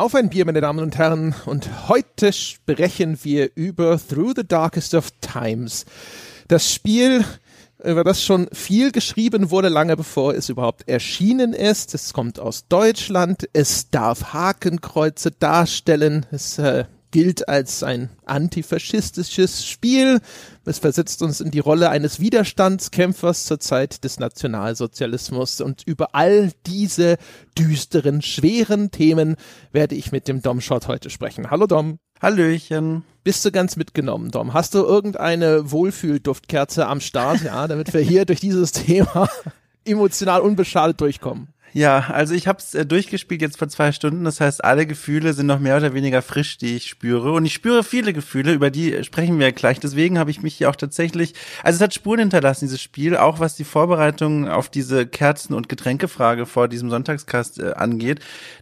Auf ein Bier, meine Damen und Herren. Und heute sprechen wir über Through the Darkest of Times. Das Spiel, über das schon viel geschrieben wurde, lange bevor es überhaupt erschienen ist. Es kommt aus Deutschland. Es darf Hakenkreuze darstellen. Es äh, gilt als ein antifaschistisches Spiel. Es versetzt uns in die Rolle eines Widerstandskämpfers zur Zeit des Nationalsozialismus. Und über all diese düsteren, schweren Themen werde ich mit dem Dom Schott heute sprechen. Hallo Dom. Hallöchen. Bist du ganz mitgenommen, Dom? Hast du irgendeine Wohlfühlduftkerze am Start, ja, damit wir hier durch dieses Thema emotional unbeschadet durchkommen? Ja, also ich habe es äh, durchgespielt jetzt vor zwei Stunden. Das heißt, alle Gefühle sind noch mehr oder weniger frisch, die ich spüre. Und ich spüre viele Gefühle, über die sprechen wir gleich. Deswegen habe ich mich hier auch tatsächlich, also es hat Spuren hinterlassen, dieses Spiel, auch was die Vorbereitung auf diese Kerzen- und Getränkefrage vor diesem Sonntagskast äh, angeht.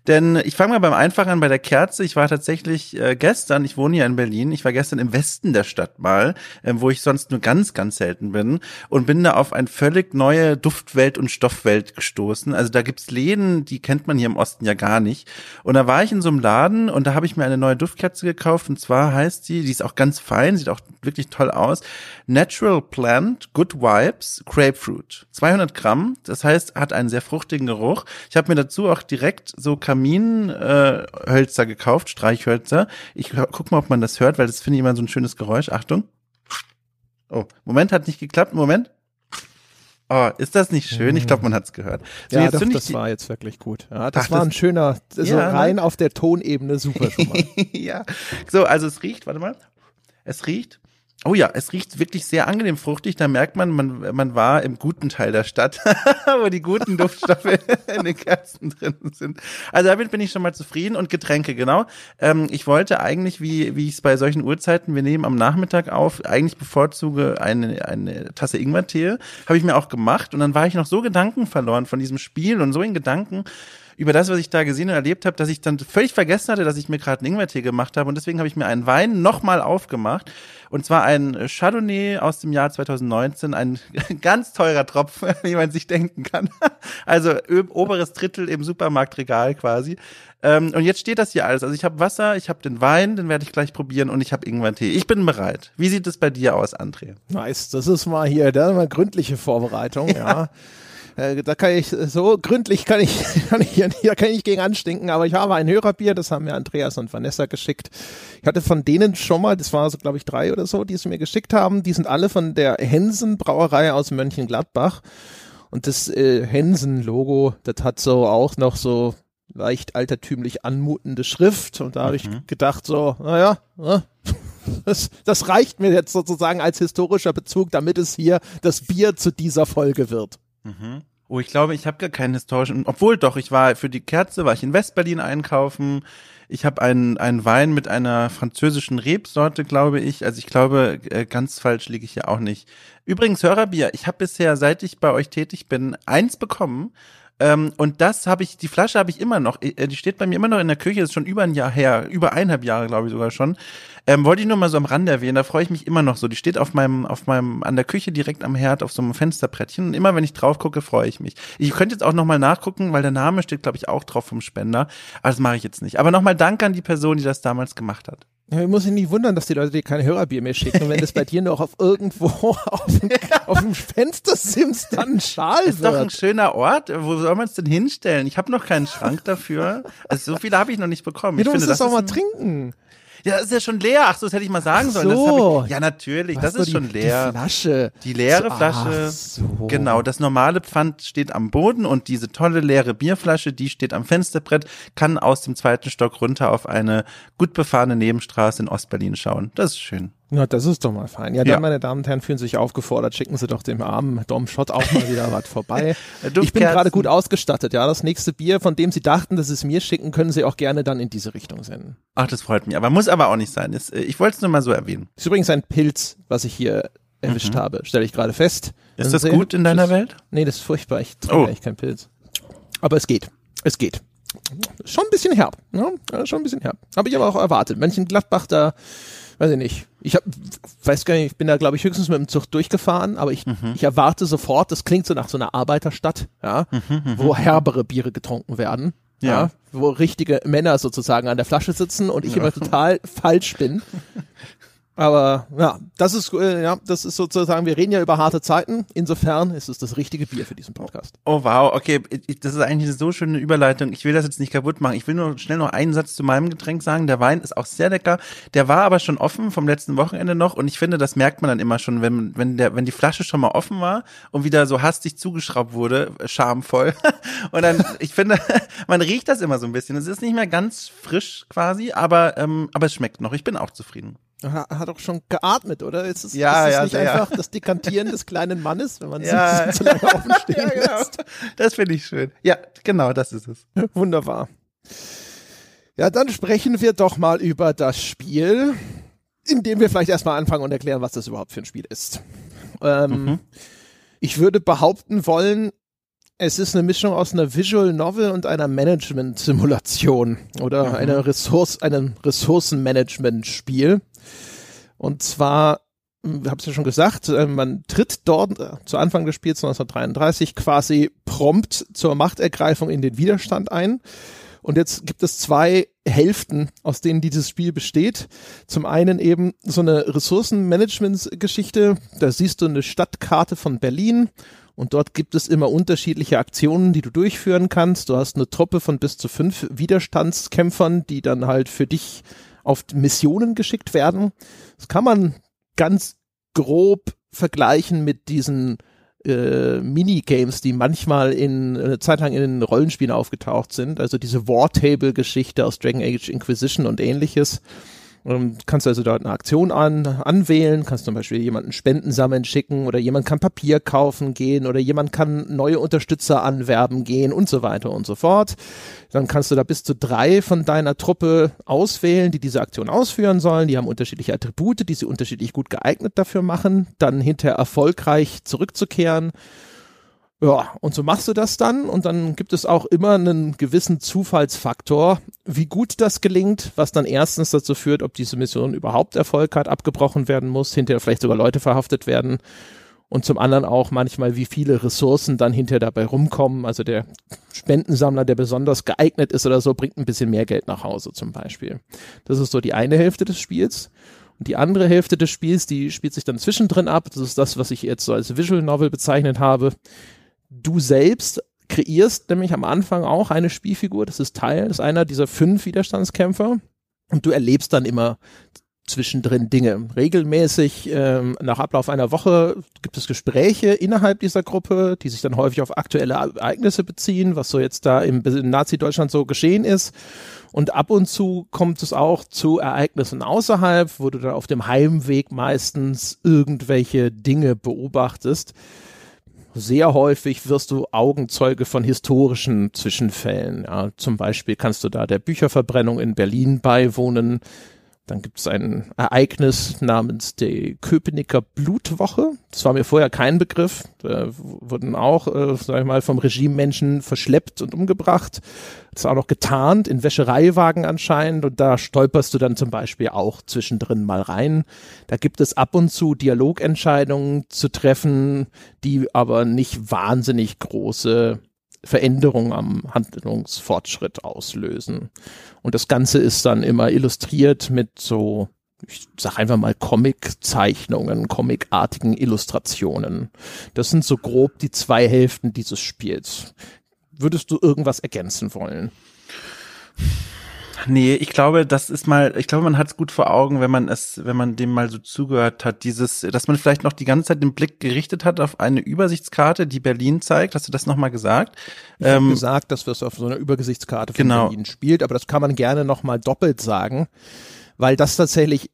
Denn ich fange mal beim Einfachen an bei der Kerze. Ich war tatsächlich äh, gestern, ich wohne ja in Berlin, ich war gestern im Westen der Stadt mal, äh, wo ich sonst nur ganz, ganz selten bin und bin da auf eine völlig neue Duftwelt und Stoffwelt gestoßen. Also da gibt gibt's Läden, die kennt man hier im Osten ja gar nicht. Und da war ich in so einem Laden und da habe ich mir eine neue Duftkerze gekauft und zwar heißt sie, die ist auch ganz fein, sieht auch wirklich toll aus, Natural Plant Good Vibes Grapefruit. 200 Gramm, das heißt, hat einen sehr fruchtigen Geruch. Ich habe mir dazu auch direkt so Kaminhölzer äh, gekauft, Streichhölzer. Ich guck mal, ob man das hört, weil das finde ich immer so ein schönes Geräusch. Achtung. Oh, Moment, hat nicht geklappt. Moment. Oh, ist das nicht schön? Ich glaube, man hat's gehört. So, ja, doch, das war jetzt wirklich gut. Ja, das Ach, war ein schöner, so ja, rein ne? auf der Tonebene super schon mal. ja, so, also es riecht, warte mal, es riecht Oh ja, es riecht wirklich sehr angenehm fruchtig. Da merkt man, man, man war im guten Teil der Stadt, wo die guten Duftstoffe in den Kerzen drin sind. Also damit bin ich schon mal zufrieden. Und Getränke, genau. Ähm, ich wollte eigentlich, wie, wie ich es bei solchen Uhrzeiten, wir nehmen am Nachmittag auf, eigentlich bevorzuge eine, eine Tasse Ingwertee. Habe ich mir auch gemacht. Und dann war ich noch so Gedanken verloren von diesem Spiel und so in Gedanken, über das, was ich da gesehen und erlebt habe, dass ich dann völlig vergessen hatte, dass ich mir gerade einen Ingwertee gemacht habe. Und deswegen habe ich mir einen Wein nochmal aufgemacht. Und zwar ein Chardonnay aus dem Jahr 2019, ein ganz teurer Tropfen, wie man sich denken kann. Also oberes Drittel im Supermarktregal quasi. Ähm, und jetzt steht das hier alles. Also ich habe Wasser, ich habe den Wein, den werde ich gleich probieren und ich habe Ingwertee. Ich bin bereit. Wie sieht es bei dir aus, André? Nice, das ist mal hier, da mal gründliche Vorbereitung, ja. ja. Äh, da kann ich so gründlich kann ich, kann ich hier, hier kann ich gegen anstinken, aber ich habe ein Hörerbier, das haben mir Andreas und Vanessa geschickt. Ich hatte von denen schon mal, das war so glaube ich drei oder so, die es mir geschickt haben. Die sind alle von der Hensen Brauerei aus Mönchengladbach. Und das äh, Hensen-Logo, das hat so auch noch so leicht altertümlich anmutende Schrift. Und da habe ich mhm. gedacht so, naja, ne? das, das reicht mir jetzt sozusagen als historischer Bezug, damit es hier das Bier zu dieser Folge wird. Mhm. Oh, ich glaube, ich habe gar keinen historischen. Obwohl doch, ich war für die Kerze, war ich in Westberlin einkaufen. Ich habe einen, einen Wein mit einer französischen Rebsorte, glaube ich. Also ich glaube, äh, ganz falsch liege ich ja auch nicht. Übrigens, Hörerbier, ich habe bisher, seit ich bei euch tätig bin, eins bekommen. Ähm, und das habe ich, die Flasche habe ich immer noch. Äh, die steht bei mir immer noch in der Küche, das ist schon über ein Jahr her, über eineinhalb Jahre, glaube ich sogar schon. Ähm, wollte ich nur mal so am Rande erwähnen, da freue ich mich immer noch so. Die steht auf meinem, auf meinem, an der Küche direkt am Herd auf so einem Fensterbrettchen. Und immer wenn ich drauf gucke, freue ich mich. Ich könnte jetzt auch nochmal nachgucken, weil der Name steht, glaube ich, auch drauf vom Spender. Aber das mache ich jetzt nicht. Aber nochmal Dank an die Person, die das damals gemacht hat. Ja, ich muss mich nicht wundern, dass die Leute dir kein Hörerbier mehr schicken. Und wenn das bei dir noch auf irgendwo auf dem, auf dem Fenstersims dann ein Schal ist wird. doch ein schöner Ort. Wo soll man es denn hinstellen? Ich habe noch keinen Schrank dafür. Also so viele habe ich noch nicht bekommen. Ja, du ich musst es auch mal trinken. Ja, das ist ja schon leer. Ach so, das hätte ich mal sagen sollen. So. Ich, ja, natürlich, das ist die, schon leer. Die Flasche. Die leere Flasche. So. Genau, das normale Pfand steht am Boden und diese tolle leere Bierflasche, die steht am Fensterbrett, kann aus dem zweiten Stock runter auf eine gut befahrene Nebenstraße in Ostberlin schauen. Das ist schön. Na, das ist doch mal fein. Ja, dann, ja. meine Damen und Herren, fühlen sich aufgefordert. Schicken Sie doch dem armen Dom Schott auch mal wieder was vorbei. ich bin gerade gut ausgestattet. Ja, das nächste Bier, von dem Sie dachten, dass Sie es mir schicken, können Sie auch gerne dann in diese Richtung senden. Ach, das freut mich. Aber muss aber auch nicht sein. Äh, ich wollte es nur mal so erwähnen. Ist übrigens ein Pilz, was ich hier erwischt mhm. habe. Stelle ich gerade fest. Ist das gut in deiner Welt? Nee, das ist furchtbar. Ich trinke oh. eigentlich keinen Pilz. Aber es geht. Es geht. Schon ein bisschen herb. Ne? Ja, schon ein bisschen herb. Habe ich aber auch erwartet. Gladbach da weiß ich nicht. Ich hab, weiß gar nicht, ich bin da glaube ich höchstens mit dem Zug durchgefahren, aber ich, mhm. ich erwarte sofort, das klingt so nach so einer Arbeiterstadt, ja, mhm, mhm wo herbere Biere getrunken werden. ja. ja. wo richtige Männer sozusagen an der Flasche sitzen und ich ja. immer total falsch bin. Aber ja, das ist äh, ja, das ist sozusagen, wir reden ja über harte Zeiten. Insofern ist es das richtige Bier für diesen Podcast. Oh wow, okay, das ist eigentlich eine so schöne Überleitung. Ich will das jetzt nicht kaputt machen. Ich will nur schnell noch einen Satz zu meinem Getränk sagen. Der Wein ist auch sehr lecker. Der war aber schon offen vom letzten Wochenende noch und ich finde, das merkt man dann immer schon, wenn wenn der wenn die Flasche schon mal offen war und wieder so hastig zugeschraubt wurde, schamvoll. und dann ich finde, man riecht das immer so ein bisschen. Es ist nicht mehr ganz frisch quasi, aber ähm, aber es schmeckt noch. Ich bin auch zufrieden. Hat auch schon geatmet, oder? Ist es, ja, ist es ja, nicht ja. einfach das Dekantieren des kleinen Mannes, wenn man ja. zu lange offen stehen ja, genau. lässt? Das finde ich schön. Ja, genau, das ist es. Wunderbar. Ja, dann sprechen wir doch mal über das Spiel, indem wir vielleicht erstmal anfangen und erklären, was das überhaupt für ein Spiel ist. Ähm, mhm. Ich würde behaupten wollen, es ist eine Mischung aus einer Visual Novel und einer Management-Simulation oder mhm. einer Ressource, einem Ressourcenmanagement-Spiel. Und zwar, hm, habe es ja schon gesagt, äh, man tritt dort äh, zu Anfang des Spiels 1933 quasi prompt zur Machtergreifung in den Widerstand ein. Und jetzt gibt es zwei Hälften, aus denen dieses Spiel besteht. Zum einen eben so eine Ressourcenmanagement-Geschichte. Da siehst du eine Stadtkarte von Berlin und dort gibt es immer unterschiedliche Aktionen, die du durchführen kannst. Du hast eine Truppe von bis zu fünf Widerstandskämpfern, die dann halt für dich auf Missionen geschickt werden. Das kann man ganz grob vergleichen mit diesen äh, Minigames, die manchmal in eine Zeit lang in den Rollenspielen aufgetaucht sind. Also diese War-Table-Geschichte aus Dragon Age Inquisition und ähnliches. Ähm, kannst also dort eine Aktion an, anwählen, kannst zum Beispiel jemanden Spenden sammeln schicken oder jemand kann Papier kaufen gehen oder jemand kann neue Unterstützer anwerben gehen und so weiter und so fort. Dann kannst du da bis zu drei von deiner Truppe auswählen, die diese Aktion ausführen sollen. Die haben unterschiedliche Attribute, die sie unterschiedlich gut geeignet dafür machen, dann hinterher erfolgreich zurückzukehren ja, und so machst du das dann und dann gibt es auch immer einen gewissen Zufallsfaktor, wie gut das gelingt, was dann erstens dazu führt, ob diese Mission überhaupt Erfolg hat, abgebrochen werden muss, hinterher vielleicht sogar Leute verhaftet werden und zum anderen auch manchmal, wie viele Ressourcen dann hinterher dabei rumkommen. Also der Spendensammler, der besonders geeignet ist oder so, bringt ein bisschen mehr Geld nach Hause zum Beispiel. Das ist so die eine Hälfte des Spiels. Und die andere Hälfte des Spiels, die spielt sich dann zwischendrin ab. Das ist das, was ich jetzt so als Visual Novel bezeichnet habe du selbst kreierst nämlich am Anfang auch eine Spielfigur, das ist Teil, das ist einer dieser fünf Widerstandskämpfer und du erlebst dann immer zwischendrin Dinge. Regelmäßig ähm, nach Ablauf einer Woche gibt es Gespräche innerhalb dieser Gruppe, die sich dann häufig auf aktuelle Ereignisse beziehen, was so jetzt da im, im Nazi-Deutschland so geschehen ist. Und ab und zu kommt es auch zu Ereignissen außerhalb, wo du dann auf dem Heimweg meistens irgendwelche Dinge beobachtest sehr häufig wirst du Augenzeuge von historischen Zwischenfällen. Ja, zum Beispiel kannst du da der Bücherverbrennung in Berlin beiwohnen. Dann gibt es ein Ereignis namens die Köpenicker Blutwoche. Das war mir vorher kein Begriff. Da wurden auch, äh, sag ich mal, vom Regime Menschen verschleppt und umgebracht. Das ist auch noch getarnt in Wäschereiwagen anscheinend. Und da stolperst du dann zum Beispiel auch zwischendrin mal rein. Da gibt es ab und zu Dialogentscheidungen zu treffen, die aber nicht wahnsinnig große Veränderungen am Handlungsfortschritt auslösen. Und das Ganze ist dann immer illustriert mit so, ich sag einfach mal Comic-Zeichnungen, comicartigen Illustrationen. Das sind so grob die zwei Hälften dieses Spiels. Würdest du irgendwas ergänzen wollen? Nee, ich glaube, das ist mal, ich glaube, man hat es gut vor Augen, wenn man es, wenn man dem mal so zugehört hat, dieses, dass man vielleicht noch die ganze Zeit den Blick gerichtet hat auf eine Übersichtskarte, die Berlin zeigt. Hast du das nochmal gesagt? Ich ähm, habe gesagt, dass wir es auf so einer Übersichtskarte von genau. Berlin spielt, aber das kann man gerne nochmal doppelt sagen, weil das tatsächlich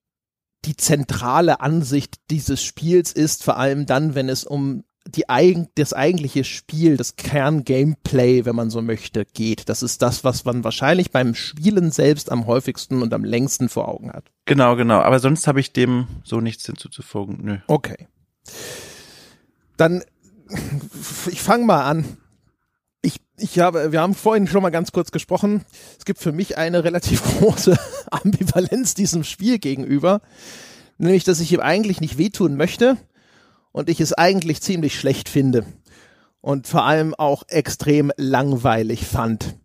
die zentrale Ansicht dieses Spiels ist, vor allem dann, wenn es um die eigen, das eigentliche Spiel, das Kern-Gameplay, wenn man so möchte, geht. Das ist das, was man wahrscheinlich beim Spielen selbst am häufigsten und am längsten vor Augen hat. Genau, genau. Aber sonst habe ich dem so nichts hinzuzufügen. Nö. Okay. Dann, ich fange mal an. Ich, ich habe, wir haben vorhin schon mal ganz kurz gesprochen. Es gibt für mich eine relativ große Ambivalenz diesem Spiel gegenüber. Nämlich, dass ich ihm eigentlich nicht wehtun möchte und ich es eigentlich ziemlich schlecht finde und vor allem auch extrem langweilig fand.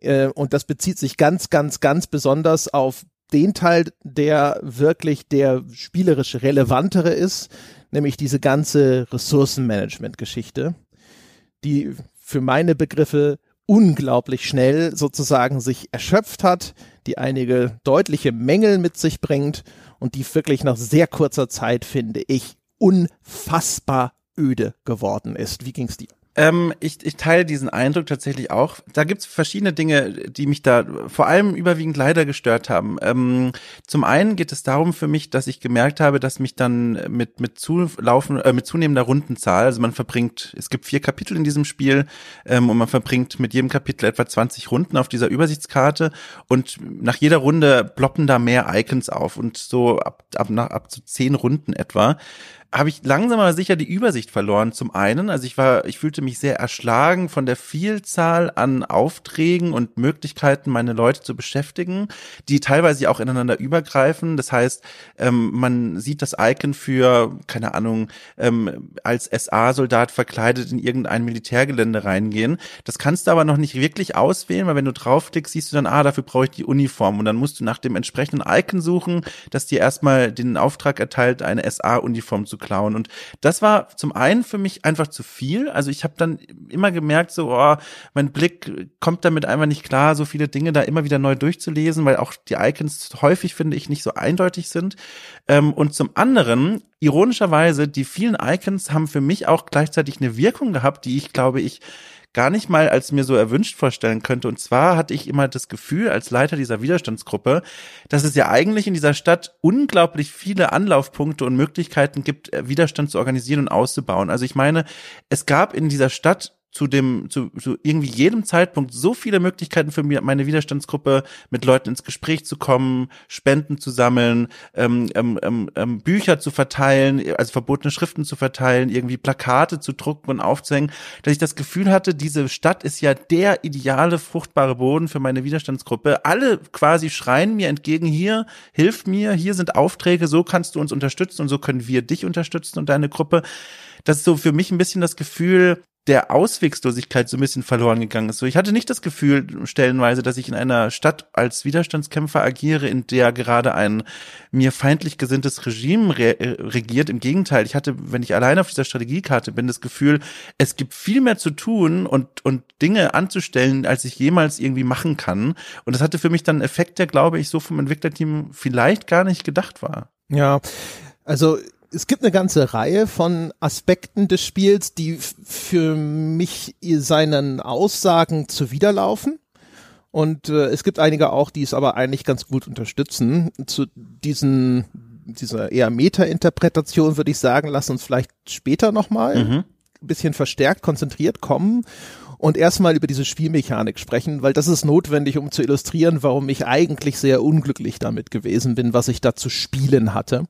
Äh, und das bezieht sich ganz, ganz, ganz besonders auf den Teil, der wirklich der spielerisch relevantere ist, nämlich diese ganze Ressourcenmanagement-Geschichte, die für meine Begriffe unglaublich schnell sozusagen sich erschöpft hat, die einige deutliche Mängel mit sich bringt und die wirklich nach sehr kurzer Zeit, finde ich, unfassbar öde geworden ist. Wie ging's dir? Ähm, ich, ich teile diesen Eindruck tatsächlich auch. Da gibt's verschiedene Dinge, die mich da vor allem überwiegend leider gestört haben. Ähm, zum einen geht es darum für mich, dass ich gemerkt habe, dass mich dann mit mit zulaufen, äh, mit zunehmender Rundenzahl, also man verbringt, es gibt vier Kapitel in diesem Spiel ähm, und man verbringt mit jedem Kapitel etwa 20 Runden auf dieser Übersichtskarte und nach jeder Runde ploppen da mehr Icons auf und so ab ab nach ab zu zehn Runden etwa habe ich langsam aber sicher die Übersicht verloren. Zum einen, also ich war, ich fühlte mich sehr erschlagen von der Vielzahl an Aufträgen und Möglichkeiten, meine Leute zu beschäftigen, die teilweise auch ineinander übergreifen. Das heißt, ähm, man sieht das Icon für, keine Ahnung, ähm, als SA-Soldat verkleidet in irgendein Militärgelände reingehen. Das kannst du aber noch nicht wirklich auswählen, weil wenn du draufklickst, siehst du dann, ah, dafür brauche ich die Uniform. Und dann musst du nach dem entsprechenden Icon suchen, das dir erstmal den Auftrag erteilt, eine SA-Uniform zu klauen. Und das war zum einen für mich einfach zu viel. Also ich habe dann immer gemerkt, so, oh, mein Blick kommt damit einfach nicht klar, so viele Dinge da immer wieder neu durchzulesen, weil auch die Icons häufig, finde ich, nicht so eindeutig sind. Ähm, und zum anderen, ironischerweise, die vielen Icons haben für mich auch gleichzeitig eine Wirkung gehabt, die ich glaube ich gar nicht mal als mir so erwünscht vorstellen könnte. Und zwar hatte ich immer das Gefühl als Leiter dieser Widerstandsgruppe, dass es ja eigentlich in dieser Stadt unglaublich viele Anlaufpunkte und Möglichkeiten gibt, äh, Widerstand zu organisieren und auszubauen. Also ich meine, es gab in dieser Stadt zu dem, zu, zu irgendwie jedem Zeitpunkt so viele Möglichkeiten für mir, meine Widerstandsgruppe mit Leuten ins Gespräch zu kommen, Spenden zu sammeln, ähm, ähm, ähm, ähm, Bücher zu verteilen, also verbotene Schriften zu verteilen, irgendwie Plakate zu drucken und aufzuhängen, dass ich das Gefühl hatte, diese Stadt ist ja der ideale, fruchtbare Boden für meine Widerstandsgruppe. Alle quasi schreien mir entgegen, hier, hilf mir, hier sind Aufträge, so kannst du uns unterstützen und so können wir dich unterstützen und deine Gruppe. Das ist so für mich ein bisschen das Gefühl, der Auswegslosigkeit so ein bisschen verloren gegangen ist. So, ich hatte nicht das Gefühl stellenweise, dass ich in einer Stadt als Widerstandskämpfer agiere, in der gerade ein mir feindlich gesinntes Regime re regiert. Im Gegenteil, ich hatte, wenn ich alleine auf dieser Strategiekarte bin, das Gefühl, es gibt viel mehr zu tun und, und Dinge anzustellen, als ich jemals irgendwie machen kann. Und das hatte für mich dann einen Effekt, der, glaube ich, so vom Entwicklerteam vielleicht gar nicht gedacht war. Ja, also es gibt eine ganze Reihe von Aspekten des Spiels, die für mich seinen Aussagen zuwiderlaufen. Und äh, es gibt einige auch, die es aber eigentlich ganz gut unterstützen. Zu diesen, dieser eher Meta-Interpretation würde ich sagen, lass uns vielleicht später nochmal mhm. ein bisschen verstärkt, konzentriert kommen und erstmal über diese Spielmechanik sprechen, weil das ist notwendig, um zu illustrieren, warum ich eigentlich sehr unglücklich damit gewesen bin, was ich da zu spielen hatte.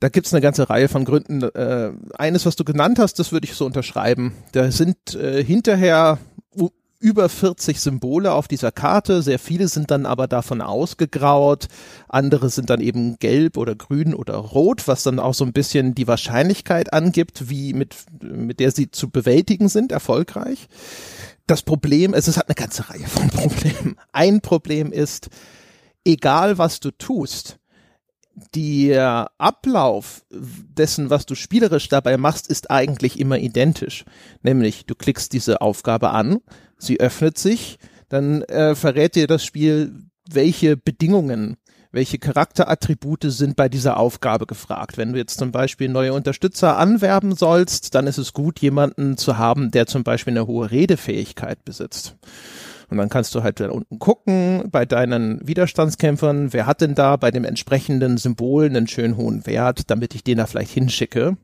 Da gibt's eine ganze Reihe von Gründen. Äh, eines, was du genannt hast, das würde ich so unterschreiben. Da sind äh, hinterher über 40 Symbole auf dieser Karte. Sehr viele sind dann aber davon ausgegraut. Andere sind dann eben gelb oder grün oder rot, was dann auch so ein bisschen die Wahrscheinlichkeit angibt, wie mit, mit der sie zu bewältigen sind, erfolgreich. Das Problem ist, es hat eine ganze Reihe von Problemen. Ein Problem ist, egal was du tust, der Ablauf dessen, was du spielerisch dabei machst, ist eigentlich immer identisch. Nämlich, du klickst diese Aufgabe an, sie öffnet sich, dann äh, verrät dir das Spiel, welche Bedingungen, welche Charakterattribute sind bei dieser Aufgabe gefragt. Wenn du jetzt zum Beispiel neue Unterstützer anwerben sollst, dann ist es gut, jemanden zu haben, der zum Beispiel eine hohe Redefähigkeit besitzt. Und dann kannst du halt da unten gucken bei deinen Widerstandskämpfern, wer hat denn da bei dem entsprechenden Symbol einen schön hohen Wert, damit ich den da vielleicht hinschicke.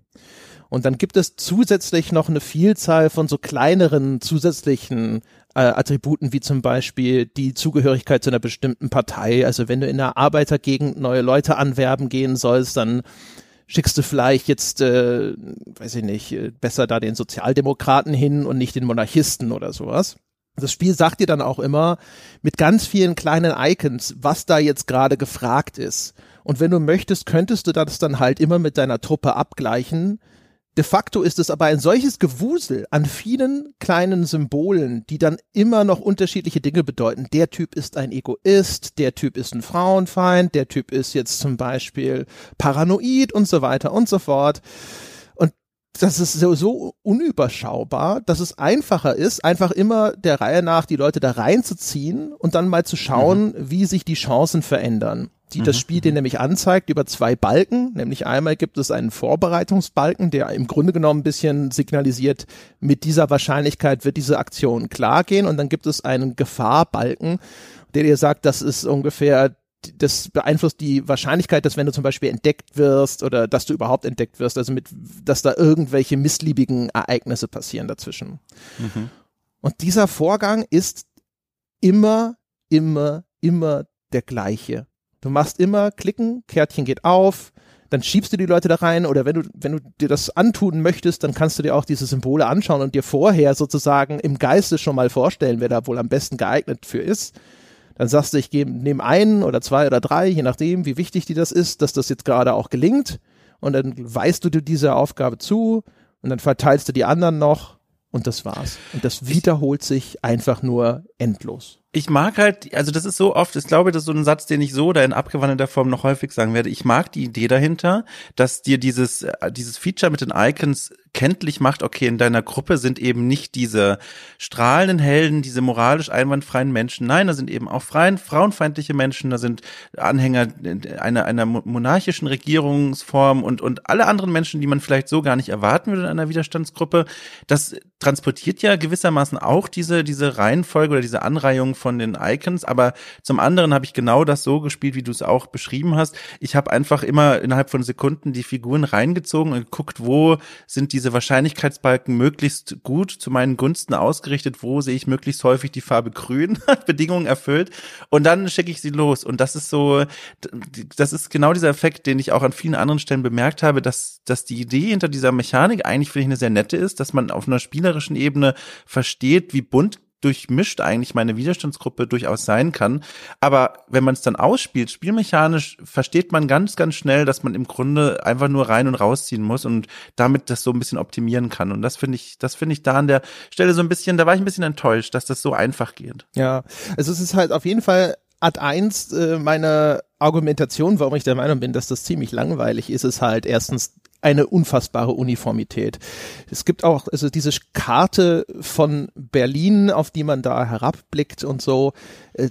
Und dann gibt es zusätzlich noch eine Vielzahl von so kleineren zusätzlichen äh, Attributen, wie zum Beispiel die Zugehörigkeit zu einer bestimmten Partei. Also wenn du in der Arbeitergegend neue Leute anwerben gehen sollst, dann schickst du vielleicht jetzt, äh, weiß ich nicht, äh, besser da den Sozialdemokraten hin und nicht den Monarchisten oder sowas. Das Spiel sagt dir dann auch immer mit ganz vielen kleinen Icons, was da jetzt gerade gefragt ist. Und wenn du möchtest, könntest du das dann halt immer mit deiner Truppe abgleichen, De facto ist es aber ein solches Gewusel an vielen kleinen Symbolen, die dann immer noch unterschiedliche Dinge bedeuten. Der Typ ist ein Egoist, der Typ ist ein Frauenfeind, der Typ ist jetzt zum Beispiel paranoid und so weiter und so fort. Das ist so, so unüberschaubar, dass es einfacher ist, einfach immer der Reihe nach die Leute da reinzuziehen und dann mal zu schauen, mhm. wie sich die Chancen verändern die das mhm, Spiel dir mhm. nämlich anzeigt über zwei Balken. Nämlich einmal gibt es einen Vorbereitungsbalken, der im Grunde genommen ein bisschen signalisiert, mit dieser Wahrscheinlichkeit wird diese Aktion klar gehen. Und dann gibt es einen Gefahrbalken, der dir sagt, das ist ungefähr das beeinflusst die Wahrscheinlichkeit, dass wenn du zum Beispiel entdeckt wirst oder dass du überhaupt entdeckt wirst, also mit, dass da irgendwelche missliebigen Ereignisse passieren dazwischen. Mhm. Und dieser Vorgang ist immer, immer, immer der gleiche. Du machst immer klicken, Kärtchen geht auf, dann schiebst du die Leute da rein oder wenn du, wenn du dir das antun möchtest, dann kannst du dir auch diese Symbole anschauen und dir vorher sozusagen im Geiste schon mal vorstellen, wer da wohl am besten geeignet für ist. Dann sagst du, ich nehme einen oder zwei oder drei, je nachdem, wie wichtig dir das ist, dass das jetzt gerade auch gelingt. Und dann weißt du dir diese Aufgabe zu und dann verteilst du die anderen noch und das war's. Und das wiederholt sich einfach nur endlos ich mag halt, also das ist so oft, ich glaube, das ist so ein Satz, den ich so oder in abgewandelter Form noch häufig sagen werde. Ich mag die Idee dahinter, dass dir dieses, äh, dieses Feature mit den Icons kenntlich macht, okay, in deiner Gruppe sind eben nicht diese strahlenden Helden, diese moralisch einwandfreien Menschen. Nein, da sind eben auch freien, frauenfeindliche Menschen, da sind Anhänger einer, einer monarchischen Regierungsform und, und alle anderen Menschen, die man vielleicht so gar nicht erwarten würde in einer Widerstandsgruppe. Das transportiert ja gewissermaßen auch diese, diese Reihenfolge oder diese Anreihung von den Icons, aber zum anderen habe ich genau das so gespielt, wie du es auch beschrieben hast. Ich habe einfach immer innerhalb von Sekunden die Figuren reingezogen und geguckt, wo sind diese Wahrscheinlichkeitsbalken möglichst gut zu meinen Gunsten ausgerichtet, wo sehe ich möglichst häufig die Farbe grün, Bedingungen erfüllt. Und dann schicke ich sie los. Und das ist so, das ist genau dieser Effekt, den ich auch an vielen anderen Stellen bemerkt habe, dass, dass die Idee hinter dieser Mechanik eigentlich finde ich eine sehr nette ist, dass man auf einer spielerischen Ebene versteht, wie bunt durchmischt eigentlich meine Widerstandsgruppe durchaus sein kann. Aber wenn man es dann ausspielt, spielmechanisch, versteht man ganz, ganz schnell, dass man im Grunde einfach nur rein und rausziehen muss und damit das so ein bisschen optimieren kann. Und das finde ich, das finde ich da an der Stelle so ein bisschen, da war ich ein bisschen enttäuscht, dass das so einfach geht. Ja, also es ist halt auf jeden Fall Ad 1 äh, meine Argumentation, warum ich der Meinung bin, dass das ziemlich langweilig ist, ist halt erstens eine unfassbare Uniformität. Es gibt auch also diese Karte von Berlin, auf die man da herabblickt und so. Äh,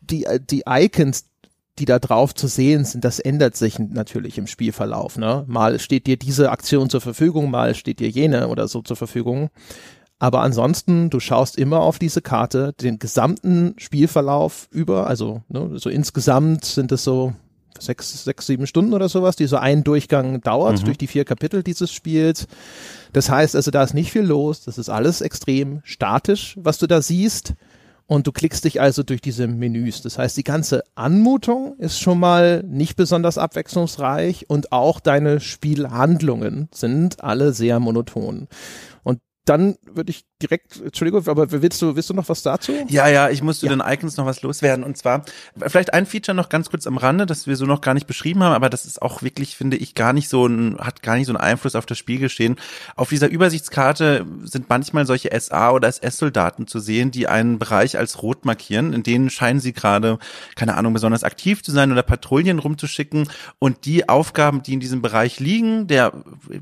die, die Icons, die da drauf zu sehen sind, das ändert sich natürlich im Spielverlauf. Ne? Mal steht dir diese Aktion zur Verfügung, mal steht dir jene oder so zur Verfügung. Aber ansonsten, du schaust immer auf diese Karte, den gesamten Spielverlauf über, also ne, so insgesamt sind es so sechs, sechs, sieben Stunden oder sowas, die so ein Durchgang dauert mhm. durch die vier Kapitel dieses Spiels. Das heißt also, da ist nicht viel los. Das ist alles extrem statisch, was du da siehst. Und du klickst dich also durch diese Menüs. Das heißt, die ganze Anmutung ist schon mal nicht besonders abwechslungsreich und auch deine Spielhandlungen sind alle sehr monoton dann würde ich direkt, Entschuldigung, aber willst du, willst du noch was dazu? Ja, ja, ich muss zu ja. den Icons noch was loswerden. Und zwar, vielleicht ein Feature noch ganz kurz am Rande, das wir so noch gar nicht beschrieben haben, aber das ist auch wirklich, finde ich, gar nicht so ein, hat gar nicht so einen Einfluss auf das Spielgeschehen. Auf dieser Übersichtskarte sind manchmal solche SA- oder SS-Soldaten zu sehen, die einen Bereich als rot markieren. In denen scheinen sie gerade, keine Ahnung, besonders aktiv zu sein oder Patrouillen rumzuschicken. Und die Aufgaben, die in diesem Bereich liegen, der,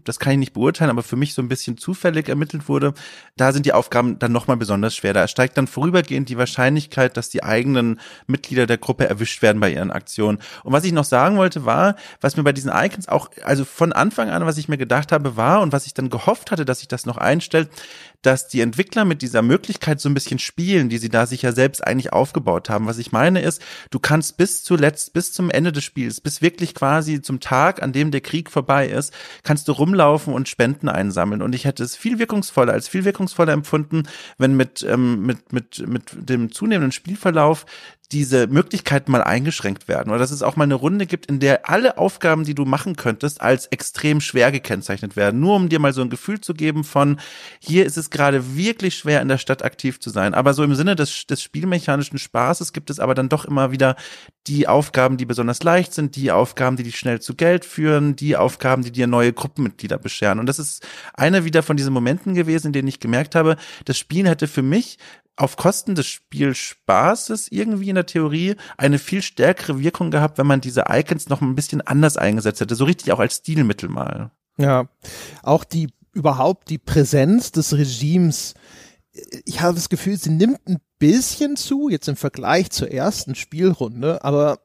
das kann ich nicht beurteilen, aber für mich so ein bisschen zufällig ermittelt wurde, wurde, da sind die Aufgaben dann nochmal besonders schwer. Da steigt dann vorübergehend die Wahrscheinlichkeit, dass die eigenen Mitglieder der Gruppe erwischt werden bei ihren Aktionen. Und was ich noch sagen wollte, war, was mir bei diesen Icons auch, also von Anfang an, was ich mir gedacht habe, war und was ich dann gehofft hatte, dass sich das noch einstellt, dass die Entwickler mit dieser Möglichkeit so ein bisschen spielen, die sie da sich ja selbst eigentlich aufgebaut haben. Was ich meine ist, du kannst bis zuletzt, bis zum Ende des Spiels, bis wirklich quasi zum Tag, an dem der Krieg vorbei ist, kannst du rumlaufen und Spenden einsammeln. Und ich hätte es viel wirkungsvoller, als viel wirkungsvoller empfunden, wenn mit, ähm, mit, mit, mit dem zunehmenden Spielverlauf diese Möglichkeiten mal eingeschränkt werden oder dass es auch mal eine Runde gibt, in der alle Aufgaben, die du machen könntest, als extrem schwer gekennzeichnet werden. Nur um dir mal so ein Gefühl zu geben von, hier ist es gerade wirklich schwer in der Stadt aktiv zu sein. Aber so im Sinne des, des spielmechanischen Spaßes gibt es aber dann doch immer wieder die Aufgaben, die besonders leicht sind, die Aufgaben, die dich schnell zu Geld führen, die Aufgaben, die dir neue Gruppenmitglieder bescheren. Und das ist einer wieder von diesen Momenten gewesen, in denen ich gemerkt habe, das Spiel hätte für mich auf Kosten des Spielspaßes irgendwie in der Theorie eine viel stärkere Wirkung gehabt, wenn man diese Icons noch ein bisschen anders eingesetzt hätte, so richtig auch als Stilmittel mal. Ja, auch die überhaupt die Präsenz des Regimes. Ich habe das Gefühl, sie nimmt ein bisschen zu, jetzt im Vergleich zur ersten Spielrunde, aber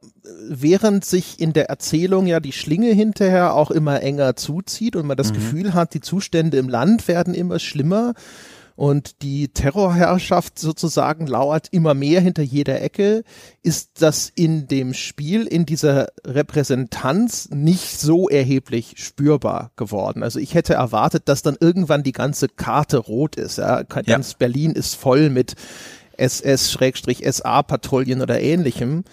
während sich in der Erzählung ja die Schlinge hinterher auch immer enger zuzieht und man das mhm. Gefühl hat, die Zustände im Land werden immer schlimmer, und die Terrorherrschaft sozusagen lauert immer mehr hinter jeder Ecke, ist das in dem Spiel, in dieser Repräsentanz nicht so erheblich spürbar geworden. Also ich hätte erwartet, dass dann irgendwann die ganze Karte rot ist. Ja. Ganz ja. Berlin ist voll mit SS-SA-Patrouillen oder ähnlichem.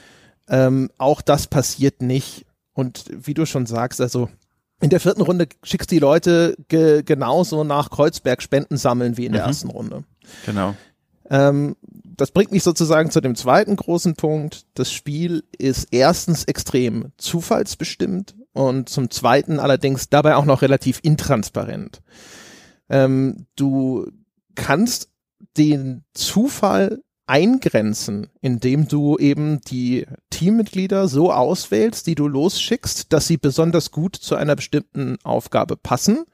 Ähm, auch das passiert nicht. Und wie du schon sagst, also in der vierten Runde schickst du die Leute ge genauso nach Kreuzberg Spenden sammeln wie in der mhm. ersten Runde. Genau. Ähm, das bringt mich sozusagen zu dem zweiten großen Punkt. Das Spiel ist erstens extrem zufallsbestimmt und zum zweiten allerdings dabei auch noch relativ intransparent. Ähm, du kannst den Zufall eingrenzen, indem du eben die Teammitglieder so auswählst, die du losschickst, dass sie besonders gut zu einer bestimmten Aufgabe passen.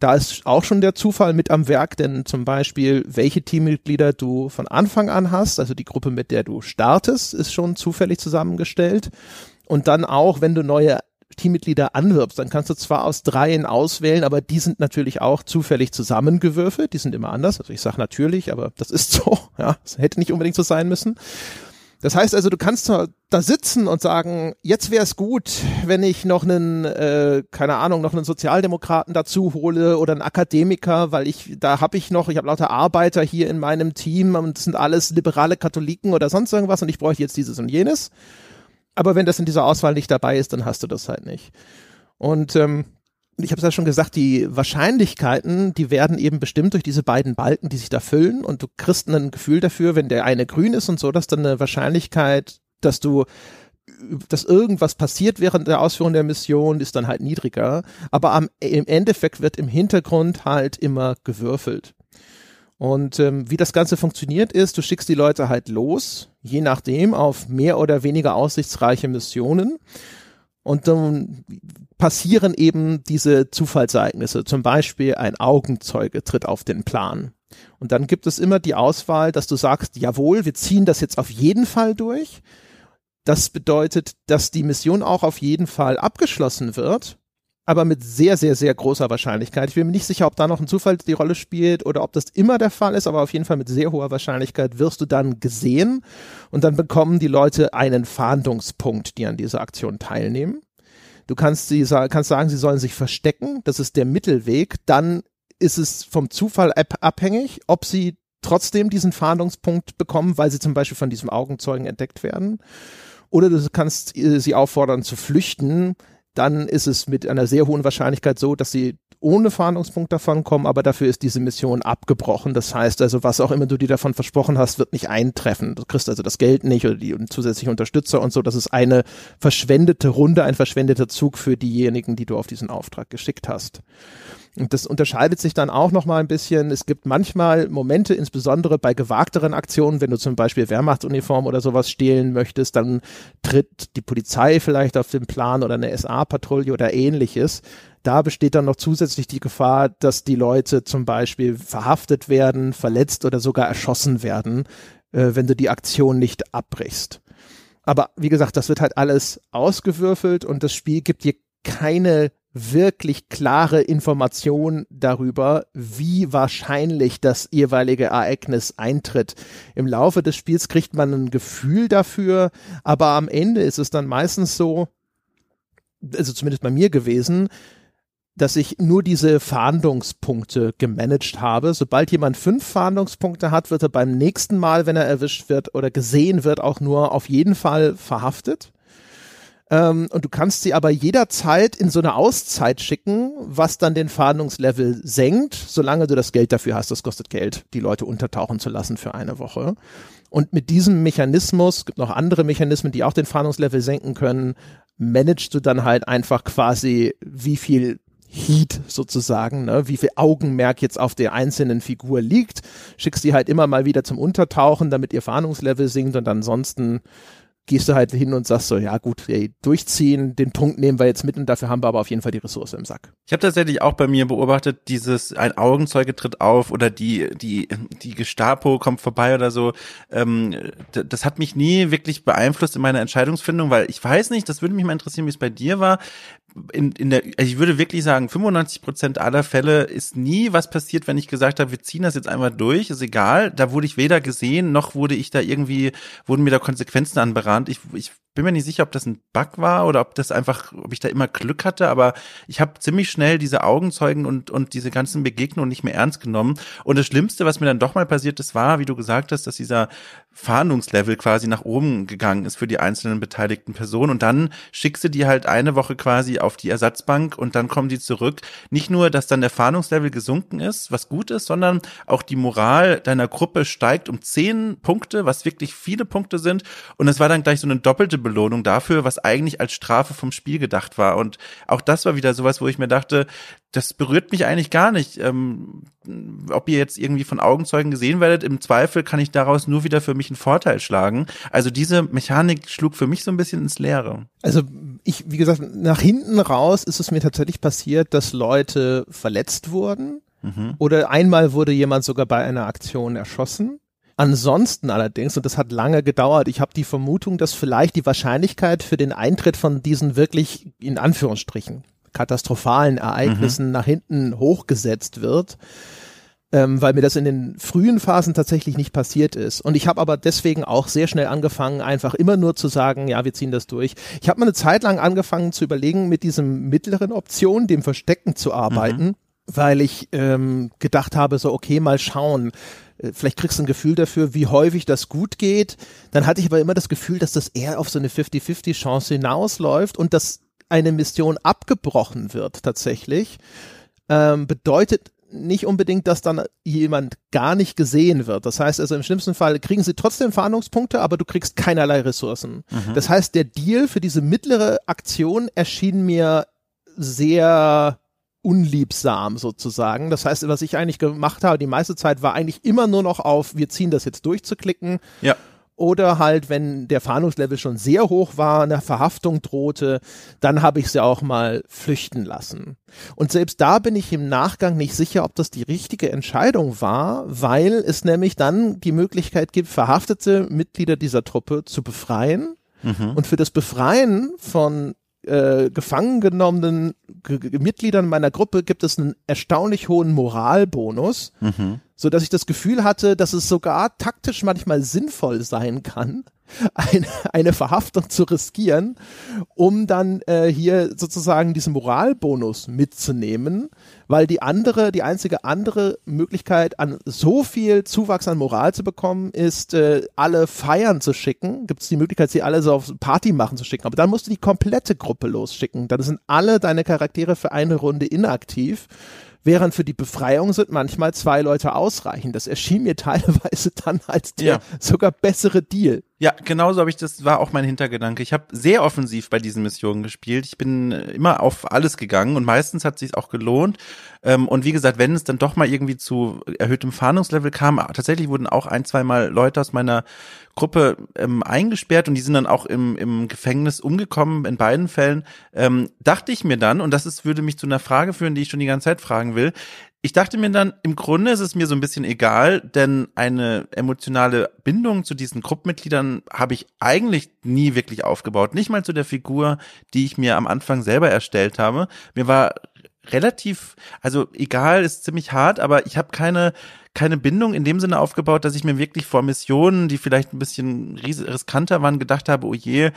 Da ist auch schon der Zufall mit am Werk, denn zum Beispiel, welche Teammitglieder du von Anfang an hast, also die Gruppe, mit der du startest, ist schon zufällig zusammengestellt. Und dann auch, wenn du neue Teammitglieder anwirbst, dann kannst du zwar aus dreien auswählen, aber die sind natürlich auch zufällig zusammengewürfelt. Die sind immer anders. Also ich sage natürlich, aber das ist so. Ja, das hätte nicht unbedingt so sein müssen. Das heißt also, du kannst da sitzen und sagen, jetzt wäre es gut, wenn ich noch einen, äh, keine Ahnung, noch einen Sozialdemokraten dazu hole oder einen Akademiker, weil ich, da habe ich noch, ich habe lauter Arbeiter hier in meinem Team und das sind alles liberale Katholiken oder sonst irgendwas und ich bräuchte jetzt dieses und jenes. Aber wenn das in dieser Auswahl nicht dabei ist, dann hast du das halt nicht. Und ähm, ich habe es ja schon gesagt, die Wahrscheinlichkeiten, die werden eben bestimmt durch diese beiden Balken, die sich da füllen und du kriegst ein Gefühl dafür, wenn der eine grün ist und so, dass dann eine Wahrscheinlichkeit, dass du dass irgendwas passiert während der Ausführung der Mission, ist dann halt niedriger. Aber am, im Endeffekt wird im Hintergrund halt immer gewürfelt. Und ähm, wie das Ganze funktioniert ist, du schickst die Leute halt los, je nachdem, auf mehr oder weniger aussichtsreiche Missionen. Und dann passieren eben diese Zufallsereignisse. Zum Beispiel ein Augenzeuge tritt auf den Plan. Und dann gibt es immer die Auswahl, dass du sagst, jawohl, wir ziehen das jetzt auf jeden Fall durch. Das bedeutet, dass die Mission auch auf jeden Fall abgeschlossen wird aber mit sehr, sehr, sehr großer Wahrscheinlichkeit. Ich bin mir nicht sicher, ob da noch ein Zufall die Rolle spielt oder ob das immer der Fall ist, aber auf jeden Fall mit sehr hoher Wahrscheinlichkeit wirst du dann gesehen und dann bekommen die Leute einen Fahndungspunkt, die an dieser Aktion teilnehmen. Du kannst, sie, kannst sagen, sie sollen sich verstecken, das ist der Mittelweg, dann ist es vom Zufall abhängig, ob sie trotzdem diesen Fahndungspunkt bekommen, weil sie zum Beispiel von diesem Augenzeugen entdeckt werden. Oder du kannst äh, sie auffordern zu flüchten, dann ist es mit einer sehr hohen Wahrscheinlichkeit so, dass sie ohne Fahndungspunkt davon kommen, aber dafür ist diese Mission abgebrochen. Das heißt also, was auch immer du dir davon versprochen hast, wird nicht eintreffen. Du kriegst also das Geld nicht oder die zusätzlichen Unterstützer und so. Das ist eine verschwendete Runde, ein verschwendeter Zug für diejenigen, die du auf diesen Auftrag geschickt hast. Und das unterscheidet sich dann auch noch mal ein bisschen. Es gibt manchmal Momente, insbesondere bei gewagteren Aktionen, wenn du zum Beispiel Wehrmachtsuniform oder sowas stehlen möchtest, dann tritt die Polizei vielleicht auf den Plan oder eine SA-Patrouille oder ähnliches. Da besteht dann noch zusätzlich die Gefahr, dass die Leute zum Beispiel verhaftet werden, verletzt oder sogar erschossen werden, äh, wenn du die Aktion nicht abbrichst. Aber wie gesagt, das wird halt alles ausgewürfelt und das Spiel gibt dir keine wirklich klare Information darüber, wie wahrscheinlich das jeweilige Ereignis eintritt. Im Laufe des Spiels kriegt man ein Gefühl dafür, aber am Ende ist es dann meistens so, also zumindest bei mir gewesen, dass ich nur diese Fahndungspunkte gemanagt habe. Sobald jemand fünf Fahndungspunkte hat, wird er beim nächsten Mal, wenn er erwischt wird oder gesehen wird, auch nur auf jeden Fall verhaftet. Ähm, und du kannst sie aber jederzeit in so eine Auszeit schicken, was dann den Fahndungslevel senkt, solange du das Geld dafür hast. Das kostet Geld, die Leute untertauchen zu lassen für eine Woche. Und mit diesem Mechanismus, gibt noch andere Mechanismen, die auch den Fahndungslevel senken können, managst du dann halt einfach quasi, wie viel Heat sozusagen, ne, wie viel Augenmerk jetzt auf der einzelnen Figur liegt, schickst die halt immer mal wieder zum Untertauchen, damit ihr Fahndungslevel sinkt und ansonsten gehst du halt hin und sagst so, ja gut, ey, durchziehen, den Punkt nehmen wir jetzt mit und dafür haben wir aber auf jeden Fall die Ressource im Sack. Ich habe tatsächlich auch bei mir beobachtet, dieses ein Augenzeuge tritt auf oder die die die Gestapo kommt vorbei oder so. Ähm, das hat mich nie wirklich beeinflusst in meiner Entscheidungsfindung, weil ich weiß nicht, das würde mich mal interessieren, wie es bei dir war in, in der, also ich würde wirklich sagen, 95 Prozent aller Fälle ist nie was passiert, wenn ich gesagt habe, wir ziehen das jetzt einmal durch, ist egal. Da wurde ich weder gesehen, noch wurde ich da irgendwie, wurden mir da Konsequenzen anberahnt. Ich, ich bin mir nicht sicher, ob das ein Bug war oder ob das einfach, ob ich da immer Glück hatte, aber ich habe ziemlich schnell diese Augenzeugen und, und diese ganzen Begegnungen nicht mehr ernst genommen. Und das Schlimmste, was mir dann doch mal passiert ist, war, wie du gesagt hast, dass dieser Fahndungslevel quasi nach oben gegangen ist für die einzelnen beteiligten Personen. Und dann schickst du die halt eine Woche quasi auf die Ersatzbank und dann kommen die zurück. Nicht nur, dass dann der Fahndungslevel gesunken ist, was gut ist, sondern auch die Moral deiner Gruppe steigt um zehn Punkte, was wirklich viele Punkte sind. Und es war dann gleich so eine doppelte Belohnung dafür, was eigentlich als Strafe vom Spiel gedacht war. Und auch das war wieder sowas, wo ich mir dachte, das berührt mich eigentlich gar nicht. Ähm, ob ihr jetzt irgendwie von Augenzeugen gesehen werdet, im Zweifel kann ich daraus nur wieder für mich einen Vorteil schlagen. Also diese Mechanik schlug für mich so ein bisschen ins Leere. Also ich, wie gesagt, nach hinten raus ist es mir tatsächlich passiert, dass Leute verletzt wurden. Mhm. Oder einmal wurde jemand sogar bei einer Aktion erschossen. Ansonsten allerdings, und das hat lange gedauert, ich habe die Vermutung, dass vielleicht die Wahrscheinlichkeit für den Eintritt von diesen wirklich in Anführungsstrichen katastrophalen Ereignissen mhm. nach hinten hochgesetzt wird, ähm, weil mir das in den frühen Phasen tatsächlich nicht passiert ist. Und ich habe aber deswegen auch sehr schnell angefangen, einfach immer nur zu sagen, ja, wir ziehen das durch. Ich habe mal eine Zeit lang angefangen zu überlegen, mit diesem mittleren Option, dem Verstecken zu arbeiten. Mhm weil ich ähm, gedacht habe, so okay, mal schauen. Äh, vielleicht kriegst du ein Gefühl dafür, wie häufig das gut geht. Dann hatte ich aber immer das Gefühl, dass das eher auf so eine 50-50 Chance hinausläuft und dass eine Mission abgebrochen wird tatsächlich. Ähm, bedeutet nicht unbedingt, dass dann jemand gar nicht gesehen wird. Das heißt also im schlimmsten Fall kriegen sie trotzdem Fahndungspunkte, aber du kriegst keinerlei Ressourcen. Mhm. Das heißt, der Deal für diese mittlere Aktion erschien mir sehr unliebsam sozusagen. Das heißt, was ich eigentlich gemacht habe, die meiste Zeit war eigentlich immer nur noch auf, wir ziehen das jetzt durchzuklicken. Ja. Oder halt, wenn der Fahndungslevel schon sehr hoch war, eine Verhaftung drohte, dann habe ich sie auch mal flüchten lassen. Und selbst da bin ich im Nachgang nicht sicher, ob das die richtige Entscheidung war, weil es nämlich dann die Möglichkeit gibt, verhaftete Mitglieder dieser Truppe zu befreien. Mhm. Und für das Befreien von äh, gefangen genommenen Mitgliedern meiner Gruppe gibt es einen erstaunlich hohen Moralbonus, mhm. So dass ich das Gefühl hatte, dass es sogar taktisch manchmal sinnvoll sein kann, eine, eine Verhaftung zu riskieren, um dann äh, hier sozusagen diesen Moralbonus mitzunehmen, weil die andere, die einzige andere Möglichkeit, an so viel Zuwachs an Moral zu bekommen, ist, äh, alle feiern zu schicken. Gibt es die Möglichkeit, sie alle so auf Party machen zu schicken. Aber dann musst du die komplette Gruppe losschicken. Dann sind alle deine Charaktere für eine Runde inaktiv während für die Befreiung sind manchmal zwei Leute ausreichend. Das erschien mir teilweise dann als der ja. sogar bessere Deal. Ja, genauso habe ich das, war auch mein Hintergedanke. Ich habe sehr offensiv bei diesen Missionen gespielt. Ich bin äh, immer auf alles gegangen und meistens hat sich auch gelohnt. Ähm, und wie gesagt, wenn es dann doch mal irgendwie zu erhöhtem Fahndungslevel kam, tatsächlich wurden auch ein, zwei Mal Leute aus meiner Gruppe ähm, eingesperrt und die sind dann auch im, im Gefängnis umgekommen in beiden Fällen. Ähm, dachte ich mir dann, und das ist, würde mich zu einer Frage führen, die ich schon die ganze Zeit fragen will, ich dachte mir dann, im Grunde ist es mir so ein bisschen egal, denn eine emotionale Bindung zu diesen Gruppenmitgliedern habe ich eigentlich nie wirklich aufgebaut. Nicht mal zu der Figur, die ich mir am Anfang selber erstellt habe. Mir war relativ, also egal, ist ziemlich hart, aber ich habe keine keine Bindung in dem Sinne aufgebaut, dass ich mir wirklich vor Missionen, die vielleicht ein bisschen riskanter waren, gedacht habe, oh je,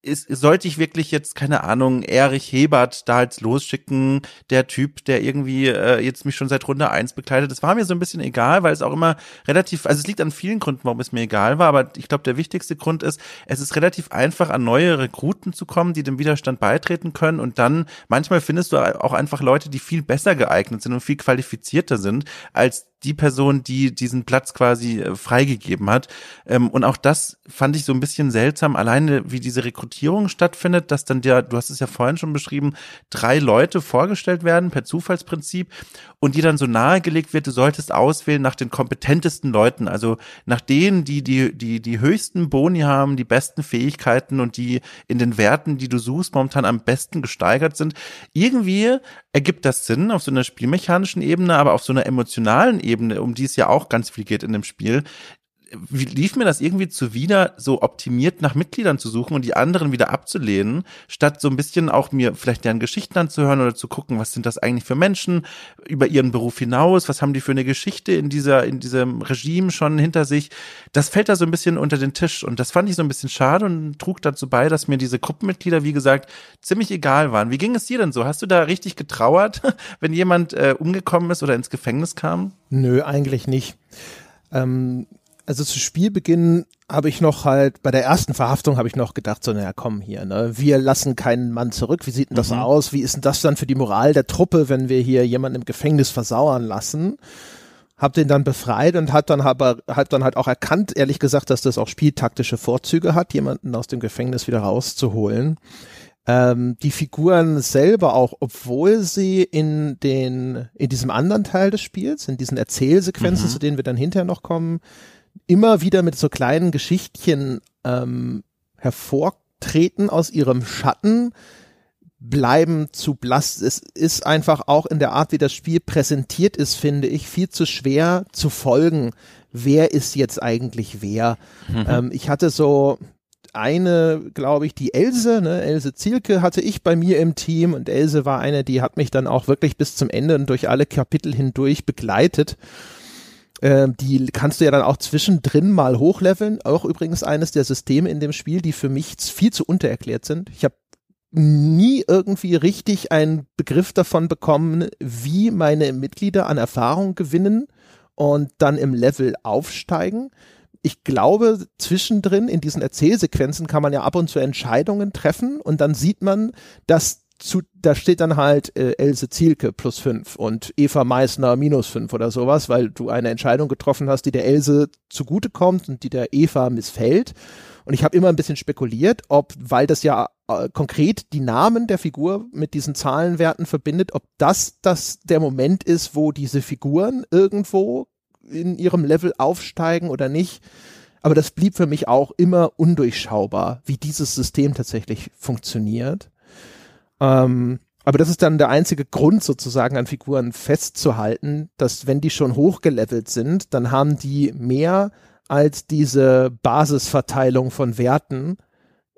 ist, sollte ich wirklich jetzt, keine Ahnung, Erich Hebert da jetzt losschicken, der Typ, der irgendwie äh, jetzt mich schon seit Runde eins begleitet. Das war mir so ein bisschen egal, weil es auch immer relativ, also es liegt an vielen Gründen, warum es mir egal war, aber ich glaube, der wichtigste Grund ist, es ist relativ einfach, an neue Rekruten zu kommen, die dem Widerstand beitreten können und dann, manchmal findest du auch einfach Leute, die viel besser geeignet sind und viel qualifizierter sind, als die Person, die diesen Platz quasi äh, freigegeben hat. Ähm, und auch das fand ich so ein bisschen seltsam, alleine wie diese Rekrutierung stattfindet, dass dann der, du hast es ja vorhin schon beschrieben, drei Leute vorgestellt werden per Zufallsprinzip und die dann so nahegelegt wird, du solltest auswählen nach den kompetentesten Leuten, also nach denen, die die, die, die höchsten Boni haben, die besten Fähigkeiten und die in den Werten, die du suchst, momentan am besten gesteigert sind. Irgendwie ergibt das Sinn auf so einer spielmechanischen Ebene, aber auf so einer emotionalen Ebene, um die es ja auch ganz viel geht in dem Spiel, lief mir das irgendwie zuwider, so optimiert nach Mitgliedern zu suchen und die anderen wieder abzulehnen, statt so ein bisschen auch mir vielleicht deren Geschichten anzuhören oder zu gucken, was sind das eigentlich für Menschen über ihren Beruf hinaus, was haben die für eine Geschichte in dieser, in diesem Regime schon hinter sich. Das fällt da so ein bisschen unter den Tisch und das fand ich so ein bisschen schade und trug dazu bei, dass mir diese Gruppenmitglieder, wie gesagt, ziemlich egal waren. Wie ging es dir denn so? Hast du da richtig getrauert, wenn jemand äh, umgekommen ist oder ins Gefängnis kam? Nö, eigentlich nicht. Ähm, also zu Spielbeginn habe ich noch halt, bei der ersten Verhaftung habe ich noch gedacht, so, naja, komm hier, ne, wir lassen keinen Mann zurück, wie sieht denn das mhm. aus? Wie ist denn das dann für die Moral der Truppe, wenn wir hier jemanden im Gefängnis versauern lassen? Hab den dann befreit und hat dann aber, hat dann halt auch erkannt, ehrlich gesagt, dass das auch spieltaktische Vorzüge hat, jemanden aus dem Gefängnis wieder rauszuholen. Ähm, die Figuren selber auch, obwohl sie in den, in diesem anderen Teil des Spiels, in diesen Erzählsequenzen, mhm. zu denen wir dann hinterher noch kommen, immer wieder mit so kleinen Geschichtchen ähm, hervortreten aus ihrem Schatten, bleiben zu blass. Es ist einfach auch in der Art, wie das Spiel präsentiert ist, finde ich, viel zu schwer zu folgen. Wer ist jetzt eigentlich wer? Mhm. Ähm, ich hatte so eine, glaube ich, die Else, ne, Else Zielke hatte ich bei mir im Team und Else war eine, die hat mich dann auch wirklich bis zum Ende und durch alle Kapitel hindurch begleitet. Ähm, die kannst du ja dann auch zwischendrin mal hochleveln. Auch übrigens eines der Systeme in dem Spiel, die für mich viel zu untererklärt sind. Ich habe nie irgendwie richtig einen Begriff davon bekommen, wie meine Mitglieder an Erfahrung gewinnen und dann im Level aufsteigen. Ich glaube, zwischendrin in diesen Erzählsequenzen kann man ja ab und zu Entscheidungen treffen und dann sieht man, dass zu, da steht dann halt äh, Else Zielke plus fünf und Eva Meissner minus fünf oder sowas, weil du eine Entscheidung getroffen hast, die der Else zugutekommt und die der Eva missfällt. Und ich habe immer ein bisschen spekuliert, ob, weil das ja äh, konkret die Namen der Figur mit diesen Zahlenwerten verbindet, ob das das der Moment ist, wo diese Figuren irgendwo in ihrem Level aufsteigen oder nicht. Aber das blieb für mich auch immer undurchschaubar, wie dieses System tatsächlich funktioniert. Ähm, aber das ist dann der einzige Grund sozusagen an Figuren festzuhalten, dass wenn die schon hochgelevelt sind, dann haben die mehr als diese Basisverteilung von Werten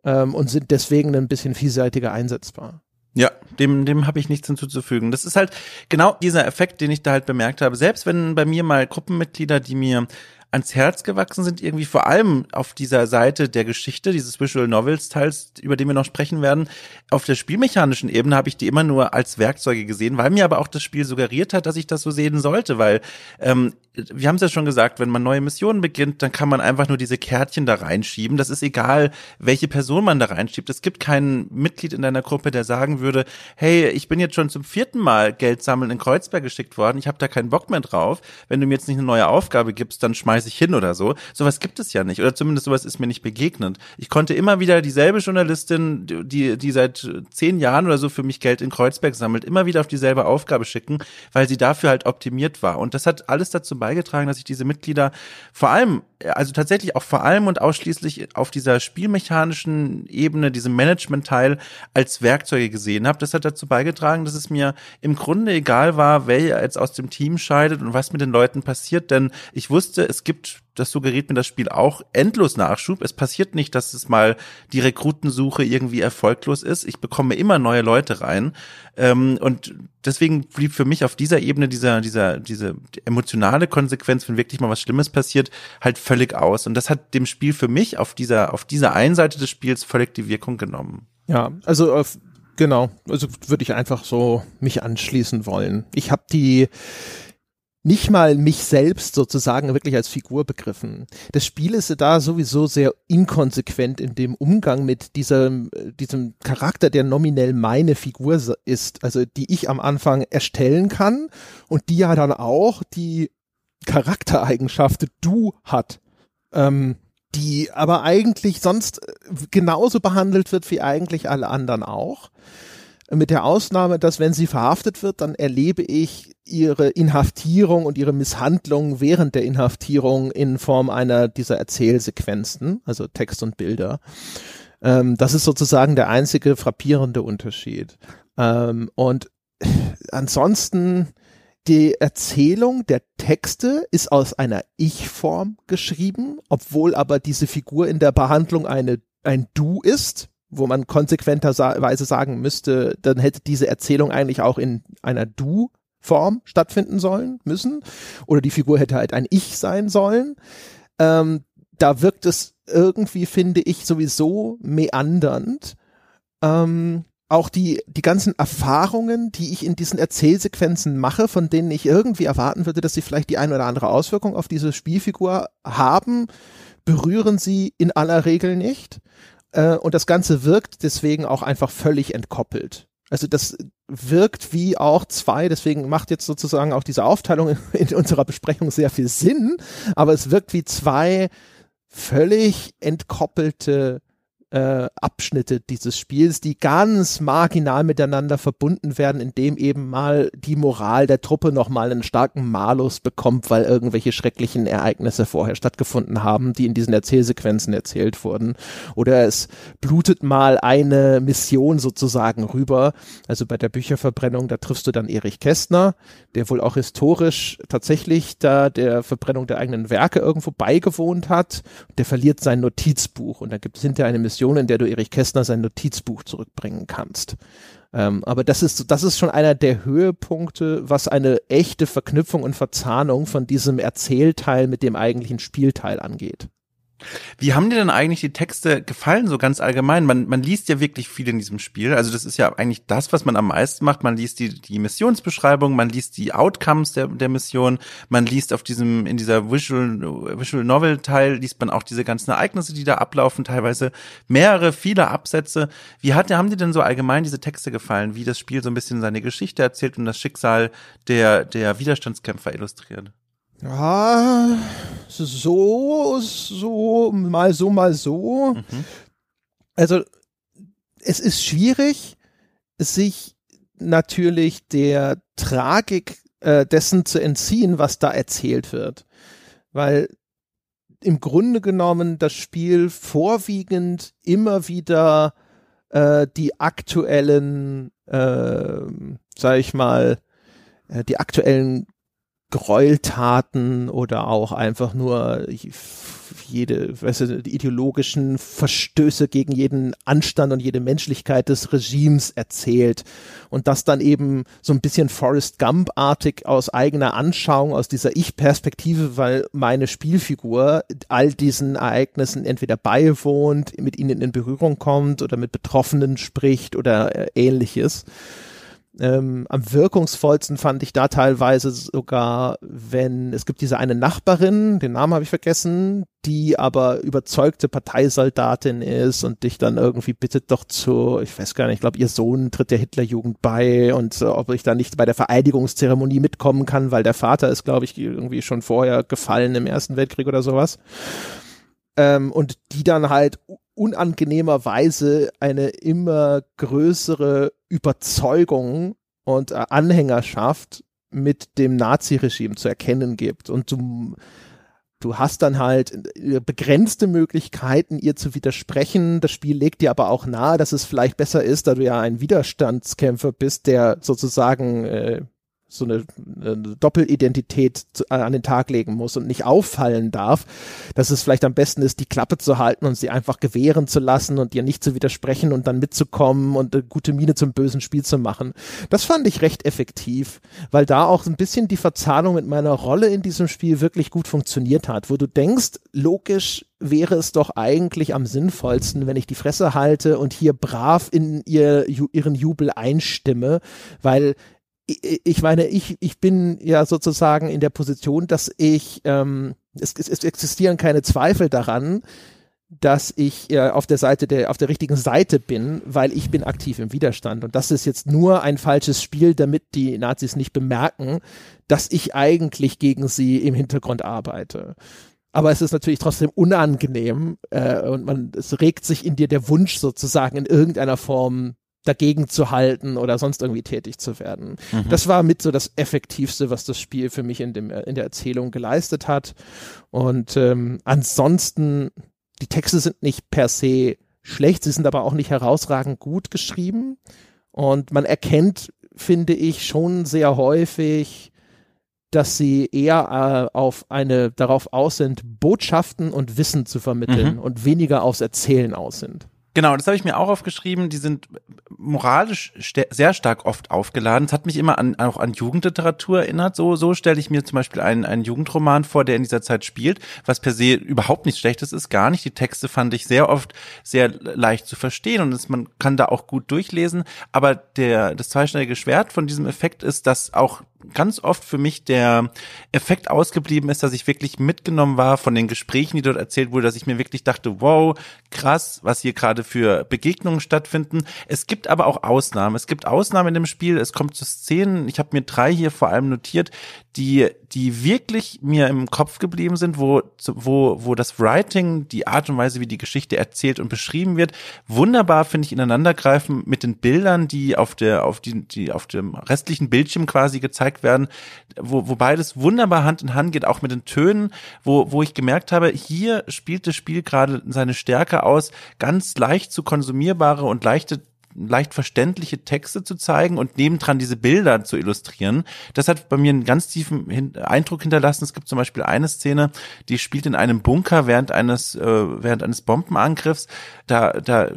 ähm, und sind deswegen ein bisschen vielseitiger einsetzbar. Ja, dem, dem habe ich nichts hinzuzufügen. Das ist halt genau dieser Effekt, den ich da halt bemerkt habe. Selbst wenn bei mir mal Gruppenmitglieder, die mir ans Herz gewachsen sind, irgendwie vor allem auf dieser Seite der Geschichte, dieses Visual Novels Teils, über den wir noch sprechen werden. Auf der spielmechanischen Ebene habe ich die immer nur als Werkzeuge gesehen, weil mir aber auch das Spiel suggeriert hat, dass ich das so sehen sollte, weil ähm, wir haben es ja schon gesagt, wenn man neue Missionen beginnt, dann kann man einfach nur diese Kärtchen da reinschieben. Das ist egal, welche Person man da reinschiebt. Es gibt kein Mitglied in deiner Gruppe, der sagen würde, hey, ich bin jetzt schon zum vierten Mal Geld sammeln in Kreuzberg geschickt worden, ich habe da keinen Bock mehr drauf. Wenn du mir jetzt nicht eine neue Aufgabe gibst, dann schmeiß ich hin oder so. Sowas gibt es ja nicht. Oder zumindest sowas ist mir nicht begegnet. Ich konnte immer wieder dieselbe Journalistin, die, die seit zehn Jahren oder so für mich Geld in Kreuzberg sammelt, immer wieder auf dieselbe Aufgabe schicken, weil sie dafür halt optimiert war. Und das hat alles dazu beigetragen, dass ich diese Mitglieder vor allem, also tatsächlich auch vor allem und ausschließlich auf dieser spielmechanischen Ebene, diesem Management-Teil als Werkzeuge gesehen habe. Das hat dazu beigetragen, dass es mir im Grunde egal war, wer jetzt aus dem Team scheidet und was mit den Leuten passiert, denn ich wusste, es gibt gibt, das suggeriert mir das Spiel auch, endlos Nachschub. Es passiert nicht, dass es mal die Rekrutensuche irgendwie erfolglos ist. Ich bekomme immer neue Leute rein. Ähm, und deswegen blieb für mich auf dieser Ebene dieser, dieser, diese emotionale Konsequenz, wenn wirklich mal was Schlimmes passiert, halt völlig aus. Und das hat dem Spiel für mich auf dieser, auf dieser einen Seite des Spiels völlig die Wirkung genommen. Ja, also auf Genau, also würde ich einfach so mich anschließen wollen. Ich habe die nicht mal mich selbst sozusagen wirklich als Figur begriffen. Das Spiel ist da sowieso sehr inkonsequent in dem Umgang mit diesem, diesem Charakter, der nominell meine Figur ist, also die ich am Anfang erstellen kann und die ja dann auch die Charaktereigenschaft du hat. Ähm, die aber eigentlich sonst äh, genauso behandelt wird wie eigentlich alle anderen auch. Mit der Ausnahme, dass wenn sie verhaftet wird, dann erlebe ich ihre Inhaftierung und ihre Misshandlung während der Inhaftierung in Form einer dieser Erzählsequenzen, also Text und Bilder. Ähm, das ist sozusagen der einzige frappierende Unterschied. Ähm, und ansonsten die Erzählung der Texte ist aus einer Ich-Form geschrieben, obwohl aber diese Figur in der Behandlung eine, ein Du ist, wo man konsequenterweise sagen müsste, dann hätte diese Erzählung eigentlich auch in einer Du-Form stattfinden sollen, müssen. Oder die Figur hätte halt ein Ich sein sollen. Ähm, da wirkt es irgendwie, finde ich, sowieso meandernd. Ähm, auch die, die ganzen Erfahrungen, die ich in diesen Erzählsequenzen mache, von denen ich irgendwie erwarten würde, dass sie vielleicht die eine oder andere Auswirkung auf diese Spielfigur haben, berühren sie in aller Regel nicht. Äh, und das Ganze wirkt deswegen auch einfach völlig entkoppelt. Also das wirkt wie auch zwei, deswegen macht jetzt sozusagen auch diese Aufteilung in, in unserer Besprechung sehr viel Sinn, aber es wirkt wie zwei völlig entkoppelte äh, Abschnitte dieses Spiels, die ganz marginal miteinander verbunden werden, indem eben mal die Moral der Truppe nochmal einen starken Malus bekommt, weil irgendwelche schrecklichen Ereignisse vorher stattgefunden haben, die in diesen Erzählsequenzen erzählt wurden. Oder es blutet mal eine Mission sozusagen rüber. Also bei der Bücherverbrennung, da triffst du dann Erich Kästner, der wohl auch historisch tatsächlich da der Verbrennung der eigenen Werke irgendwo beigewohnt hat. Der verliert sein Notizbuch und da gibt es hinterher eine Mission, Situation, in der du Erich Kästner sein Notizbuch zurückbringen kannst. Ähm, aber das ist, das ist schon einer der Höhepunkte, was eine echte Verknüpfung und Verzahnung von diesem Erzählteil mit dem eigentlichen Spielteil angeht. Wie haben dir denn eigentlich die Texte gefallen, so ganz allgemein? Man, man liest ja wirklich viel in diesem Spiel. Also das ist ja eigentlich das, was man am meisten macht. Man liest die, die Missionsbeschreibung, man liest die Outcomes der, der Mission, man liest auf diesem, in dieser Visual, Visual Novel Teil, liest man auch diese ganzen Ereignisse, die da ablaufen, teilweise mehrere, viele Absätze. Wie hat, haben dir denn so allgemein diese Texte gefallen, wie das Spiel so ein bisschen seine Geschichte erzählt und das Schicksal der, der Widerstandskämpfer illustriert? Ja, so, so, mal so, mal so. Mhm. Also, es ist schwierig, sich natürlich der Tragik äh, dessen zu entziehen, was da erzählt wird. Weil im Grunde genommen das Spiel vorwiegend immer wieder äh, die aktuellen, äh, sag ich mal, äh, die aktuellen Gräueltaten oder auch einfach nur jede, weißt du, die ideologischen Verstöße gegen jeden Anstand und jede Menschlichkeit des Regimes erzählt und das dann eben so ein bisschen Forrest Gump-artig aus eigener Anschauung, aus dieser Ich-Perspektive, weil meine Spielfigur all diesen Ereignissen entweder beiwohnt, mit ihnen in Berührung kommt oder mit Betroffenen spricht oder äh, ähnliches. Ähm, am wirkungsvollsten fand ich da teilweise sogar, wenn es gibt diese eine Nachbarin, den Namen habe ich vergessen, die aber überzeugte Parteisoldatin ist und dich dann irgendwie bittet doch zu, ich weiß gar nicht, ich glaube, ihr Sohn tritt der Hitlerjugend bei und äh, ob ich da nicht bei der Vereidigungszeremonie mitkommen kann, weil der Vater ist, glaube ich, irgendwie schon vorher gefallen im Ersten Weltkrieg oder sowas. Ähm, und die dann halt unangenehmerweise eine immer größere Überzeugung und äh, Anhängerschaft mit dem Naziregime zu erkennen gibt. Und du, du hast dann halt äh, begrenzte Möglichkeiten, ihr zu widersprechen. Das Spiel legt dir aber auch nahe, dass es vielleicht besser ist, da du ja ein Widerstandskämpfer bist, der sozusagen äh, so eine, eine Doppelidentität zu, äh, an den Tag legen muss und nicht auffallen darf, dass es vielleicht am besten ist, die Klappe zu halten und sie einfach gewähren zu lassen und ihr nicht zu widersprechen und dann mitzukommen und eine gute Miene zum bösen Spiel zu machen. Das fand ich recht effektiv, weil da auch ein bisschen die Verzahnung mit meiner Rolle in diesem Spiel wirklich gut funktioniert hat, wo du denkst, logisch wäre es doch eigentlich am sinnvollsten, wenn ich die Fresse halte und hier brav in ihr, ihren Jubel einstimme, weil ich meine, ich, ich bin ja sozusagen in der Position, dass ich, ähm, es, es existieren keine Zweifel daran, dass ich äh, auf der Seite der, auf der richtigen Seite bin, weil ich bin aktiv im Widerstand. Und das ist jetzt nur ein falsches Spiel, damit die Nazis nicht bemerken, dass ich eigentlich gegen sie im Hintergrund arbeite. Aber es ist natürlich trotzdem unangenehm äh, und man, es regt sich in dir der Wunsch sozusagen in irgendeiner Form dagegen zu halten oder sonst irgendwie tätig zu werden. Mhm. Das war mit so das Effektivste, was das Spiel für mich in, dem, in der Erzählung geleistet hat. Und ähm, ansonsten, die Texte sind nicht per se schlecht, sie sind aber auch nicht herausragend gut geschrieben. Und man erkennt, finde ich, schon sehr häufig, dass sie eher äh, auf eine darauf aus sind, Botschaften und Wissen zu vermitteln mhm. und weniger aufs Erzählen aus sind. Genau, das habe ich mir auch aufgeschrieben. Die sind moralisch sehr stark oft aufgeladen. Es hat mich immer an, auch an Jugendliteratur erinnert. So, so stelle ich mir zum Beispiel einen, einen Jugendroman vor, der in dieser Zeit spielt, was per se überhaupt nichts Schlechtes ist, gar nicht. Die Texte fand ich sehr oft sehr leicht zu verstehen und es, man kann da auch gut durchlesen. Aber der, das zweischneidige Schwert von diesem Effekt ist, dass auch ganz oft für mich der Effekt ausgeblieben ist, dass ich wirklich mitgenommen war von den Gesprächen, die dort erzählt wurde, dass ich mir wirklich dachte, wow, krass, was hier gerade für Begegnungen stattfinden. Es gibt aber auch Ausnahmen. Es gibt Ausnahmen in dem Spiel. Es kommt zu Szenen. Ich habe mir drei hier vor allem notiert, die, die wirklich mir im Kopf geblieben sind, wo, wo, wo das Writing, die Art und Weise, wie die Geschichte erzählt und beschrieben wird, wunderbar, finde ich, ineinandergreifen mit den Bildern, die auf der, auf die, die auf dem restlichen Bildschirm quasi gezeigt werden, wo, wo beides wunderbar Hand in Hand geht, auch mit den Tönen, wo, wo ich gemerkt habe, hier spielt das Spiel gerade seine Stärke aus, ganz leicht zu konsumierbare und leichte leicht verständliche Texte zu zeigen und nebendran diese Bilder zu illustrieren. Das hat bei mir einen ganz tiefen Eindruck hinterlassen. Es gibt zum Beispiel eine Szene, die spielt in einem Bunker während eines äh, während eines Bombenangriffs. Da da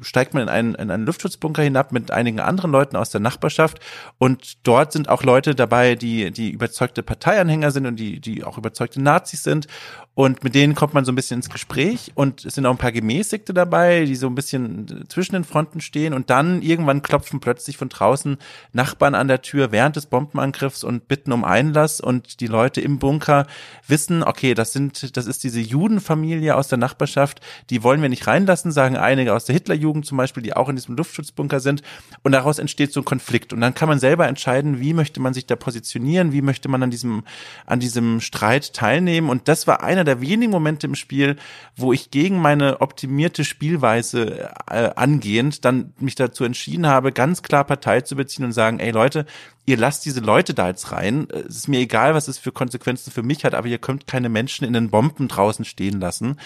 steigt man in einen, in einen Luftschutzbunker hinab mit einigen anderen Leuten aus der Nachbarschaft und dort sind auch Leute dabei, die die überzeugte Parteianhänger sind und die die auch überzeugte Nazis sind und mit denen kommt man so ein bisschen ins Gespräch und es sind auch ein paar Gemäßigte dabei, die so ein bisschen zwischen den Fronten stehen und dann irgendwann klopfen plötzlich von draußen Nachbarn an der Tür während des Bombenangriffs und bitten um Einlass und die Leute im Bunker wissen, okay, das sind, das ist diese Judenfamilie aus der Nachbarschaft, die wollen wir nicht reinlassen, sagen einige aus der Hitlerjugend zum Beispiel, die auch in diesem Luftschutzbunker sind und daraus entsteht so ein Konflikt. Und dann kann man selber entscheiden, wie möchte man sich da positionieren, wie möchte man an diesem, an diesem Streit teilnehmen. Und das war einer der wenigen Momente im Spiel, wo ich gegen meine optimierte Spielweise äh, angehend dann mich dazu entschieden habe, ganz klar Partei zu beziehen und sagen, ey Leute, ihr lasst diese Leute da jetzt rein. Es ist mir egal, was es für Konsequenzen für mich hat, aber ihr könnt keine Menschen in den Bomben draußen stehen lassen.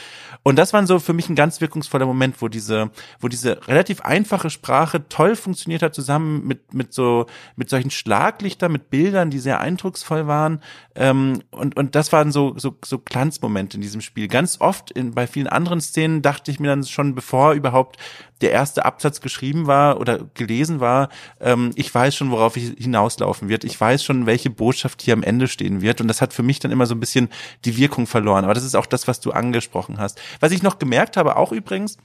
Und das war so für mich ein ganz wirkungsvoller Moment, wo diese, wo diese relativ einfache Sprache toll funktioniert hat, zusammen mit, mit so, mit solchen Schlaglichtern, mit Bildern, die sehr eindrucksvoll waren. Ähm, und, und das waren so, so, so Glanzmomente in diesem Spiel. Ganz oft in, bei vielen anderen Szenen dachte ich mir dann schon, bevor überhaupt der erste Absatz geschrieben war oder gelesen war, ähm, ich weiß schon, worauf ich hinaus hinauslaufen wird. Ich weiß schon, welche Botschaft hier am Ende stehen wird. Und das hat für mich dann immer so ein bisschen die Wirkung verloren. Aber das ist auch das, was du angesprochen hast. Was ich noch gemerkt habe, auch übrigens,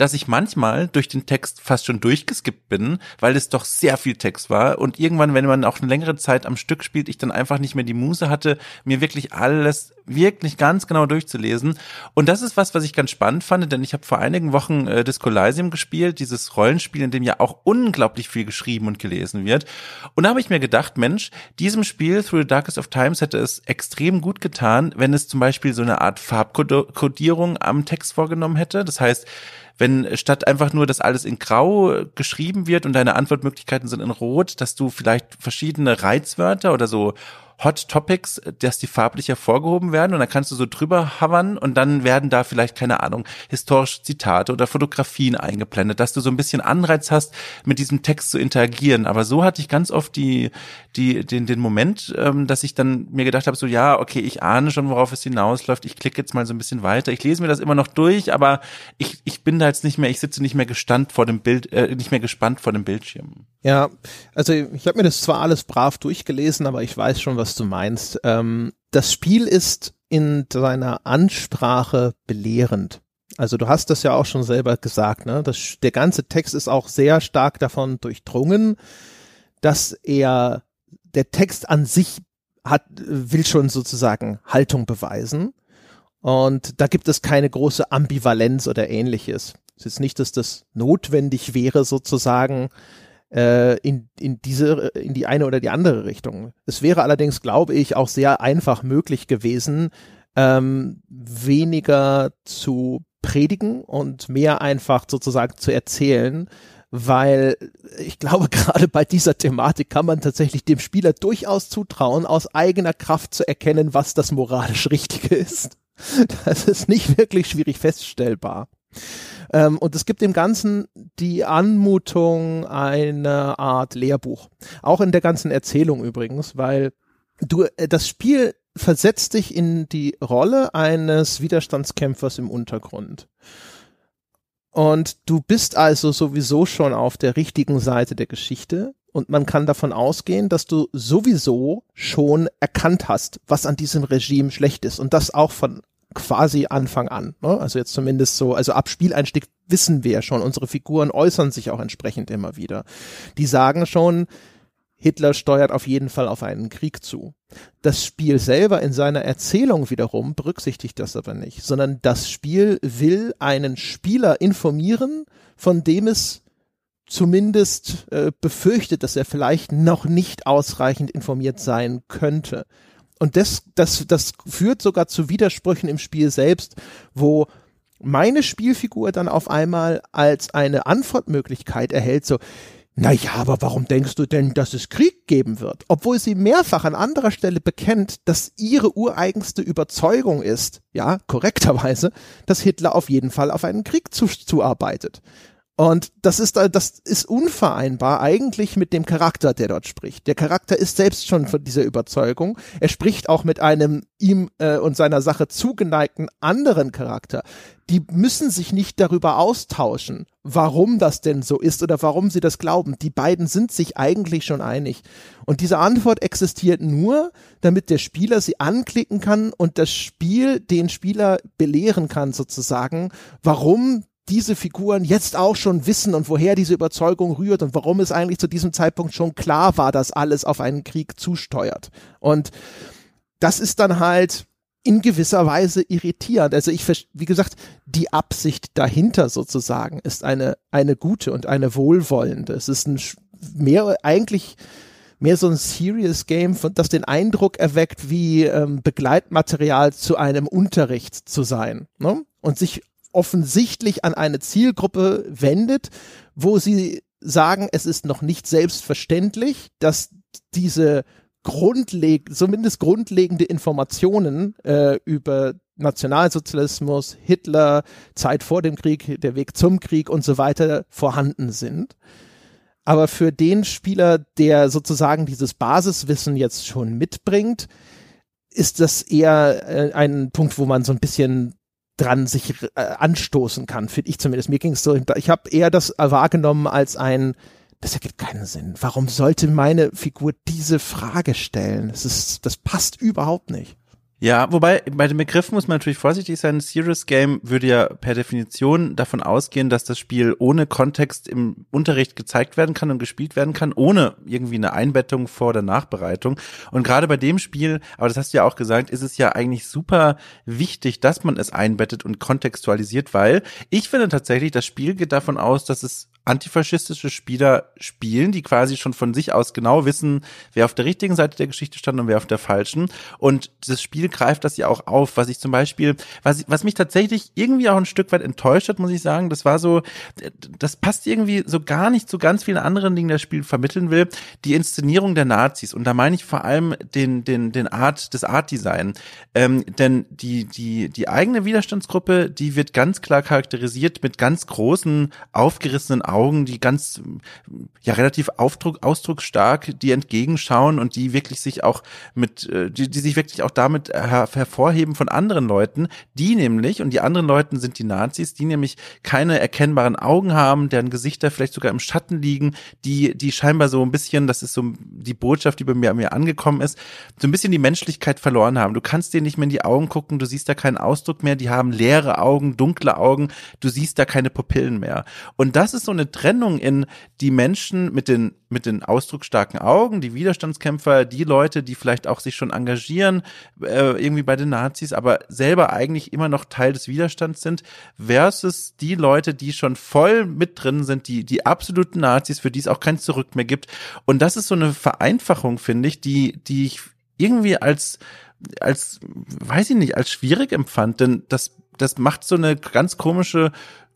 dass ich manchmal durch den Text fast schon durchgeskippt bin, weil es doch sehr viel Text war und irgendwann, wenn man auch eine längere Zeit am Stück spielt, ich dann einfach nicht mehr die Muse hatte, mir wirklich alles wirklich ganz genau durchzulesen. Und das ist was, was ich ganz spannend fand, denn ich habe vor einigen Wochen äh, Disco Elysium gespielt, dieses Rollenspiel, in dem ja auch unglaublich viel geschrieben und gelesen wird. Und da habe ich mir gedacht, Mensch, diesem Spiel Through the Darkest of Times hätte es extrem gut getan, wenn es zum Beispiel so eine Art Farbkodierung am Text vorgenommen hätte. Das heißt, wenn statt einfach nur, dass alles in Grau geschrieben wird und deine Antwortmöglichkeiten sind in Rot, dass du vielleicht verschiedene Reizwörter oder so Hot Topics, dass die farblich hervorgehoben werden und dann kannst du so drüber havern und dann werden da vielleicht, keine Ahnung, historische Zitate oder Fotografien eingeblendet, dass du so ein bisschen Anreiz hast, mit diesem Text zu interagieren. Aber so hatte ich ganz oft die, die, den, den Moment, ähm, dass ich dann mir gedacht habe, so ja, okay, ich ahne schon, worauf es hinausläuft, ich klicke jetzt mal so ein bisschen weiter, ich lese mir das immer noch durch, aber ich, ich bin da jetzt nicht mehr, ich sitze nicht mehr gestand vor dem Bild, äh, nicht mehr gespannt vor dem Bildschirm. Ja, also ich habe mir das zwar alles brav durchgelesen, aber ich weiß schon, was du meinst. Ähm, das Spiel ist in seiner Ansprache belehrend. Also du hast das ja auch schon selber gesagt, ne? Das, der ganze Text ist auch sehr stark davon durchdrungen, dass er der Text an sich hat, will schon sozusagen Haltung beweisen. Und da gibt es keine große Ambivalenz oder ähnliches. Es ist nicht, dass das notwendig wäre, sozusagen äh, in, in diese, in die eine oder die andere Richtung. Es wäre allerdings, glaube ich, auch sehr einfach möglich gewesen, ähm, weniger zu predigen und mehr einfach sozusagen zu erzählen, weil ich glaube, gerade bei dieser Thematik kann man tatsächlich dem Spieler durchaus zutrauen, aus eigener Kraft zu erkennen, was das moralisch Richtige ist. Das ist nicht wirklich schwierig feststellbar. Ähm, und es gibt dem Ganzen die Anmutung einer Art Lehrbuch. Auch in der ganzen Erzählung übrigens, weil du, äh, das Spiel versetzt dich in die Rolle eines Widerstandskämpfers im Untergrund. Und du bist also sowieso schon auf der richtigen Seite der Geschichte und man kann davon ausgehen, dass du sowieso schon erkannt hast, was an diesem Regime schlecht ist und das auch von quasi Anfang an. Ne? Also jetzt zumindest so, also ab Spieleinstieg wissen wir schon, unsere Figuren äußern sich auch entsprechend immer wieder. Die sagen schon, Hitler steuert auf jeden Fall auf einen Krieg zu. Das Spiel selber in seiner Erzählung wiederum berücksichtigt das aber nicht, sondern das Spiel will einen Spieler informieren, von dem es zumindest äh, befürchtet, dass er vielleicht noch nicht ausreichend informiert sein könnte. Und das, das, das führt sogar zu Widersprüchen im Spiel selbst, wo meine Spielfigur dann auf einmal als eine Antwortmöglichkeit erhält, so, na ja, aber warum denkst du denn, dass es Krieg geben wird? Obwohl sie mehrfach an anderer Stelle bekennt, dass ihre ureigenste Überzeugung ist, ja, korrekterweise, dass Hitler auf jeden Fall auf einen Krieg zu, zuarbeitet. Und das ist, das ist unvereinbar eigentlich mit dem Charakter, der dort spricht. Der Charakter ist selbst schon von dieser Überzeugung. Er spricht auch mit einem ihm äh, und seiner Sache zugeneigten anderen Charakter. Die müssen sich nicht darüber austauschen, warum das denn so ist oder warum sie das glauben. Die beiden sind sich eigentlich schon einig. Und diese Antwort existiert nur, damit der Spieler sie anklicken kann und das Spiel den Spieler belehren kann sozusagen, warum diese Figuren jetzt auch schon wissen und woher diese Überzeugung rührt und warum es eigentlich zu diesem Zeitpunkt schon klar war, dass alles auf einen Krieg zusteuert. Und das ist dann halt in gewisser Weise irritierend. Also ich, wie gesagt, die Absicht dahinter sozusagen ist eine, eine gute und eine wohlwollende. Es ist ein mehr, eigentlich mehr so ein Serious Game, das den Eindruck erweckt, wie ähm, Begleitmaterial zu einem Unterricht zu sein. Ne? Und sich offensichtlich an eine Zielgruppe wendet, wo sie sagen, es ist noch nicht selbstverständlich, dass diese grundleg zumindest grundlegende Informationen äh, über Nationalsozialismus, Hitler, Zeit vor dem Krieg, der Weg zum Krieg und so weiter vorhanden sind. Aber für den Spieler, der sozusagen dieses Basiswissen jetzt schon mitbringt, ist das eher äh, ein Punkt, wo man so ein bisschen dran sich äh, anstoßen kann, finde ich zumindest. Mir ging es so, ich habe eher das wahrgenommen als ein, das ergibt keinen Sinn. Warum sollte meine Figur diese Frage stellen? Das ist, das passt überhaupt nicht. Ja, wobei bei dem Begriff muss man natürlich vorsichtig sein. Ein Serious Game würde ja per Definition davon ausgehen, dass das Spiel ohne Kontext im Unterricht gezeigt werden kann und gespielt werden kann, ohne irgendwie eine Einbettung vor der Nachbereitung. Und gerade bei dem Spiel, aber das hast du ja auch gesagt, ist es ja eigentlich super wichtig, dass man es einbettet und kontextualisiert, weil ich finde tatsächlich, das Spiel geht davon aus, dass es antifaschistische Spieler spielen, die quasi schon von sich aus genau wissen, wer auf der richtigen Seite der Geschichte stand und wer auf der falschen. Und das Spiel greift das ja auch auf, was ich zum Beispiel, was, was mich tatsächlich irgendwie auch ein Stück weit enttäuscht hat, muss ich sagen, das war so, das passt irgendwie so gar nicht zu ganz vielen anderen Dingen, das Spiel vermitteln will, die Inszenierung der Nazis. Und da meine ich vor allem den, den, den Art, das Art Design. Ähm, denn die, die, die eigene Widerstandsgruppe, die wird ganz klar charakterisiert mit ganz großen, aufgerissenen Augen die ganz, ja, relativ aufdruck, ausdrucksstark, die entgegenschauen und die wirklich sich auch mit, äh, die, die sich wirklich auch damit her hervorheben von anderen Leuten, die nämlich, und die anderen Leuten sind die Nazis, die nämlich keine erkennbaren Augen haben, deren Gesichter vielleicht sogar im Schatten liegen, die, die scheinbar so ein bisschen, das ist so die Botschaft, die bei mir, mir angekommen ist, so ein bisschen die Menschlichkeit verloren haben. Du kannst denen nicht mehr in die Augen gucken, du siehst da keinen Ausdruck mehr, die haben leere Augen, dunkle Augen, du siehst da keine Pupillen mehr. Und das ist so eine Trennung in die Menschen mit den, mit den ausdrucksstarken Augen, die Widerstandskämpfer, die Leute, die vielleicht auch sich schon engagieren, äh, irgendwie bei den Nazis, aber selber eigentlich immer noch Teil des Widerstands sind, versus die Leute, die schon voll mit drin sind, die, die absoluten Nazis, für die es auch kein Zurück mehr gibt. Und das ist so eine Vereinfachung, finde ich, die, die ich irgendwie als, als, weiß ich nicht, als schwierig empfand, denn das das macht so eine ganz komische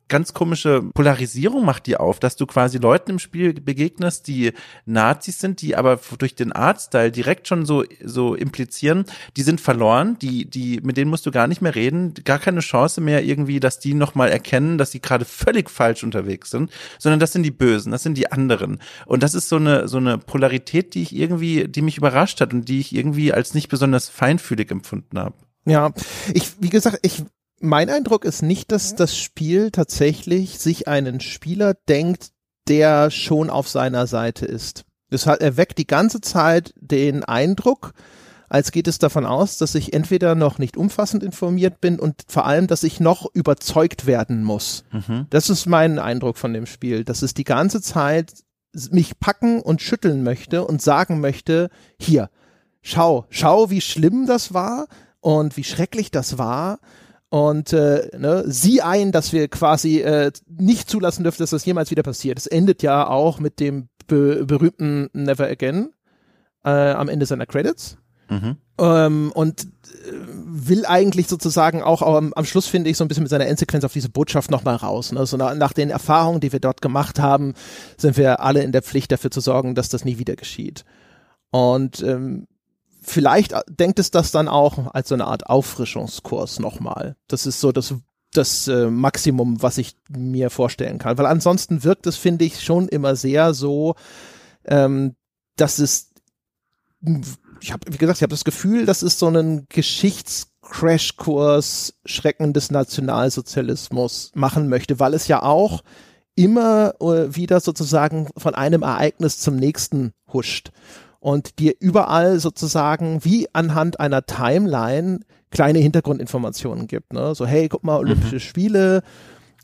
ganz komische Polarisierung macht die auf, dass du quasi Leuten im Spiel begegnest, die Nazis sind, die aber durch den Artstyle direkt schon so so implizieren, die sind verloren, die die mit denen musst du gar nicht mehr reden, gar keine Chance mehr irgendwie, dass die noch mal erkennen, dass sie gerade völlig falsch unterwegs sind, sondern das sind die Bösen, das sind die anderen und das ist so eine so eine Polarität, die ich irgendwie, die mich überrascht hat und die ich irgendwie als nicht besonders feinfühlig empfunden habe. Ja, ich, wie gesagt, ich mein Eindruck ist nicht, dass das Spiel tatsächlich sich einen Spieler denkt, der schon auf seiner Seite ist. Das hat, er weckt die ganze Zeit den Eindruck, als geht es davon aus, dass ich entweder noch nicht umfassend informiert bin und vor allem, dass ich noch überzeugt werden muss. Mhm. Das ist mein Eindruck von dem Spiel, dass es die ganze Zeit mich packen und schütteln möchte und sagen möchte, hier, schau, schau, wie schlimm das war und wie schrecklich das war und äh, ne, sieh ein, dass wir quasi äh, nicht zulassen dürfen, dass das jemals wieder passiert. Es endet ja auch mit dem be berühmten Never Again äh, am Ende seiner Credits. Mhm. Ähm, und äh, will eigentlich sozusagen auch am, am Schluss, finde ich, so ein bisschen mit seiner Endsequenz auf diese Botschaft nochmal raus. Ne? So nach, nach den Erfahrungen, die wir dort gemacht haben, sind wir alle in der Pflicht dafür zu sorgen, dass das nie wieder geschieht. Und ähm, vielleicht denkt es das dann auch als so eine Art Auffrischungskurs nochmal. Das ist so das, das äh, Maximum, was ich mir vorstellen kann. Weil ansonsten wirkt es, finde ich, schon immer sehr so, ähm, dass es, ich habe, wie gesagt, ich habe das Gefühl, das ist so ein Geschichtscrashkurs Schrecken des Nationalsozialismus machen möchte, weil es ja auch immer äh, wieder sozusagen von einem Ereignis zum nächsten huscht und dir überall sozusagen wie anhand einer Timeline kleine Hintergrundinformationen gibt. Ne? So, hey, guck mal, Olympische mhm. Spiele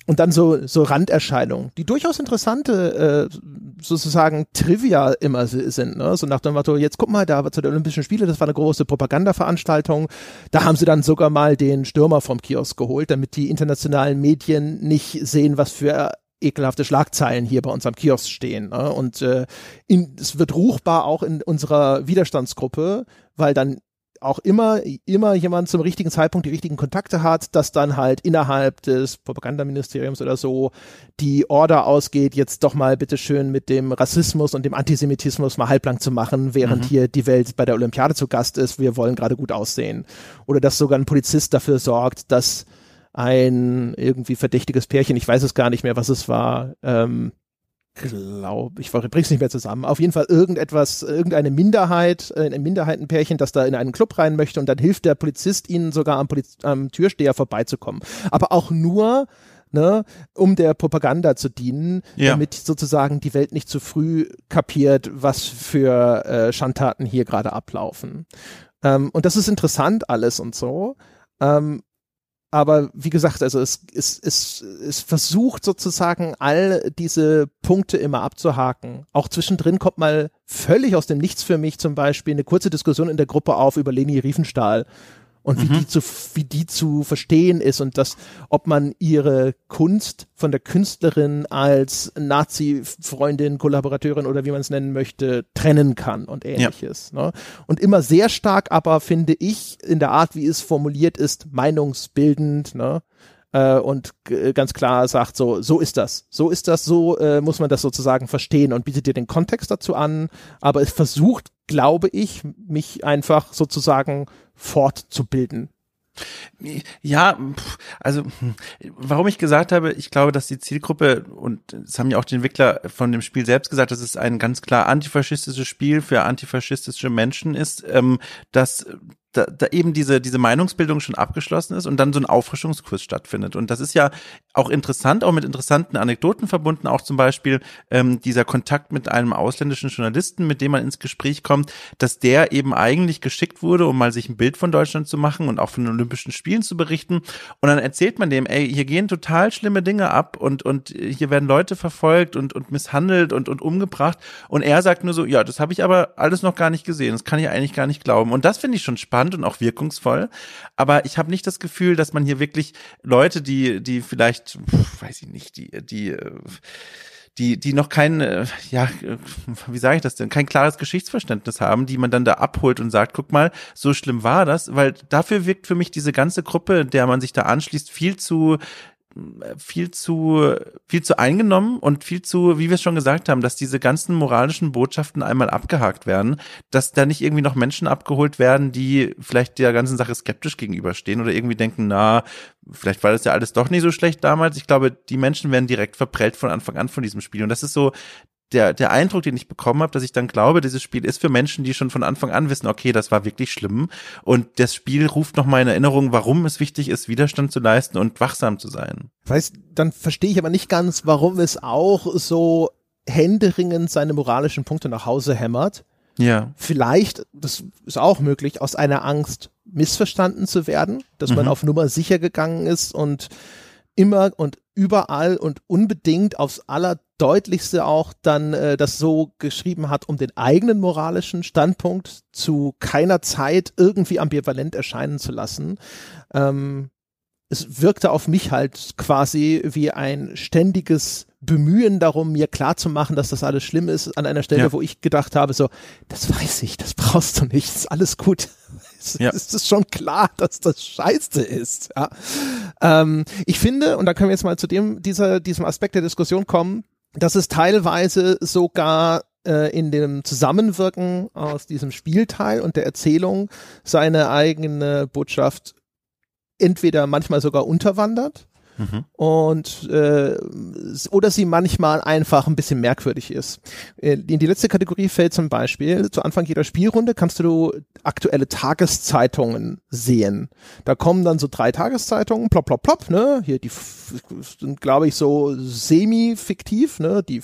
und dann so, so Randerscheinungen, die durchaus interessante äh, sozusagen Trivia immer sind. Ne? So nach dem Motto, jetzt guck mal, da war zu den Olympischen Spiele, das war eine große Propagandaveranstaltung. Da haben sie dann sogar mal den Stürmer vom Kiosk geholt, damit die internationalen Medien nicht sehen, was für ekelhafte Schlagzeilen hier bei uns am Kiosk stehen. Ne? Und äh, in, es wird ruchbar auch in unserer Widerstandsgruppe, weil dann auch immer, immer jemand zum richtigen Zeitpunkt die richtigen Kontakte hat, dass dann halt innerhalb des Propagandaministeriums oder so die Order ausgeht, jetzt doch mal bitteschön mit dem Rassismus und dem Antisemitismus mal halblang zu machen, während mhm. hier die Welt bei der Olympiade zu Gast ist. Wir wollen gerade gut aussehen. Oder dass sogar ein Polizist dafür sorgt, dass ein irgendwie verdächtiges Pärchen, ich weiß es gar nicht mehr, was es war, ähm, glaube ich, bring's nicht mehr zusammen. Auf jeden Fall irgendetwas, irgendeine Minderheit, äh, ein Minderheitenpärchen, das da in einen Club rein möchte und dann hilft der Polizist ihnen sogar am, Poliz am Türsteher vorbeizukommen. Aber auch nur, ne, um der Propaganda zu dienen, ja. damit sozusagen die Welt nicht zu früh kapiert, was für äh, Schandtaten hier gerade ablaufen. Ähm, und das ist interessant alles und so. Ähm, aber wie gesagt, also es, es, es, es versucht sozusagen all diese Punkte immer abzuhaken. Auch zwischendrin kommt mal völlig aus dem Nichts für mich zum Beispiel eine kurze Diskussion in der Gruppe auf über Leni Riefenstahl. Und wie, mhm. die zu, wie die zu verstehen ist und das, ob man ihre Kunst von der Künstlerin als Nazi-Freundin, Kollaborateurin oder wie man es nennen möchte, trennen kann und ähnliches. Ja. Ne? Und immer sehr stark aber, finde ich, in der Art, wie es formuliert ist, meinungsbildend, ne? Äh, und ganz klar sagt so, so ist das, so ist das, so äh, muss man das sozusagen verstehen und bietet dir den Kontext dazu an, aber es versucht, glaube ich, mich einfach sozusagen fortzubilden. Ja, also warum ich gesagt habe, ich glaube, dass die Zielgruppe, und das haben ja auch die Entwickler von dem Spiel selbst gesagt, dass es ein ganz klar antifaschistisches Spiel für antifaschistische Menschen ist, ähm, dass da, da eben diese, diese Meinungsbildung schon abgeschlossen ist und dann so ein Auffrischungskurs stattfindet. Und das ist ja auch interessant, auch mit interessanten Anekdoten verbunden, auch zum Beispiel ähm, dieser Kontakt mit einem ausländischen Journalisten, mit dem man ins Gespräch kommt, dass der eben eigentlich geschickt wurde, um mal sich ein Bild von Deutschland zu machen und auch von den Olympischen Spielen zu berichten. Und dann erzählt man dem, ey, hier gehen total schlimme Dinge ab und, und hier werden Leute verfolgt und, und misshandelt und, und umgebracht. Und er sagt nur so, ja, das habe ich aber alles noch gar nicht gesehen. Das kann ich eigentlich gar nicht glauben. Und das finde ich schon spannend spannend und auch wirkungsvoll. Aber ich habe nicht das Gefühl, dass man hier wirklich Leute, die, die vielleicht, weiß ich nicht, die, die, die, die noch kein, äh, ja, wie sage ich das denn, kein klares Geschichtsverständnis haben, die man dann da abholt und sagt, guck mal, so schlimm war das, weil dafür wirkt für mich diese ganze Gruppe, der man sich da anschließt, viel zu viel zu, viel zu eingenommen und viel zu, wie wir es schon gesagt haben, dass diese ganzen moralischen Botschaften einmal abgehakt werden, dass da nicht irgendwie noch Menschen abgeholt werden, die vielleicht der ganzen Sache skeptisch gegenüberstehen oder irgendwie denken, na, vielleicht war das ja alles doch nicht so schlecht damals. Ich glaube, die Menschen werden direkt verprellt von Anfang an von diesem Spiel. Und das ist so der, der Eindruck, den ich bekommen habe, dass ich dann glaube, dieses Spiel ist für Menschen, die schon von Anfang an wissen, okay, das war wirklich schlimm. Und das Spiel ruft nochmal in Erinnerung, warum es wichtig ist, Widerstand zu leisten und wachsam zu sein. Weißt, dann verstehe ich aber nicht ganz, warum es auch so händeringend seine moralischen Punkte nach Hause hämmert. Ja. Vielleicht, das ist auch möglich, aus einer Angst missverstanden zu werden, dass mhm. man auf Nummer sicher gegangen ist und immer und überall und unbedingt aufs Allerdeutlichste auch dann äh, das so geschrieben hat, um den eigenen moralischen Standpunkt zu keiner Zeit irgendwie ambivalent erscheinen zu lassen. Ähm, es wirkte auf mich halt quasi wie ein ständiges Bemühen darum, mir klar zu machen, dass das alles schlimm ist, an einer Stelle, ja. wo ich gedacht habe, so, das weiß ich, das brauchst du nicht, ist alles gut. Es ja. ist schon klar, dass das scheiße ist. Ja. Ähm, ich finde, und da können wir jetzt mal zu dem, dieser, diesem Aspekt der Diskussion kommen, dass es teilweise sogar äh, in dem Zusammenwirken aus diesem Spielteil und der Erzählung seine eigene Botschaft entweder manchmal sogar unterwandert Mhm. Und äh, oder sie manchmal einfach ein bisschen merkwürdig ist. Äh, in die letzte Kategorie fällt zum Beispiel, zu Anfang jeder Spielrunde kannst du aktuelle Tageszeitungen sehen. Da kommen dann so drei Tageszeitungen, plopp, plopp, plopp, ne? Hier, die sind, glaube ich, so semi-fiktiv, ne? Die,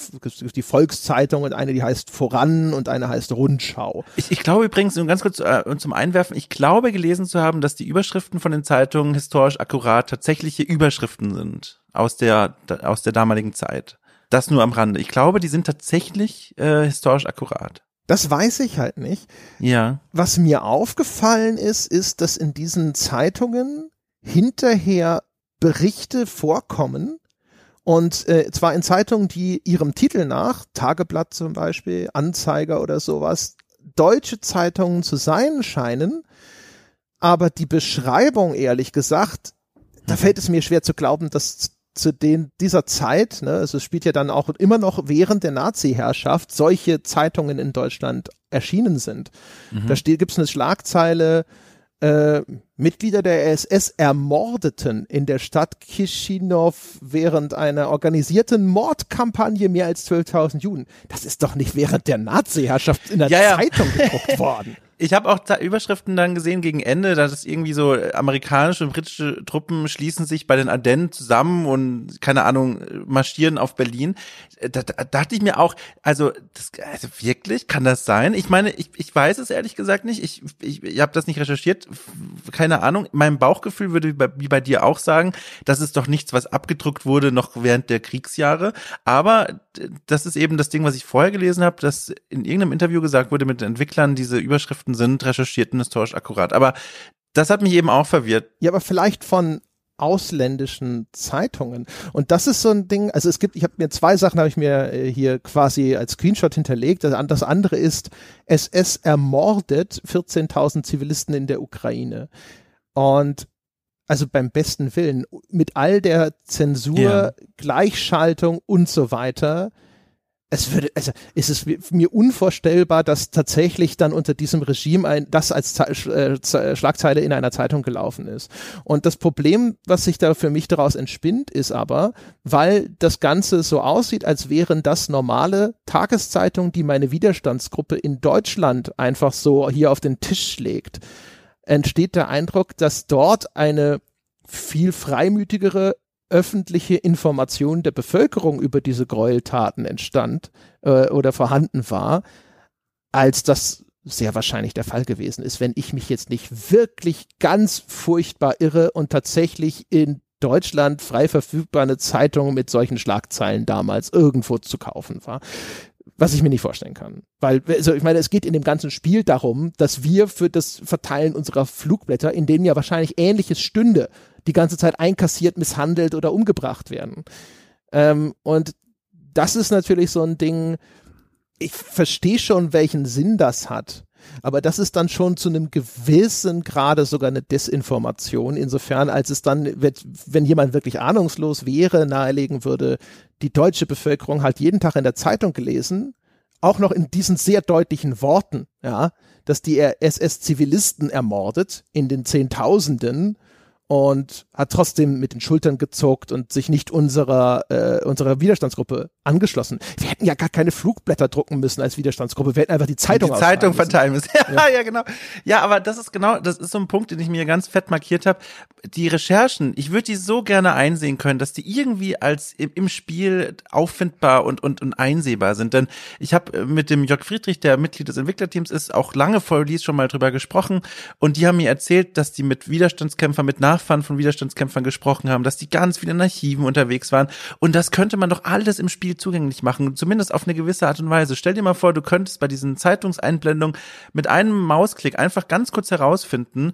die Volkszeitung und eine, die heißt Voran und eine heißt Rundschau. Ich, ich glaube übrigens, ganz kurz äh, zum Einwerfen, ich glaube gelesen zu haben, dass die Überschriften von den Zeitungen historisch akkurat tatsächliche Überschriften Schriften sind aus der, aus der damaligen Zeit. Das nur am Rande. Ich glaube, die sind tatsächlich äh, historisch akkurat. Das weiß ich halt nicht. Ja. Was mir aufgefallen ist, ist, dass in diesen Zeitungen hinterher Berichte vorkommen, und äh, zwar in Zeitungen, die ihrem Titel nach, Tageblatt zum Beispiel, Anzeiger oder sowas, deutsche Zeitungen zu sein scheinen, aber die Beschreibung, ehrlich gesagt, da mhm. fällt es mir schwer zu glauben, dass zu den dieser Zeit, ne, also es spielt ja dann auch immer noch während der Nazi-Herrschaft, solche Zeitungen in Deutschland erschienen sind. Mhm. Da gibt es eine Schlagzeile, äh, Mitglieder der SS ermordeten in der Stadt Chisinau während einer organisierten Mordkampagne mehr als 12.000 Juden. Das ist doch nicht während der Nazi-Herrschaft in der ja, Zeitung ja. gedruckt worden. Ich habe auch Überschriften dann gesehen gegen Ende, dass es irgendwie so äh, amerikanische und britische Truppen schließen sich bei den Ardennen zusammen und keine Ahnung marschieren auf Berlin. Äh, da, da dachte ich mir auch, also, das, also wirklich kann das sein? Ich meine, ich, ich weiß es ehrlich gesagt nicht. Ich ich, ich habe das nicht recherchiert, keine Ahnung. Mein Bauchgefühl würde wie bei, wie bei dir auch sagen, das ist doch nichts, was abgedruckt wurde noch während der Kriegsjahre. Aber das ist eben das Ding, was ich vorher gelesen habe, dass in irgendeinem Interview gesagt wurde mit den Entwicklern, diese Überschriften sind recherchiert und historisch akkurat. Aber Das hat mich eben auch verwirrt. Ja, aber vielleicht von ausländischen Zeitungen. Und das ist so ein Ding, also es gibt, ich habe mir zwei Sachen habe ich mir äh, hier quasi als Screenshot hinterlegt. Das andere ist, SS ermordet 14.000 Zivilisten in der Ukraine. Und also beim besten Willen, mit all der Zensur, ja. Gleichschaltung und so weiter, es würde, also ist es mir unvorstellbar, dass tatsächlich dann unter diesem Regime ein, das als äh, Schlagzeile in einer Zeitung gelaufen ist. Und das Problem, was sich da für mich daraus entspinnt, ist aber, weil das Ganze so aussieht, als wären das normale Tageszeitungen, die meine Widerstandsgruppe in Deutschland einfach so hier auf den Tisch schlägt, entsteht der Eindruck, dass dort eine viel freimütigere öffentliche Information der Bevölkerung über diese Gräueltaten entstand äh, oder vorhanden war, als das sehr wahrscheinlich der Fall gewesen ist, wenn ich mich jetzt nicht wirklich ganz furchtbar irre und tatsächlich in Deutschland frei verfügbar eine Zeitung mit solchen Schlagzeilen damals irgendwo zu kaufen war. Was ich mir nicht vorstellen kann. Weil, also ich meine, es geht in dem ganzen Spiel darum, dass wir für das Verteilen unserer Flugblätter, in denen ja wahrscheinlich ähnliches stünde, die ganze Zeit einkassiert, misshandelt oder umgebracht werden. Ähm, und das ist natürlich so ein Ding, ich verstehe schon, welchen Sinn das hat. Aber das ist dann schon zu einem gewissen Grade sogar eine Desinformation, insofern als es dann, wenn jemand wirklich ahnungslos wäre, nahelegen würde, die deutsche Bevölkerung halt jeden Tag in der Zeitung gelesen, auch noch in diesen sehr deutlichen Worten, ja, dass die SS-Zivilisten ermordet in den Zehntausenden und hat trotzdem mit den Schultern gezuckt und sich nicht unserer, äh, unserer Widerstandsgruppe angeschlossen. Wir hätten ja gar keine Flugblätter drucken müssen als Widerstandsgruppe. Wir hätten einfach die Zeitung Die Zeitung verteilen müssen. Ja, ja, genau. Ja, aber das ist genau, das ist so ein Punkt, den ich mir ganz fett markiert habe. Die Recherchen, ich würde die so gerne einsehen können, dass die irgendwie als im, im Spiel auffindbar und, und, und einsehbar sind. Denn ich habe äh, mit dem Jörg Friedrich, der Mitglied des Entwicklerteams ist, auch lange vor Release schon mal drüber gesprochen. Und die haben mir erzählt, dass die mit Widerstandskämpfern, mit Nachfahren von Widerstandskämpfern gesprochen haben, dass die ganz viel in Archiven unterwegs waren. Und das könnte man doch alles im Spiel zugänglich machen, zumindest auf eine gewisse Art und Weise. Stell dir mal vor, du könntest bei diesen Zeitungseinblendungen mit einem Mausklick einfach ganz kurz herausfinden,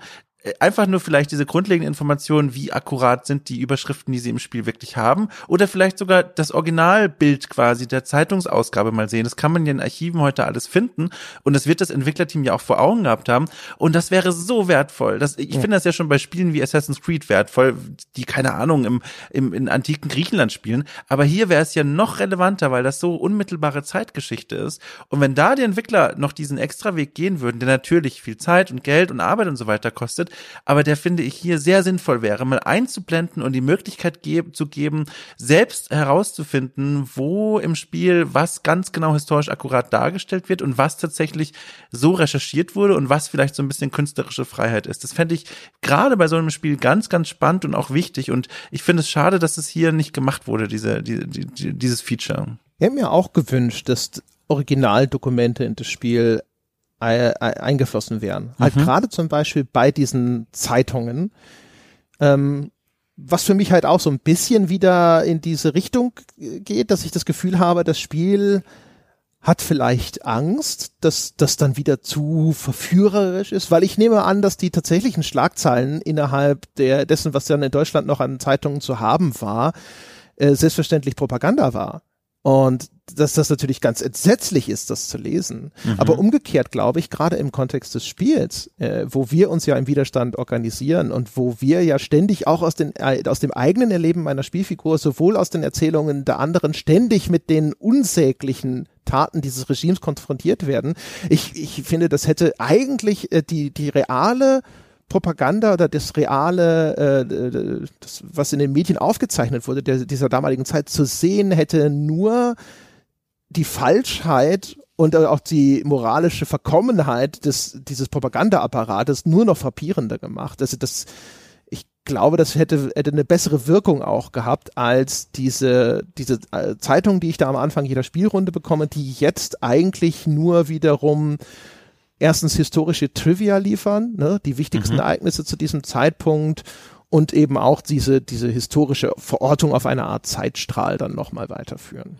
einfach nur vielleicht diese grundlegenden Informationen, wie akkurat sind die Überschriften, die sie im Spiel wirklich haben, oder vielleicht sogar das Originalbild quasi der Zeitungsausgabe mal sehen. Das kann man ja in Archiven heute alles finden und das wird das Entwicklerteam ja auch vor Augen gehabt haben und das wäre so wertvoll. Das, ich ja. finde das ja schon bei Spielen wie Assassin's Creed wertvoll, die keine Ahnung im, im in antiken Griechenland spielen, aber hier wäre es ja noch relevanter, weil das so unmittelbare Zeitgeschichte ist und wenn da die Entwickler noch diesen extra Weg gehen würden, der natürlich viel Zeit und Geld und Arbeit und so weiter kostet, aber der finde ich hier sehr sinnvoll wäre, mal einzublenden und die Möglichkeit ge zu geben, selbst herauszufinden, wo im Spiel was ganz genau historisch akkurat dargestellt wird und was tatsächlich so recherchiert wurde und was vielleicht so ein bisschen künstlerische Freiheit ist. Das fände ich gerade bei so einem Spiel ganz, ganz spannend und auch wichtig und ich finde es schade, dass es hier nicht gemacht wurde, diese, die, die, dieses Feature. Ich hätte mir auch gewünscht, dass Originaldokumente in das Spiel eingeflossen wären. Halt mhm. Halt gerade zum Beispiel bei diesen Zeitungen, ähm, was für mich halt auch so ein bisschen wieder in diese Richtung geht, dass ich das Gefühl habe, das Spiel hat vielleicht Angst, dass das dann wieder zu verführerisch ist, weil ich nehme an, dass die tatsächlichen Schlagzeilen innerhalb der dessen, was dann in Deutschland noch an Zeitungen zu haben war, äh, selbstverständlich Propaganda war. Und dass das natürlich ganz entsetzlich ist, das zu lesen. Mhm. Aber umgekehrt glaube ich, gerade im Kontext des Spiels, äh, wo wir uns ja im Widerstand organisieren und wo wir ja ständig auch aus, den, äh, aus dem eigenen Erleben meiner Spielfigur, sowohl aus den Erzählungen der anderen, ständig mit den unsäglichen Taten dieses Regimes konfrontiert werden. Ich, ich finde, das hätte eigentlich äh, die, die reale Propaganda oder das reale, äh, das, was in den Medien aufgezeichnet wurde, der, dieser damaligen Zeit zu sehen, hätte nur die Falschheit und auch die moralische Verkommenheit des, dieses Propagandaapparates nur noch frappierender gemacht. Also das, ich glaube, das hätte, hätte eine bessere Wirkung auch gehabt als diese, diese äh, Zeitung, die ich da am Anfang jeder Spielrunde bekomme, die jetzt eigentlich nur wiederum erstens historische Trivia liefern, ne, die wichtigsten mhm. Ereignisse zu diesem Zeitpunkt und eben auch diese, diese historische Verortung auf einer Art Zeitstrahl dann nochmal weiterführen.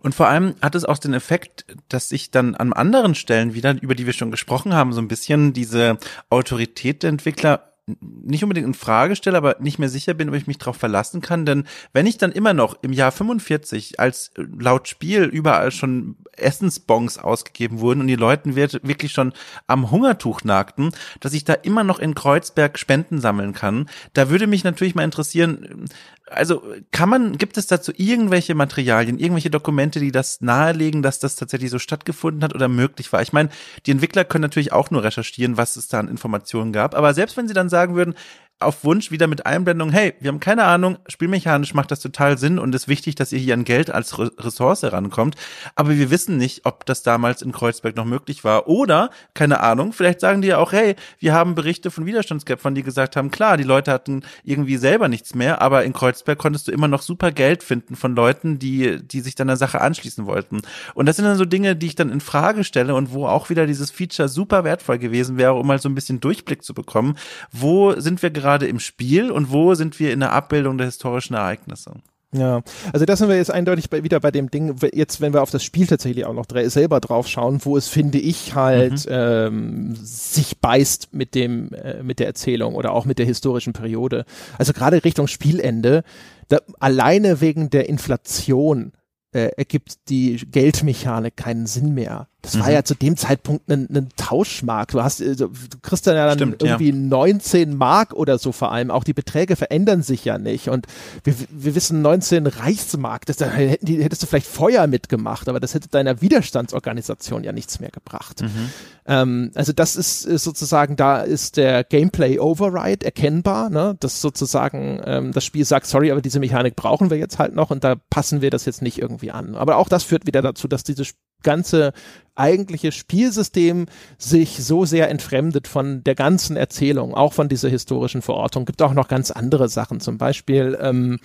Und vor allem hat es auch den Effekt, dass sich dann an anderen Stellen wieder, über die wir schon gesprochen haben, so ein bisschen diese Autorität der Entwickler nicht unbedingt in Frage stelle, aber nicht mehr sicher bin, ob ich mich darauf verlassen kann. Denn wenn ich dann immer noch im Jahr 45 als äh, laut Spiel überall schon Essensbons ausgegeben wurden und die Leuten wirklich schon am Hungertuch nagten, dass ich da immer noch in Kreuzberg Spenden sammeln kann, da würde mich natürlich mal interessieren, also kann man, gibt es dazu irgendwelche Materialien, irgendwelche Dokumente, die das nahelegen, dass das tatsächlich so stattgefunden hat oder möglich war? Ich meine, die Entwickler können natürlich auch nur recherchieren, was es da an Informationen gab, aber selbst wenn sie dann sagen würden, auf Wunsch wieder mit Einblendung, hey, wir haben keine Ahnung, spielmechanisch macht das total Sinn und ist wichtig, dass ihr hier an Geld als Ressource rankommt, aber wir wissen nicht, ob das damals in Kreuzberg noch möglich war oder, keine Ahnung, vielleicht sagen die ja auch, hey, wir haben Berichte von Widerstandskämpfern, die gesagt haben, klar, die Leute hatten irgendwie selber nichts mehr, aber in Kreuzberg konntest du immer noch super Geld finden von Leuten, die, die sich deiner Sache anschließen wollten. Und das sind dann so Dinge, die ich dann in Frage stelle und wo auch wieder dieses Feature super wertvoll gewesen wäre, um mal so ein bisschen Durchblick zu bekommen. Wo sind wir gerade gerade im Spiel und wo sind wir in der Abbildung der historischen Ereignisse? Ja, also das sind wir jetzt eindeutig bei, wieder bei dem Ding, jetzt wenn wir auf das Spiel tatsächlich auch noch selber drauf schauen, wo es, finde ich, halt mhm. ähm, sich beißt mit dem, äh, mit der Erzählung oder auch mit der historischen Periode. Also gerade Richtung Spielende, da, alleine wegen der Inflation äh, ergibt die Geldmechanik keinen Sinn mehr. Das mhm. war ja zu dem Zeitpunkt ein, ein Tauschmarkt. Du hast, äh, du kriegst dann ja dann Stimmt, irgendwie ja. 19 Mark oder so vor allem. Auch die Beträge verändern sich ja nicht. Und wir, wir wissen 19 Reichsmark, das, da hätten die, hättest du vielleicht Feuer mitgemacht, aber das hätte deiner Widerstandsorganisation ja nichts mehr gebracht. Mhm. Ähm, also das ist, ist, sozusagen, da ist der Gameplay Override erkennbar, ne? dass sozusagen ähm, das Spiel sagt, sorry, aber diese Mechanik brauchen wir jetzt halt noch und da passen wir das jetzt nicht irgendwie an. Aber auch das führt wieder dazu, dass diese ganze eigentliche Spielsystem sich so sehr entfremdet von der ganzen Erzählung, auch von dieser historischen Verortung. Gibt auch noch ganz andere Sachen. Zum Beispiel ähm,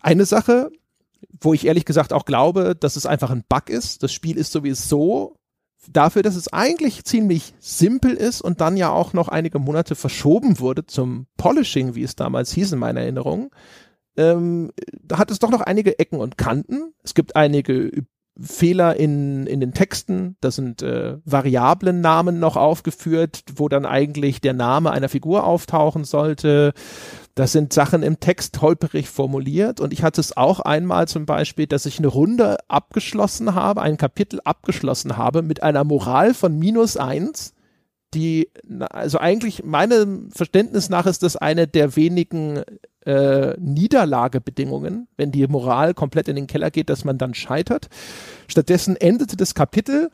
eine Sache, wo ich ehrlich gesagt auch glaube, dass es einfach ein Bug ist. Das Spiel ist sowieso dafür, dass es eigentlich ziemlich simpel ist und dann ja auch noch einige Monate verschoben wurde zum Polishing, wie es damals hieß in meiner Erinnerung, ähm, da hat es doch noch einige Ecken und Kanten. Es gibt einige Fehler in, in den Texten, da sind äh, Variablen-Namen noch aufgeführt, wo dann eigentlich der Name einer Figur auftauchen sollte. Das sind Sachen im Text holperig formuliert und ich hatte es auch einmal zum Beispiel, dass ich eine Runde abgeschlossen habe, ein Kapitel abgeschlossen habe mit einer Moral von minus eins die, also eigentlich meinem Verständnis nach ist das eine der wenigen äh, Niederlagebedingungen, wenn die Moral komplett in den Keller geht, dass man dann scheitert. Stattdessen endete das Kapitel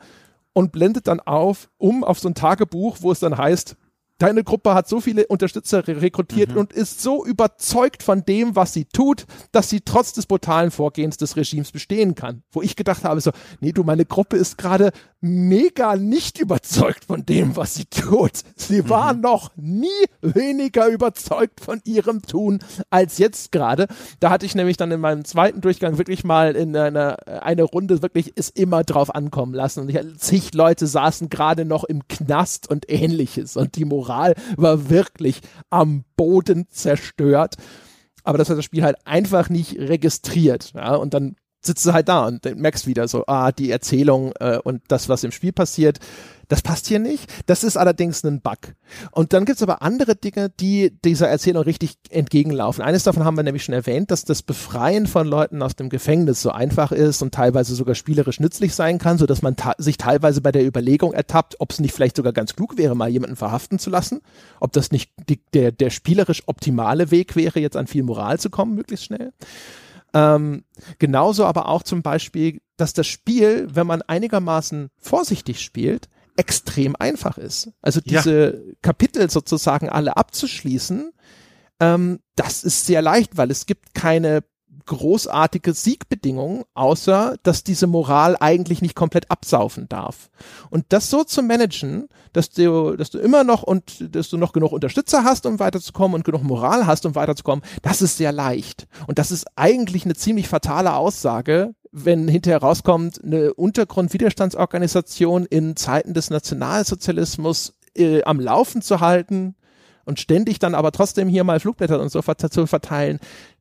und blendet dann auf, um auf so ein Tagebuch, wo es dann heißt, deine Gruppe hat so viele Unterstützer rekrutiert mhm. und ist so überzeugt von dem, was sie tut, dass sie trotz des brutalen Vorgehens des Regimes bestehen kann. Wo ich gedacht habe, so, nee, du, meine Gruppe ist gerade mega nicht überzeugt von dem, was sie tut. Sie mhm. war noch nie weniger überzeugt von ihrem Tun als jetzt gerade. Da hatte ich nämlich dann in meinem zweiten Durchgang wirklich mal in einer eine Runde wirklich es immer drauf ankommen lassen. Und ich, zig Leute saßen gerade noch im Knast und ähnliches. Und die Moral war wirklich am Boden zerstört. Aber das hat das Spiel halt einfach nicht registriert. Ja, und dann sitzt du halt da und merkst wieder so, ah, die Erzählung äh, und das, was im Spiel passiert, das passt hier nicht. Das ist allerdings ein Bug. Und dann gibt's aber andere Dinge, die dieser Erzählung richtig entgegenlaufen. Eines davon haben wir nämlich schon erwähnt, dass das Befreien von Leuten aus dem Gefängnis so einfach ist und teilweise sogar spielerisch nützlich sein kann, so dass man sich teilweise bei der Überlegung ertappt, ob es nicht vielleicht sogar ganz klug wäre, mal jemanden verhaften zu lassen, ob das nicht die, der, der spielerisch optimale Weg wäre, jetzt an viel Moral zu kommen, möglichst schnell. Ähm, genauso aber auch zum Beispiel, dass das Spiel, wenn man einigermaßen vorsichtig spielt, extrem einfach ist. Also diese ja. Kapitel sozusagen alle abzuschließen, ähm, das ist sehr leicht, weil es gibt keine großartige Siegbedingung, außer dass diese Moral eigentlich nicht komplett absaufen darf. Und das so zu managen, dass du, dass du immer noch und dass du noch genug Unterstützer hast, um weiterzukommen und genug Moral hast, um weiterzukommen, das ist sehr leicht. Und das ist eigentlich eine ziemlich fatale Aussage, wenn hinterher rauskommt, eine Untergrundwiderstandsorganisation in Zeiten des Nationalsozialismus äh, am Laufen zu halten, und ständig dann aber trotzdem hier mal Flugblätter und so zu verteilen,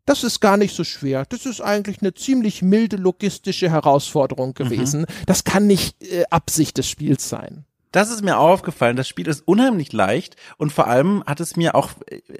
das ist gar nicht so schwer. Das ist eigentlich eine ziemlich milde logistische Herausforderung gewesen. Mhm. Das kann nicht äh, Absicht des Spiels sein. Das ist mir aufgefallen. Das Spiel ist unheimlich leicht und vor allem hat es mir auch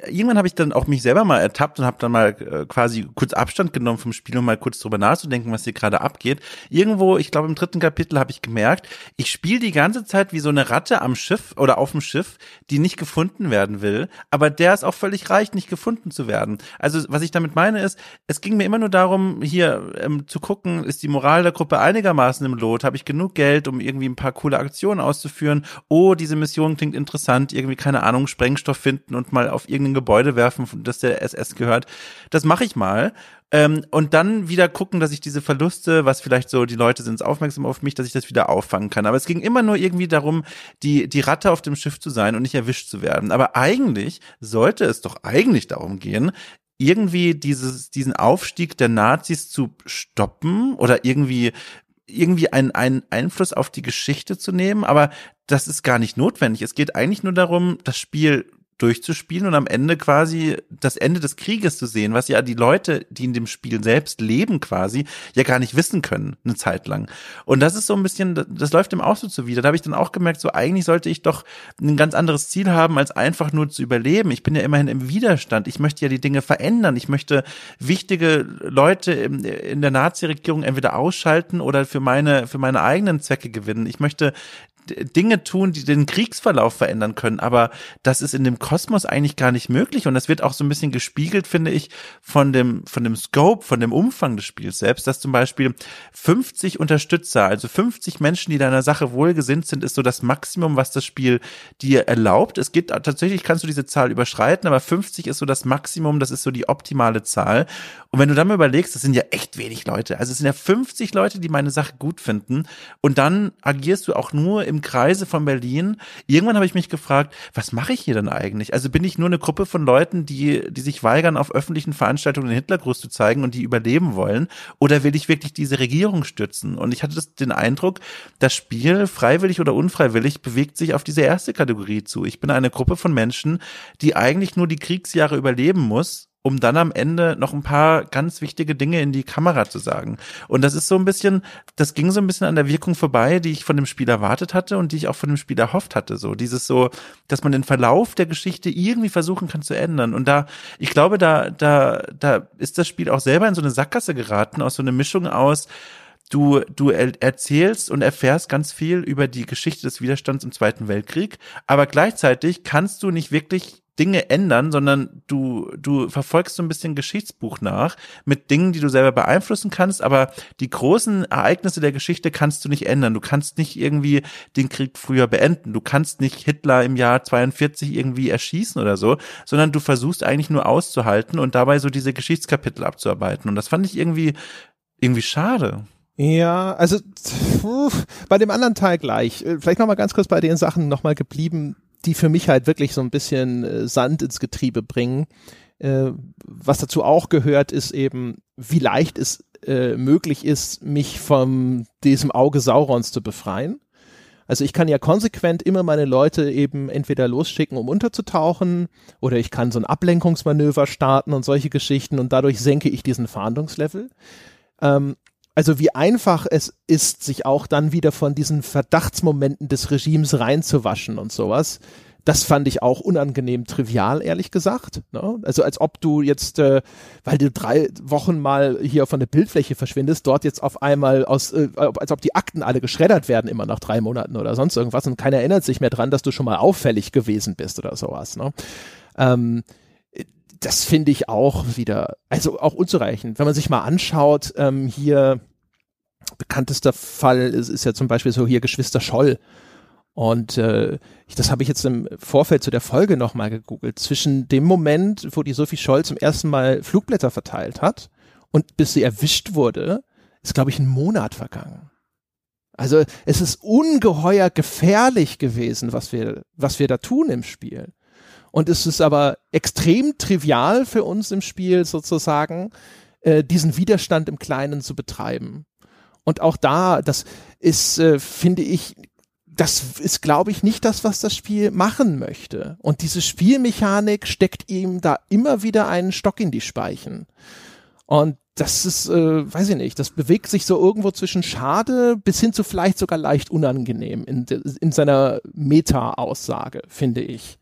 irgendwann habe ich dann auch mich selber mal ertappt und habe dann mal äh, quasi kurz Abstand genommen vom Spiel, um mal kurz drüber nachzudenken, was hier gerade abgeht. Irgendwo, ich glaube im dritten Kapitel habe ich gemerkt, ich spiele die ganze Zeit wie so eine Ratte am Schiff oder auf dem Schiff, die nicht gefunden werden will, aber der es auch völlig reicht, nicht gefunden zu werden. Also was ich damit meine ist, es ging mir immer nur darum, hier ähm, zu gucken, ist die Moral der Gruppe einigermaßen im Lot, habe ich genug Geld, um irgendwie ein paar coole Aktionen auszuführen durchführen. Oh, diese Mission klingt interessant, irgendwie, keine Ahnung, Sprengstoff finden und mal auf irgendein Gebäude werfen, das der SS gehört. Das mache ich mal. Ähm, und dann wieder gucken, dass ich diese Verluste, was vielleicht so, die Leute sind aufmerksam auf mich, dass ich das wieder auffangen kann. Aber es ging immer nur irgendwie darum, die, die Ratte auf dem Schiff zu sein und nicht erwischt zu werden. Aber eigentlich sollte es doch eigentlich darum gehen, irgendwie dieses, diesen Aufstieg der Nazis zu stoppen oder irgendwie irgendwie einen, einen Einfluss auf die Geschichte zu nehmen, aber das ist gar nicht notwendig. Es geht eigentlich nur darum, das Spiel durchzuspielen und am Ende quasi das Ende des Krieges zu sehen, was ja die Leute, die in dem Spiel selbst leben quasi, ja gar nicht wissen können, eine Zeit lang. Und das ist so ein bisschen, das läuft dem auch so zuwider. Da habe ich dann auch gemerkt, so eigentlich sollte ich doch ein ganz anderes Ziel haben, als einfach nur zu überleben. Ich bin ja immerhin im Widerstand. Ich möchte ja die Dinge verändern. Ich möchte wichtige Leute in der Nazi-Regierung entweder ausschalten oder für meine, für meine eigenen Zwecke gewinnen. Ich möchte Dinge tun, die den Kriegsverlauf verändern können. Aber das ist in dem Kosmos eigentlich gar nicht möglich. Und das wird auch so ein bisschen gespiegelt, finde ich, von dem, von dem Scope, von dem Umfang des Spiels selbst, dass zum Beispiel 50 Unterstützer, also 50 Menschen, die deiner Sache wohlgesinnt sind, ist so das Maximum, was das Spiel dir erlaubt. Es geht tatsächlich, kannst du diese Zahl überschreiten, aber 50 ist so das Maximum, das ist so die optimale Zahl. Und wenn du dann mal überlegst, das sind ja echt wenig Leute. Also es sind ja 50 Leute, die meine Sache gut finden. Und dann agierst du auch nur im Kreise von Berlin. Irgendwann habe ich mich gefragt, was mache ich hier denn eigentlich? Also bin ich nur eine Gruppe von Leuten, die, die sich weigern, auf öffentlichen Veranstaltungen den Hitlergruß zu zeigen und die überleben wollen? Oder will ich wirklich diese Regierung stützen? Und ich hatte das, den Eindruck, das Spiel, freiwillig oder unfreiwillig, bewegt sich auf diese erste Kategorie zu. Ich bin eine Gruppe von Menschen, die eigentlich nur die Kriegsjahre überleben muss um dann am Ende noch ein paar ganz wichtige Dinge in die Kamera zu sagen. Und das ist so ein bisschen, das ging so ein bisschen an der Wirkung vorbei, die ich von dem Spiel erwartet hatte und die ich auch von dem Spiel erhofft hatte. So dieses so, dass man den Verlauf der Geschichte irgendwie versuchen kann zu ändern. Und da, ich glaube, da, da, da ist das Spiel auch selber in so eine Sackgasse geraten, aus so eine Mischung aus, Du, du erzählst und erfährst ganz viel über die Geschichte des Widerstands im Zweiten Weltkrieg, aber gleichzeitig kannst du nicht wirklich Dinge ändern, sondern du, du verfolgst so ein bisschen Geschichtsbuch nach mit Dingen, die du selber beeinflussen kannst, aber die großen Ereignisse der Geschichte kannst du nicht ändern. Du kannst nicht irgendwie den Krieg früher beenden. Du kannst nicht Hitler im Jahr 42 irgendwie erschießen oder so, sondern du versuchst eigentlich nur auszuhalten und dabei so diese Geschichtskapitel abzuarbeiten. Und das fand ich irgendwie, irgendwie schade. Ja, also pff, bei dem anderen Teil gleich. Äh, vielleicht noch mal ganz kurz bei den Sachen noch mal geblieben, die für mich halt wirklich so ein bisschen äh, Sand ins Getriebe bringen. Äh, was dazu auch gehört, ist eben, wie leicht es äh, möglich ist, mich von diesem Auge Saurons zu befreien. Also ich kann ja konsequent immer meine Leute eben entweder losschicken, um unterzutauchen, oder ich kann so ein Ablenkungsmanöver starten und solche Geschichten und dadurch senke ich diesen Fahndungslevel. Ähm, also wie einfach es ist, sich auch dann wieder von diesen Verdachtsmomenten des Regimes reinzuwaschen und sowas. Das fand ich auch unangenehm trivial, ehrlich gesagt. Ne? Also als ob du jetzt, äh, weil du drei Wochen mal hier von der Bildfläche verschwindest, dort jetzt auf einmal aus, äh, als ob die Akten alle geschreddert werden immer nach drei Monaten oder sonst irgendwas und keiner erinnert sich mehr dran, dass du schon mal auffällig gewesen bist oder sowas. Ne? Ähm, das finde ich auch wieder, also auch unzureichend. Wenn man sich mal anschaut, ähm, hier bekanntester Fall ist, ist ja zum Beispiel so hier Geschwister Scholl. Und äh, ich, das habe ich jetzt im Vorfeld zu der Folge nochmal gegoogelt. Zwischen dem Moment, wo die Sophie Scholl zum ersten Mal Flugblätter verteilt hat und bis sie erwischt wurde, ist, glaube ich, ein Monat vergangen. Also es ist ungeheuer gefährlich gewesen, was wir, was wir da tun im Spiel. Und es ist aber extrem trivial für uns im Spiel sozusagen, äh, diesen Widerstand im Kleinen zu betreiben. Und auch da, das ist, äh, finde ich, das ist, glaube ich, nicht das, was das Spiel machen möchte. Und diese Spielmechanik steckt ihm da immer wieder einen Stock in die Speichen. Und das ist, äh, weiß ich nicht, das bewegt sich so irgendwo zwischen schade bis hin zu vielleicht sogar leicht unangenehm in, in seiner Meta-Aussage, finde ich.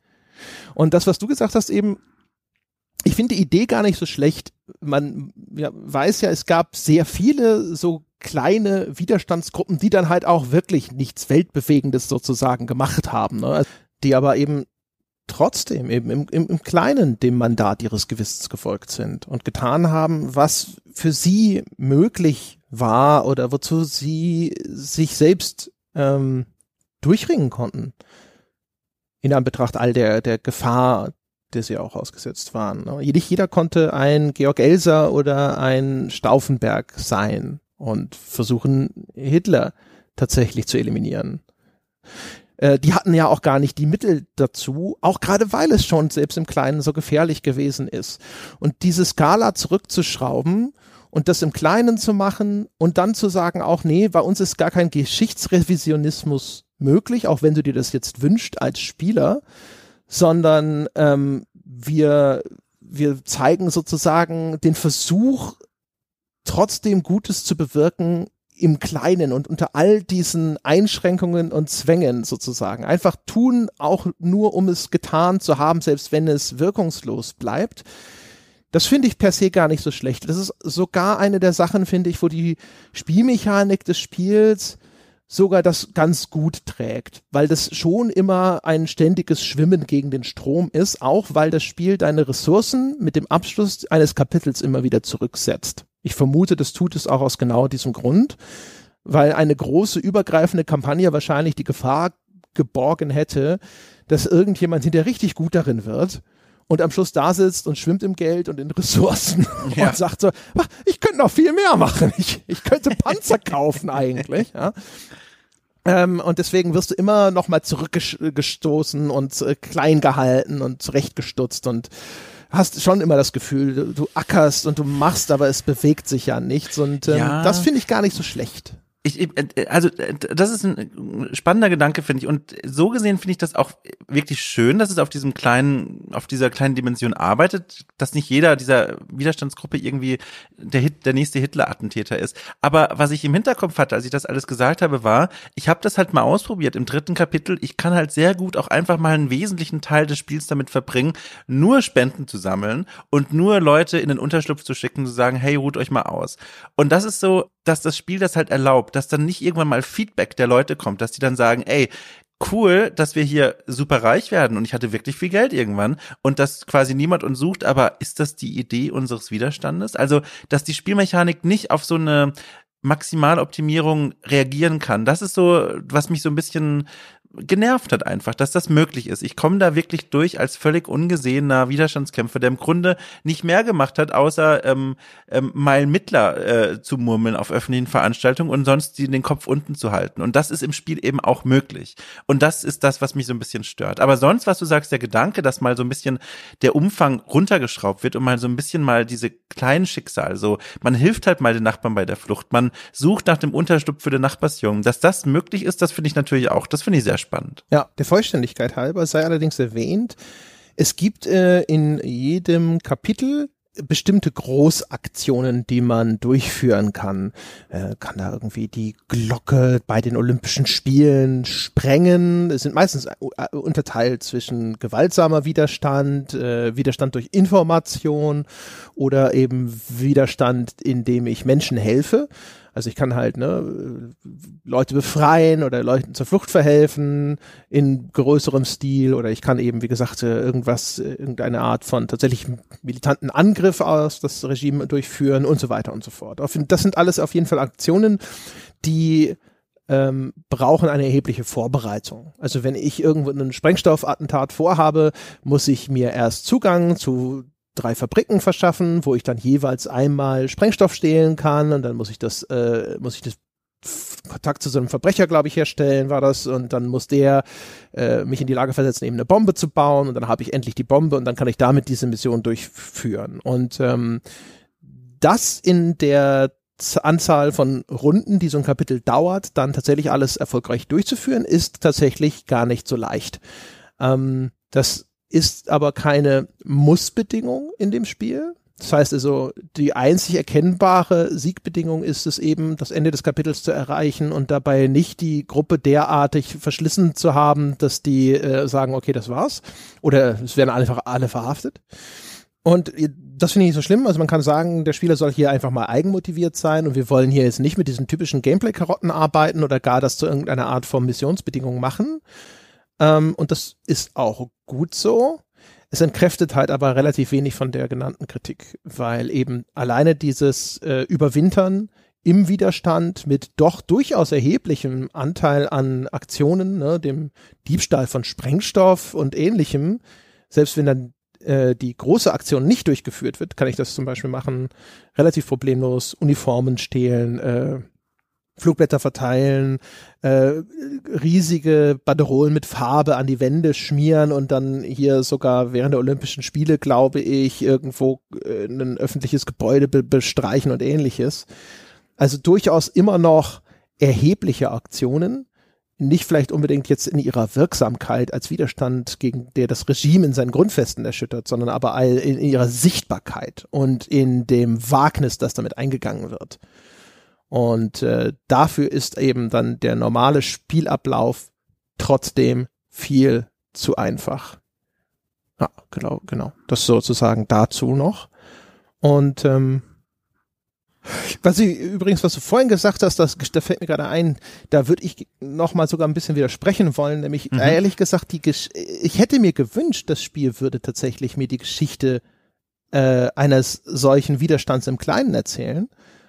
Und das, was du gesagt hast, eben, ich finde die Idee gar nicht so schlecht. Man ja, weiß ja, es gab sehr viele so kleine Widerstandsgruppen, die dann halt auch wirklich nichts Weltbewegendes sozusagen gemacht haben, ne? die aber eben trotzdem eben im, im, im Kleinen dem Mandat ihres Gewissens gefolgt sind und getan haben, was für sie möglich war oder wozu sie sich selbst ähm, durchringen konnten. In Anbetracht all der, der Gefahr, der sie auch ausgesetzt waren. Ne? Nicht jeder konnte ein Georg Elser oder ein Stauffenberg sein und versuchen, Hitler tatsächlich zu eliminieren. Äh, die hatten ja auch gar nicht die Mittel dazu, auch gerade weil es schon selbst im Kleinen so gefährlich gewesen ist. Und diese Skala zurückzuschrauben und das im Kleinen zu machen und dann zu sagen, auch nee, bei uns ist gar kein Geschichtsrevisionismus möglich, auch wenn du dir das jetzt wünscht als Spieler, sondern ähm, wir, wir zeigen sozusagen den Versuch, trotzdem Gutes zu bewirken im Kleinen und unter all diesen Einschränkungen und Zwängen sozusagen. Einfach tun, auch nur um es getan zu haben, selbst wenn es wirkungslos bleibt. Das finde ich per se gar nicht so schlecht. Das ist sogar eine der Sachen, finde ich, wo die Spielmechanik des Spiels sogar das ganz gut trägt, weil das schon immer ein ständiges Schwimmen gegen den Strom ist, auch weil das Spiel deine Ressourcen mit dem Abschluss eines Kapitels immer wieder zurücksetzt. Ich vermute, das tut es auch aus genau diesem Grund, weil eine große übergreifende Kampagne wahrscheinlich die Gefahr geborgen hätte, dass irgendjemand hinterher richtig gut darin wird und am Schluss da sitzt und schwimmt im Geld und in Ressourcen ja. und sagt so, ich könnte noch viel mehr machen. Ich, ich könnte Panzer kaufen eigentlich. Ja. Ähm, und deswegen wirst du immer noch mal zurückgestoßen und äh, klein gehalten und zurechtgestutzt und hast schon immer das Gefühl, du, du ackerst und du machst, aber es bewegt sich ja nichts. Und ähm, ja. das finde ich gar nicht so schlecht. Ich, äh, also äh, das ist ein spannender Gedanke, finde ich. Und so gesehen finde ich das auch wirklich schön, dass es auf diesem kleinen, auf dieser kleinen Dimension arbeitet, dass nicht jeder dieser Widerstandsgruppe irgendwie der Hit, der nächste Hitler-Attentäter ist. Aber was ich im Hinterkopf hatte, als ich das alles gesagt habe, war, ich habe das halt mal ausprobiert im dritten Kapitel. Ich kann halt sehr gut auch einfach mal einen wesentlichen Teil des Spiels damit verbringen, nur Spenden zu sammeln und nur Leute in den Unterschlupf zu schicken, zu sagen, hey, ruht euch mal aus. Und das ist so, dass das Spiel das halt erlaubt dass dann nicht irgendwann mal Feedback der Leute kommt, dass die dann sagen, ey, cool, dass wir hier super reich werden und ich hatte wirklich viel Geld irgendwann und dass quasi niemand uns sucht, aber ist das die Idee unseres Widerstandes? Also, dass die Spielmechanik nicht auf so eine Maximaloptimierung reagieren kann. Das ist so, was mich so ein bisschen genervt hat einfach, dass das möglich ist. Ich komme da wirklich durch als völlig ungesehener Widerstandskämpfer, der im Grunde nicht mehr gemacht hat, außer ähm, ähm, mal Mittler äh, zu murmeln auf öffentlichen Veranstaltungen und sonst den Kopf unten zu halten. Und das ist im Spiel eben auch möglich. Und das ist das, was mich so ein bisschen stört. Aber sonst, was du sagst, der Gedanke, dass mal so ein bisschen der Umfang runtergeschraubt wird und mal so ein bisschen mal diese kleinen Schicksale, so man hilft halt mal den Nachbarn bei der Flucht, man sucht nach dem Unterstütz für den Nachbarsjungen. Dass das möglich ist, das finde ich natürlich auch, das finde ich sehr spannend. Ja, der Vollständigkeit halber sei allerdings erwähnt, es gibt äh, in jedem Kapitel bestimmte Großaktionen, die man durchführen kann. Äh, kann da irgendwie die Glocke bei den Olympischen Spielen sprengen. Es sind meistens äh, unterteilt zwischen gewaltsamer Widerstand, äh, Widerstand durch Information oder eben Widerstand, indem ich Menschen helfe. Also ich kann halt ne, Leute befreien oder Leuten zur Flucht verhelfen in größerem Stil oder ich kann eben, wie gesagt, äh, irgendwas, äh, irgendeine Art von tatsächlich militanten Angriff aus das Regime durchführen und so weiter und so fort. Das sind alles auf jeden Fall Aktionen, die ähm, brauchen eine erhebliche Vorbereitung. Also wenn ich irgendwo einen Sprengstoffattentat vorhabe, muss ich mir erst Zugang zu drei Fabriken verschaffen, wo ich dann jeweils einmal Sprengstoff stehlen kann und dann muss ich das, äh, muss ich das Kontakt zu so einem Verbrecher, glaube ich, herstellen, war das. Und dann muss der äh, mich in die Lage versetzen, eben eine Bombe zu bauen. Und dann habe ich endlich die Bombe und dann kann ich damit diese Mission durchführen. Und ähm, das in der Anzahl von Runden, die so ein Kapitel dauert, dann tatsächlich alles erfolgreich durchzuführen, ist tatsächlich gar nicht so leicht. Ähm, das ist aber keine Mussbedingung in dem Spiel. Das heißt also, die einzig erkennbare Siegbedingung ist es eben, das Ende des Kapitels zu erreichen und dabei nicht die Gruppe derartig verschlissen zu haben, dass die äh, sagen, okay, das war's. Oder es werden einfach alle verhaftet. Und das finde ich nicht so schlimm. Also man kann sagen, der Spieler soll hier einfach mal eigenmotiviert sein und wir wollen hier jetzt nicht mit diesen typischen Gameplay-Karotten arbeiten oder gar das zu irgendeiner Art von Missionsbedingung machen. Ähm, und das ist auch gut so. Es entkräftet halt aber relativ wenig von der genannten Kritik, weil eben alleine dieses äh, Überwintern im Widerstand mit doch durchaus erheblichem Anteil an Aktionen, ne, dem Diebstahl von Sprengstoff und ähnlichem, selbst wenn dann äh, die große Aktion nicht durchgeführt wird, kann ich das zum Beispiel machen, relativ problemlos, Uniformen stehlen, äh, Flugblätter verteilen, äh, riesige Banderolen mit Farbe an die Wände schmieren und dann hier sogar während der Olympischen Spiele, glaube ich, irgendwo äh, ein öffentliches Gebäude be bestreichen und ähnliches. Also durchaus immer noch erhebliche Aktionen, nicht vielleicht unbedingt jetzt in ihrer Wirksamkeit als Widerstand gegen der das Regime in seinen Grundfesten erschüttert, sondern aber in ihrer Sichtbarkeit und in dem Wagnis, das damit eingegangen wird. Und äh, dafür ist eben dann der normale Spielablauf trotzdem viel zu einfach. Ja, genau, genau. Das sozusagen dazu noch. Und ähm, was ich übrigens, was du vorhin gesagt hast, das, da fällt mir gerade ein, da würde ich noch mal sogar ein bisschen widersprechen wollen, nämlich mhm. ehrlich gesagt, die Gesch ich hätte mir gewünscht, das Spiel würde tatsächlich mir die Geschichte äh, eines solchen Widerstands im Kleinen erzählen,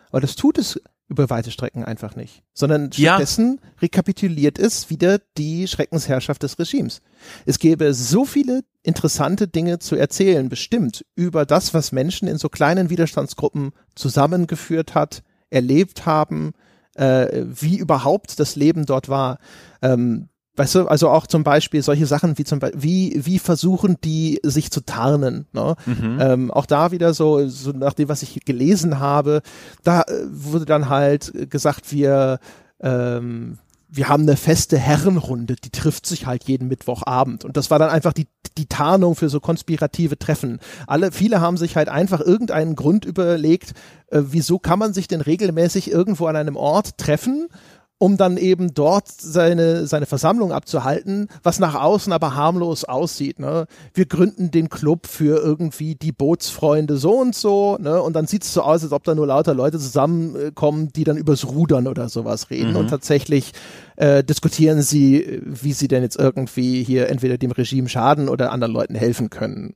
aber das tut es über weite Strecken einfach nicht, sondern stattdessen ja. rekapituliert es wieder die Schreckensherrschaft des Regimes. Es gäbe so viele interessante Dinge zu erzählen, bestimmt über das, was Menschen in so kleinen Widerstandsgruppen zusammengeführt hat, erlebt haben, äh, wie überhaupt das Leben dort war. Ähm, Weißt du, also auch zum Beispiel solche Sachen wie zum Beispiel, wie, wie versuchen die sich zu tarnen, ne? Mhm. Ähm, auch da wieder so, so nach dem, was ich gelesen habe, da äh, wurde dann halt gesagt, wir, ähm, wir haben eine feste Herrenrunde, die trifft sich halt jeden Mittwochabend. Und das war dann einfach die, die Tarnung für so konspirative Treffen. Alle, viele haben sich halt einfach irgendeinen Grund überlegt, äh, wieso kann man sich denn regelmäßig irgendwo an einem Ort treffen um dann eben dort seine, seine Versammlung abzuhalten, was nach außen aber harmlos aussieht. Ne? Wir gründen den Club für irgendwie die Bootsfreunde so und so, ne? Und dann sieht es so aus, als ob da nur lauter Leute zusammenkommen, die dann übers Rudern oder sowas reden. Mhm. Und tatsächlich äh, diskutieren sie, wie sie denn jetzt irgendwie hier entweder dem Regime schaden oder anderen Leuten helfen können.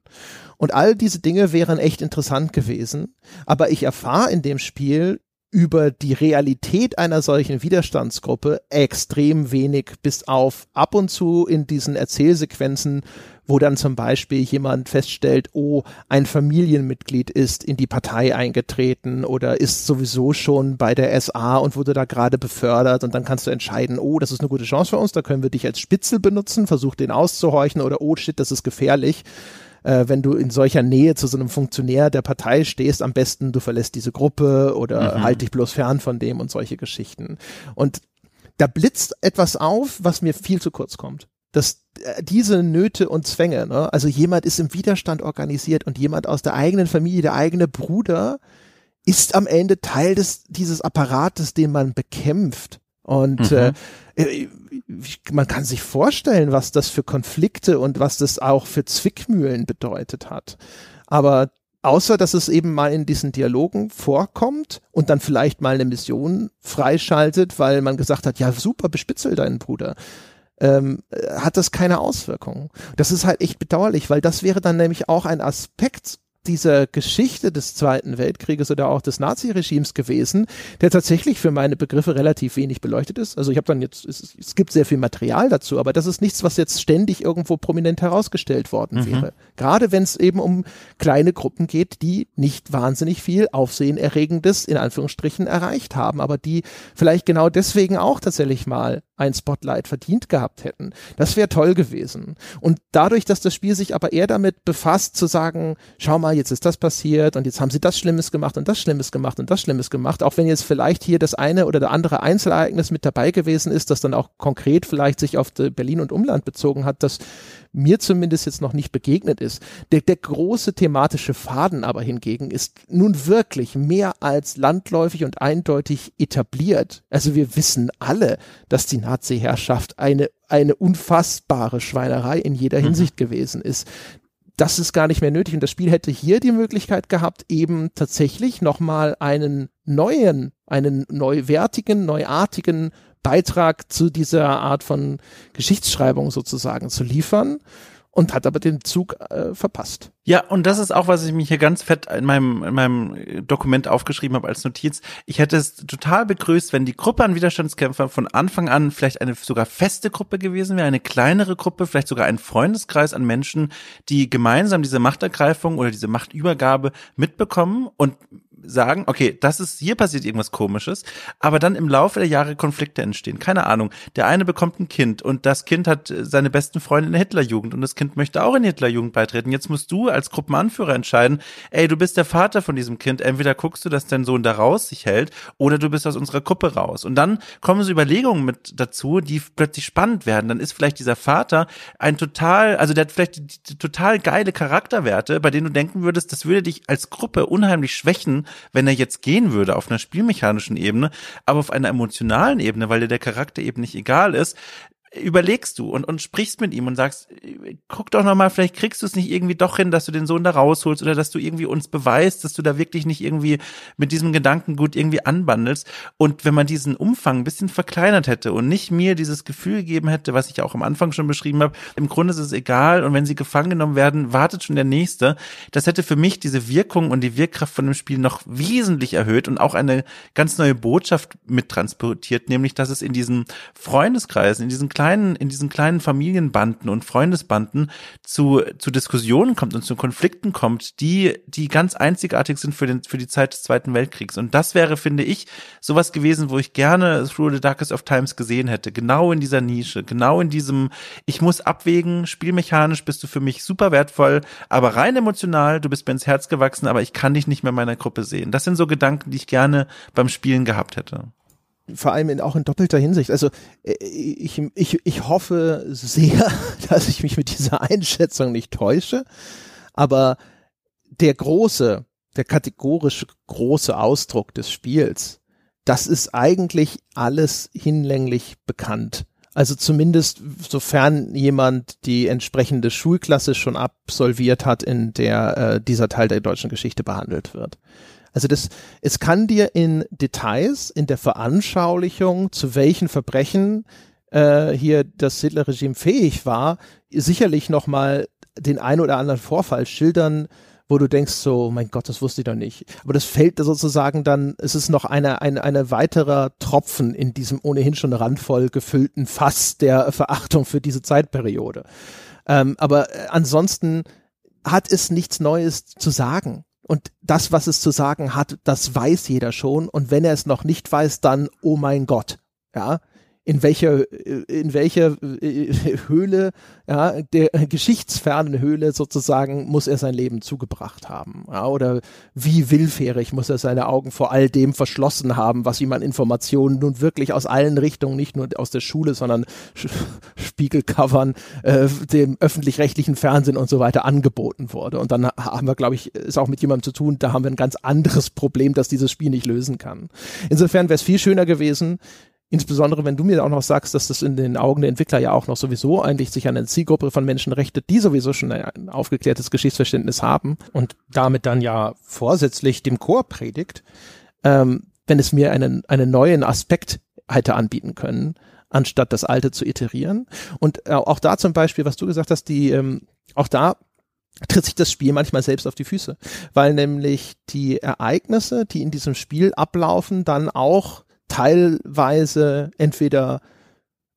Und all diese Dinge wären echt interessant gewesen. Aber ich erfahre in dem Spiel über die Realität einer solchen Widerstandsgruppe extrem wenig, bis auf ab und zu in diesen Erzählsequenzen, wo dann zum Beispiel jemand feststellt, oh, ein Familienmitglied ist in die Partei eingetreten oder ist sowieso schon bei der SA und wurde da gerade befördert und dann kannst du entscheiden, oh, das ist eine gute Chance für uns, da können wir dich als Spitzel benutzen, versuch den auszuhorchen oder oh shit, das ist gefährlich äh, wenn du in solcher Nähe zu so einem Funktionär der Partei stehst, am besten du verlässt diese Gruppe oder mhm. halt dich bloß fern von dem und solche Geschichten. Und da blitzt etwas auf, was mir viel zu kurz kommt. Dass äh, diese Nöte und Zwänge, ne? also jemand ist im Widerstand organisiert und jemand aus der eigenen Familie, der eigene Bruder, ist am Ende Teil des, dieses Apparates, den man bekämpft. Und mhm. äh, äh man kann sich vorstellen, was das für Konflikte und was das auch für Zwickmühlen bedeutet hat. Aber außer dass es eben mal in diesen Dialogen vorkommt und dann vielleicht mal eine Mission freischaltet, weil man gesagt hat, ja super, bespitzel deinen Bruder, ähm, hat das keine Auswirkungen. Das ist halt echt bedauerlich, weil das wäre dann nämlich auch ein Aspekt dieser Geschichte des Zweiten Weltkrieges oder auch des Naziregimes gewesen, der tatsächlich für meine Begriffe relativ wenig beleuchtet ist. Also ich habe dann jetzt, es, es, gibt sehr viel Material dazu, aber das ist nichts, was jetzt ständig irgendwo prominent herausgestellt worden mhm. wäre. Gerade wenn es eben um kleine Gruppen geht, die nicht wahnsinnig viel Aufsehenerregendes in Anführungsstrichen erreicht haben, aber die vielleicht genau deswegen auch tatsächlich mal ein Spotlight verdient gehabt hätten. Das wäre toll gewesen. Und dadurch, dass das Spiel sich aber eher damit befasst, zu sagen, schau mal, jetzt ist das passiert und jetzt haben sie das Schlimmes gemacht und das Schlimmes gemacht und das Schlimmes gemacht, auch wenn jetzt vielleicht hier das eine oder der andere Einzelereignis mit dabei gewesen ist, das dann auch konkret vielleicht sich auf Berlin und Umland bezogen hat, das mir zumindest jetzt noch nicht begegnet ist. Der, der große thematische Faden aber hingegen ist nun wirklich mehr als landläufig und eindeutig etabliert. Also wir wissen alle, dass die Nazi-Herrschaft eine, eine unfassbare Schweinerei in jeder mhm. Hinsicht gewesen ist das ist gar nicht mehr nötig. Und das Spiel hätte hier die Möglichkeit gehabt, eben tatsächlich nochmal einen neuen, einen neuwertigen, neuartigen Beitrag zu dieser Art von Geschichtsschreibung sozusagen zu liefern und hat aber den Zug äh, verpasst. Ja, und das ist auch, was ich mich hier ganz fett in meinem, in meinem Dokument aufgeschrieben habe als Notiz. Ich hätte es total begrüßt, wenn die Gruppe an Widerstandskämpfern von Anfang an vielleicht eine sogar feste Gruppe gewesen wäre, eine kleinere Gruppe, vielleicht sogar ein Freundeskreis an Menschen, die gemeinsam diese Machtergreifung oder diese Machtübergabe mitbekommen und sagen, okay, das ist, hier passiert irgendwas komisches, aber dann im Laufe der Jahre Konflikte entstehen. Keine Ahnung. Der eine bekommt ein Kind und das Kind hat äh, seine besten Freunde in der Hitlerjugend und das Kind möchte auch in die Hitlerjugend beitreten. Jetzt musst du als Gruppenanführer entscheiden, ey, du bist der Vater von diesem Kind. Entweder guckst du, dass dein Sohn da raus sich hält oder du bist aus unserer Gruppe raus. Und dann kommen so Überlegungen mit dazu, die plötzlich spannend werden. Dann ist vielleicht dieser Vater ein total, also der hat vielleicht total geile Charakterwerte, bei denen du denken würdest, das würde dich als Gruppe unheimlich schwächen, wenn er jetzt gehen würde auf einer spielmechanischen Ebene, aber auf einer emotionalen Ebene, weil dir der Charakter eben nicht egal ist, überlegst du und, und sprichst mit ihm und sagst, guck doch nochmal, vielleicht kriegst du es nicht irgendwie doch hin, dass du den Sohn da rausholst oder dass du irgendwie uns beweist, dass du da wirklich nicht irgendwie mit diesem Gedankengut irgendwie anbandelst. Und wenn man diesen Umfang ein bisschen verkleinert hätte und nicht mir dieses Gefühl gegeben hätte, was ich auch am Anfang schon beschrieben habe, im Grunde ist es egal und wenn sie gefangen genommen werden, wartet schon der Nächste. Das hätte für mich diese Wirkung und die Wirkkraft von dem Spiel noch wesentlich erhöht und auch eine ganz neue Botschaft mittransportiert, nämlich, dass es in diesen Freundeskreisen, in diesen kleinen, in diesen kleinen Familienbanden und Freundesbanden zu, zu Diskussionen kommt und zu Konflikten kommt, die, die ganz einzigartig sind für den, für die Zeit des Zweiten Weltkriegs. Und das wäre, finde ich, sowas gewesen, wo ich gerne Through the Darkest of Times gesehen hätte. Genau in dieser Nische, genau in diesem, ich muss abwägen, spielmechanisch bist du für mich super wertvoll, aber rein emotional, du bist mir ins Herz gewachsen, aber ich kann dich nicht mehr in meiner Gruppe sehen. Das sind so Gedanken, die ich gerne beim Spielen gehabt hätte vor allem in, auch in doppelter Hinsicht. Also äh, ich, ich, ich hoffe sehr, dass ich mich mit dieser Einschätzung nicht täusche, aber der große, der kategorisch große Ausdruck des Spiels, das ist eigentlich alles hinlänglich bekannt. Also zumindest sofern jemand die entsprechende Schulklasse schon absolviert hat, in der äh, dieser Teil der deutschen Geschichte behandelt wird. Also das, es kann dir in Details, in der Veranschaulichung, zu welchen Verbrechen äh, hier das Hitlerregime fähig war, sicherlich nochmal den ein oder anderen Vorfall schildern, wo du denkst so, mein Gott, das wusste ich doch nicht. Aber das fällt sozusagen dann, es ist noch eine, eine, eine weiterer Tropfen in diesem ohnehin schon randvoll gefüllten Fass der Verachtung für diese Zeitperiode. Ähm, aber äh, ansonsten hat es nichts Neues zu sagen. Und das, was es zu sagen hat, das weiß jeder schon. Und wenn er es noch nicht weiß, dann, oh mein Gott. Ja, in welcher, in welcher äh, Höhle, ja, der geschichtsfernen Höhle sozusagen muss er sein Leben zugebracht haben. Ja, oder wie willfährig muss er seine Augen vor all dem verschlossen haben, was ihm an Informationen nun wirklich aus allen Richtungen, nicht nur aus der Schule, sondern Spiegelcovern, äh, dem öffentlich-rechtlichen Fernsehen und so weiter angeboten wurde. Und dann haben wir, glaube ich, ist auch mit jemandem zu tun, da haben wir ein ganz anderes Problem, das dieses Spiel nicht lösen kann. Insofern wäre es viel schöner gewesen, Insbesondere wenn du mir auch noch sagst, dass das in den Augen der Entwickler ja auch noch sowieso eigentlich sich an eine Zielgruppe von Menschen richtet, die sowieso schon ein aufgeklärtes Geschichtsverständnis haben und damit dann ja vorsätzlich dem Chor predigt, ähm, wenn es mir einen, einen neuen Aspekt hätte anbieten können, anstatt das alte zu iterieren. Und äh, auch da zum Beispiel, was du gesagt hast, die, ähm, auch da tritt sich das Spiel manchmal selbst auf die Füße, weil nämlich die Ereignisse, die in diesem Spiel ablaufen, dann auch teilweise entweder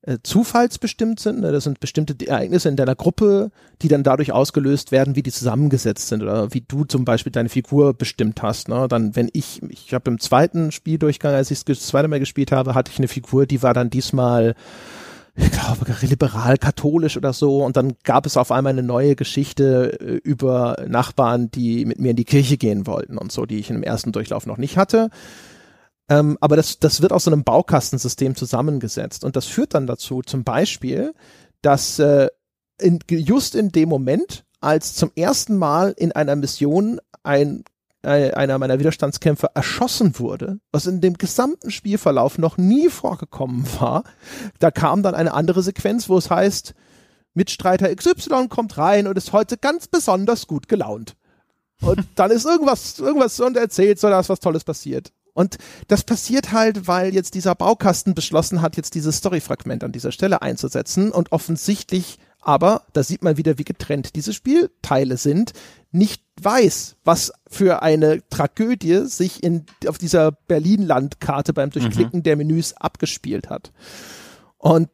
äh, zufallsbestimmt sind. Ne? Das sind bestimmte Ereignisse in deiner Gruppe, die dann dadurch ausgelöst werden, wie die zusammengesetzt sind oder wie du zum Beispiel deine Figur bestimmt hast. Ne? Dann, wenn ich, ich habe im zweiten Spieldurchgang, als ich das zweite Mal gespielt habe, hatte ich eine Figur, die war dann diesmal ich glaube, liberal, katholisch oder so. Und dann gab es auf einmal eine neue Geschichte äh, über Nachbarn, die mit mir in die Kirche gehen wollten und so, die ich im ersten Durchlauf noch nicht hatte. Ähm, aber das, das wird aus so einem Baukastensystem zusammengesetzt. Und das führt dann dazu, zum Beispiel, dass äh, in, just in dem Moment, als zum ersten Mal in einer Mission ein äh, einer meiner Widerstandskämpfer erschossen wurde, was in dem gesamten Spielverlauf noch nie vorgekommen war. Da kam dann eine andere Sequenz, wo es heißt, Mitstreiter XY kommt rein und ist heute ganz besonders gut gelaunt. Und dann ist irgendwas, irgendwas und erzählt, so da ist was Tolles passiert. Und das passiert halt, weil jetzt dieser Baukasten beschlossen hat, jetzt dieses Storyfragment an dieser Stelle einzusetzen und offensichtlich aber, da sieht man wieder, wie getrennt diese Spielteile sind, nicht weiß, was für eine Tragödie sich in, auf dieser Berlin-Landkarte beim Durchklicken mhm. der Menüs abgespielt hat. Und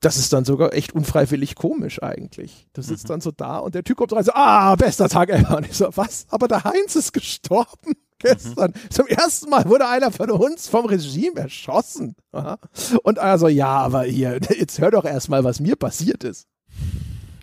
das ist dann sogar echt unfreiwillig komisch eigentlich. Du sitzt mhm. dann so da und der Typ kommt rein so, ah, bester Tag ever. Und ich so, was? Aber der Heinz ist gestorben gestern. Mhm. Zum ersten Mal wurde einer von uns vom Regime erschossen. Und also, ja, aber hier, jetzt hör doch erstmal, was mir passiert ist.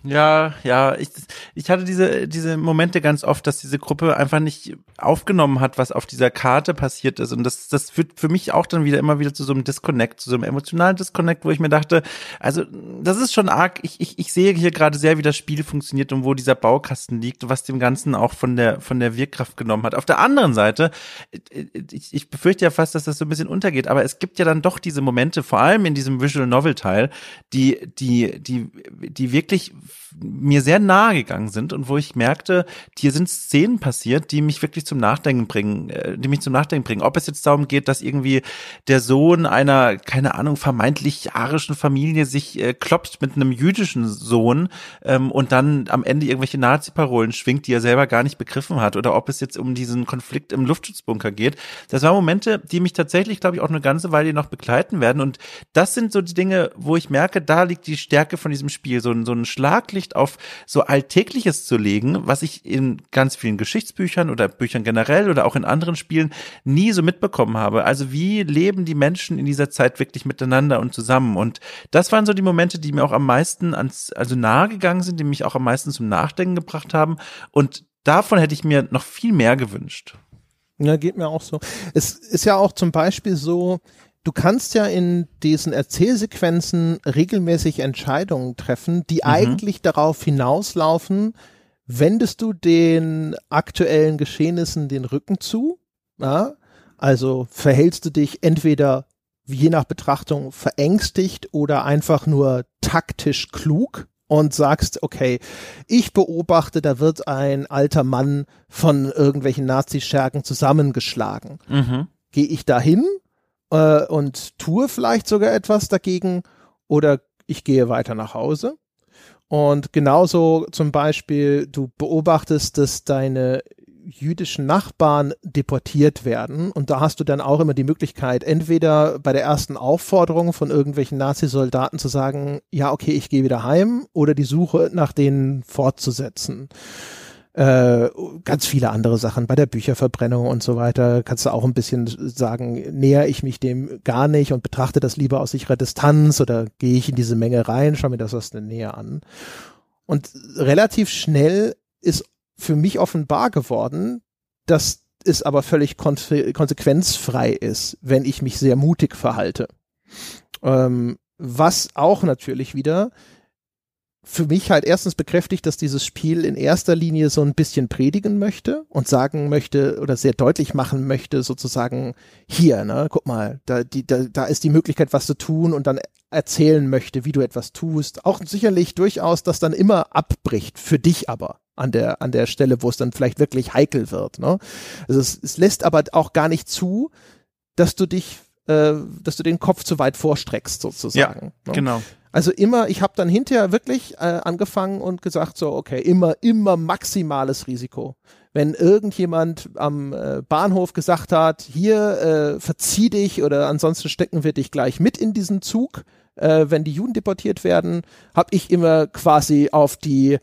Ja, ja, ich, ich hatte diese, diese Momente ganz oft, dass diese Gruppe einfach nicht aufgenommen hat, was auf dieser Karte passiert ist. Und das, das führt für mich auch dann wieder immer wieder zu so einem Disconnect, zu so einem emotionalen Disconnect, wo ich mir dachte, also das ist schon arg. Ich, ich, ich sehe hier gerade sehr, wie das Spiel funktioniert und wo dieser Baukasten liegt, was dem Ganzen auch von der, von der Wirkkraft genommen hat. Auf der anderen Seite, ich, ich befürchte ja fast, dass das so ein bisschen untergeht, aber es gibt ja dann doch diese Momente, vor allem in diesem Visual Novel Teil, die, die, die, die wirklich mir sehr nahe gegangen sind und wo ich merkte, hier sind Szenen passiert, die mich wirklich zum Nachdenken bringen, äh, die mich zum Nachdenken bringen. Ob es jetzt darum geht, dass irgendwie der Sohn einer, keine Ahnung, vermeintlich arischen Familie sich äh, kloppt mit einem jüdischen Sohn ähm, und dann am Ende irgendwelche Nazi-Parolen schwingt, die er selber gar nicht begriffen hat, oder ob es jetzt um diesen Konflikt im Luftschutzbunker geht. Das waren Momente, die mich tatsächlich, glaube ich, auch eine ganze Weile noch begleiten werden. Und das sind so die Dinge, wo ich merke, da liegt die Stärke von diesem Spiel. So, so ein Schlaglicht Licht auf so Alltägliches zu legen, was ich in ganz vielen Geschichtsbüchern oder Büchern generell oder auch in anderen Spielen nie so mitbekommen habe. Also wie leben die Menschen in dieser Zeit wirklich miteinander und zusammen? Und das waren so die Momente, die mir auch am meisten ans, also nahe gegangen sind, die mich auch am meisten zum Nachdenken gebracht haben. Und davon hätte ich mir noch viel mehr gewünscht. Ja, geht mir auch so. Es ist ja auch zum Beispiel so, du kannst ja in diesen Erzählsequenzen regelmäßig Entscheidungen treffen, die mhm. eigentlich darauf hinauslaufen, wendest du den aktuellen Geschehnissen den Rücken zu, ja? also verhältst du dich entweder je nach Betrachtung verängstigt oder einfach nur taktisch klug und sagst, okay, ich beobachte, da wird ein alter Mann von irgendwelchen Nazischergen zusammengeschlagen. Mhm. Gehe ich dahin äh, und tue vielleicht sogar etwas dagegen oder ich gehe weiter nach Hause. Und genauso zum Beispiel, du beobachtest, dass deine jüdischen Nachbarn deportiert werden. Und da hast du dann auch immer die Möglichkeit, entweder bei der ersten Aufforderung von irgendwelchen Nazi-Soldaten zu sagen, ja, okay, ich gehe wieder heim, oder die Suche nach denen fortzusetzen äh, ganz viele andere Sachen bei der Bücherverbrennung und so weiter kannst du auch ein bisschen sagen, näher ich mich dem gar nicht und betrachte das lieber aus sicherer Distanz oder gehe ich in diese Menge rein, schau mir das aus der Nähe an. Und relativ schnell ist für mich offenbar geworden, dass es aber völlig konsequenzfrei ist, wenn ich mich sehr mutig verhalte. Ähm, was auch natürlich wieder für mich halt erstens bekräftigt, dass dieses Spiel in erster Linie so ein bisschen predigen möchte und sagen möchte oder sehr deutlich machen möchte, sozusagen hier, ne, guck mal, da, die, da, da ist die Möglichkeit, was zu tun und dann erzählen möchte, wie du etwas tust. Auch sicherlich durchaus, das dann immer abbricht, für dich aber an der, an der Stelle, wo es dann vielleicht wirklich heikel wird. Ne? Also es, es lässt aber auch gar nicht zu, dass du dich, äh, dass du den Kopf zu weit vorstreckst, sozusagen. Ja, ne? genau. Also immer, ich habe dann hinterher wirklich äh, angefangen und gesagt, so, okay, immer, immer maximales Risiko. Wenn irgendjemand am äh, Bahnhof gesagt hat, hier äh, verzieh dich oder ansonsten stecken wir dich gleich mit in diesen Zug, äh, wenn die Juden deportiert werden, habe ich immer quasi auf die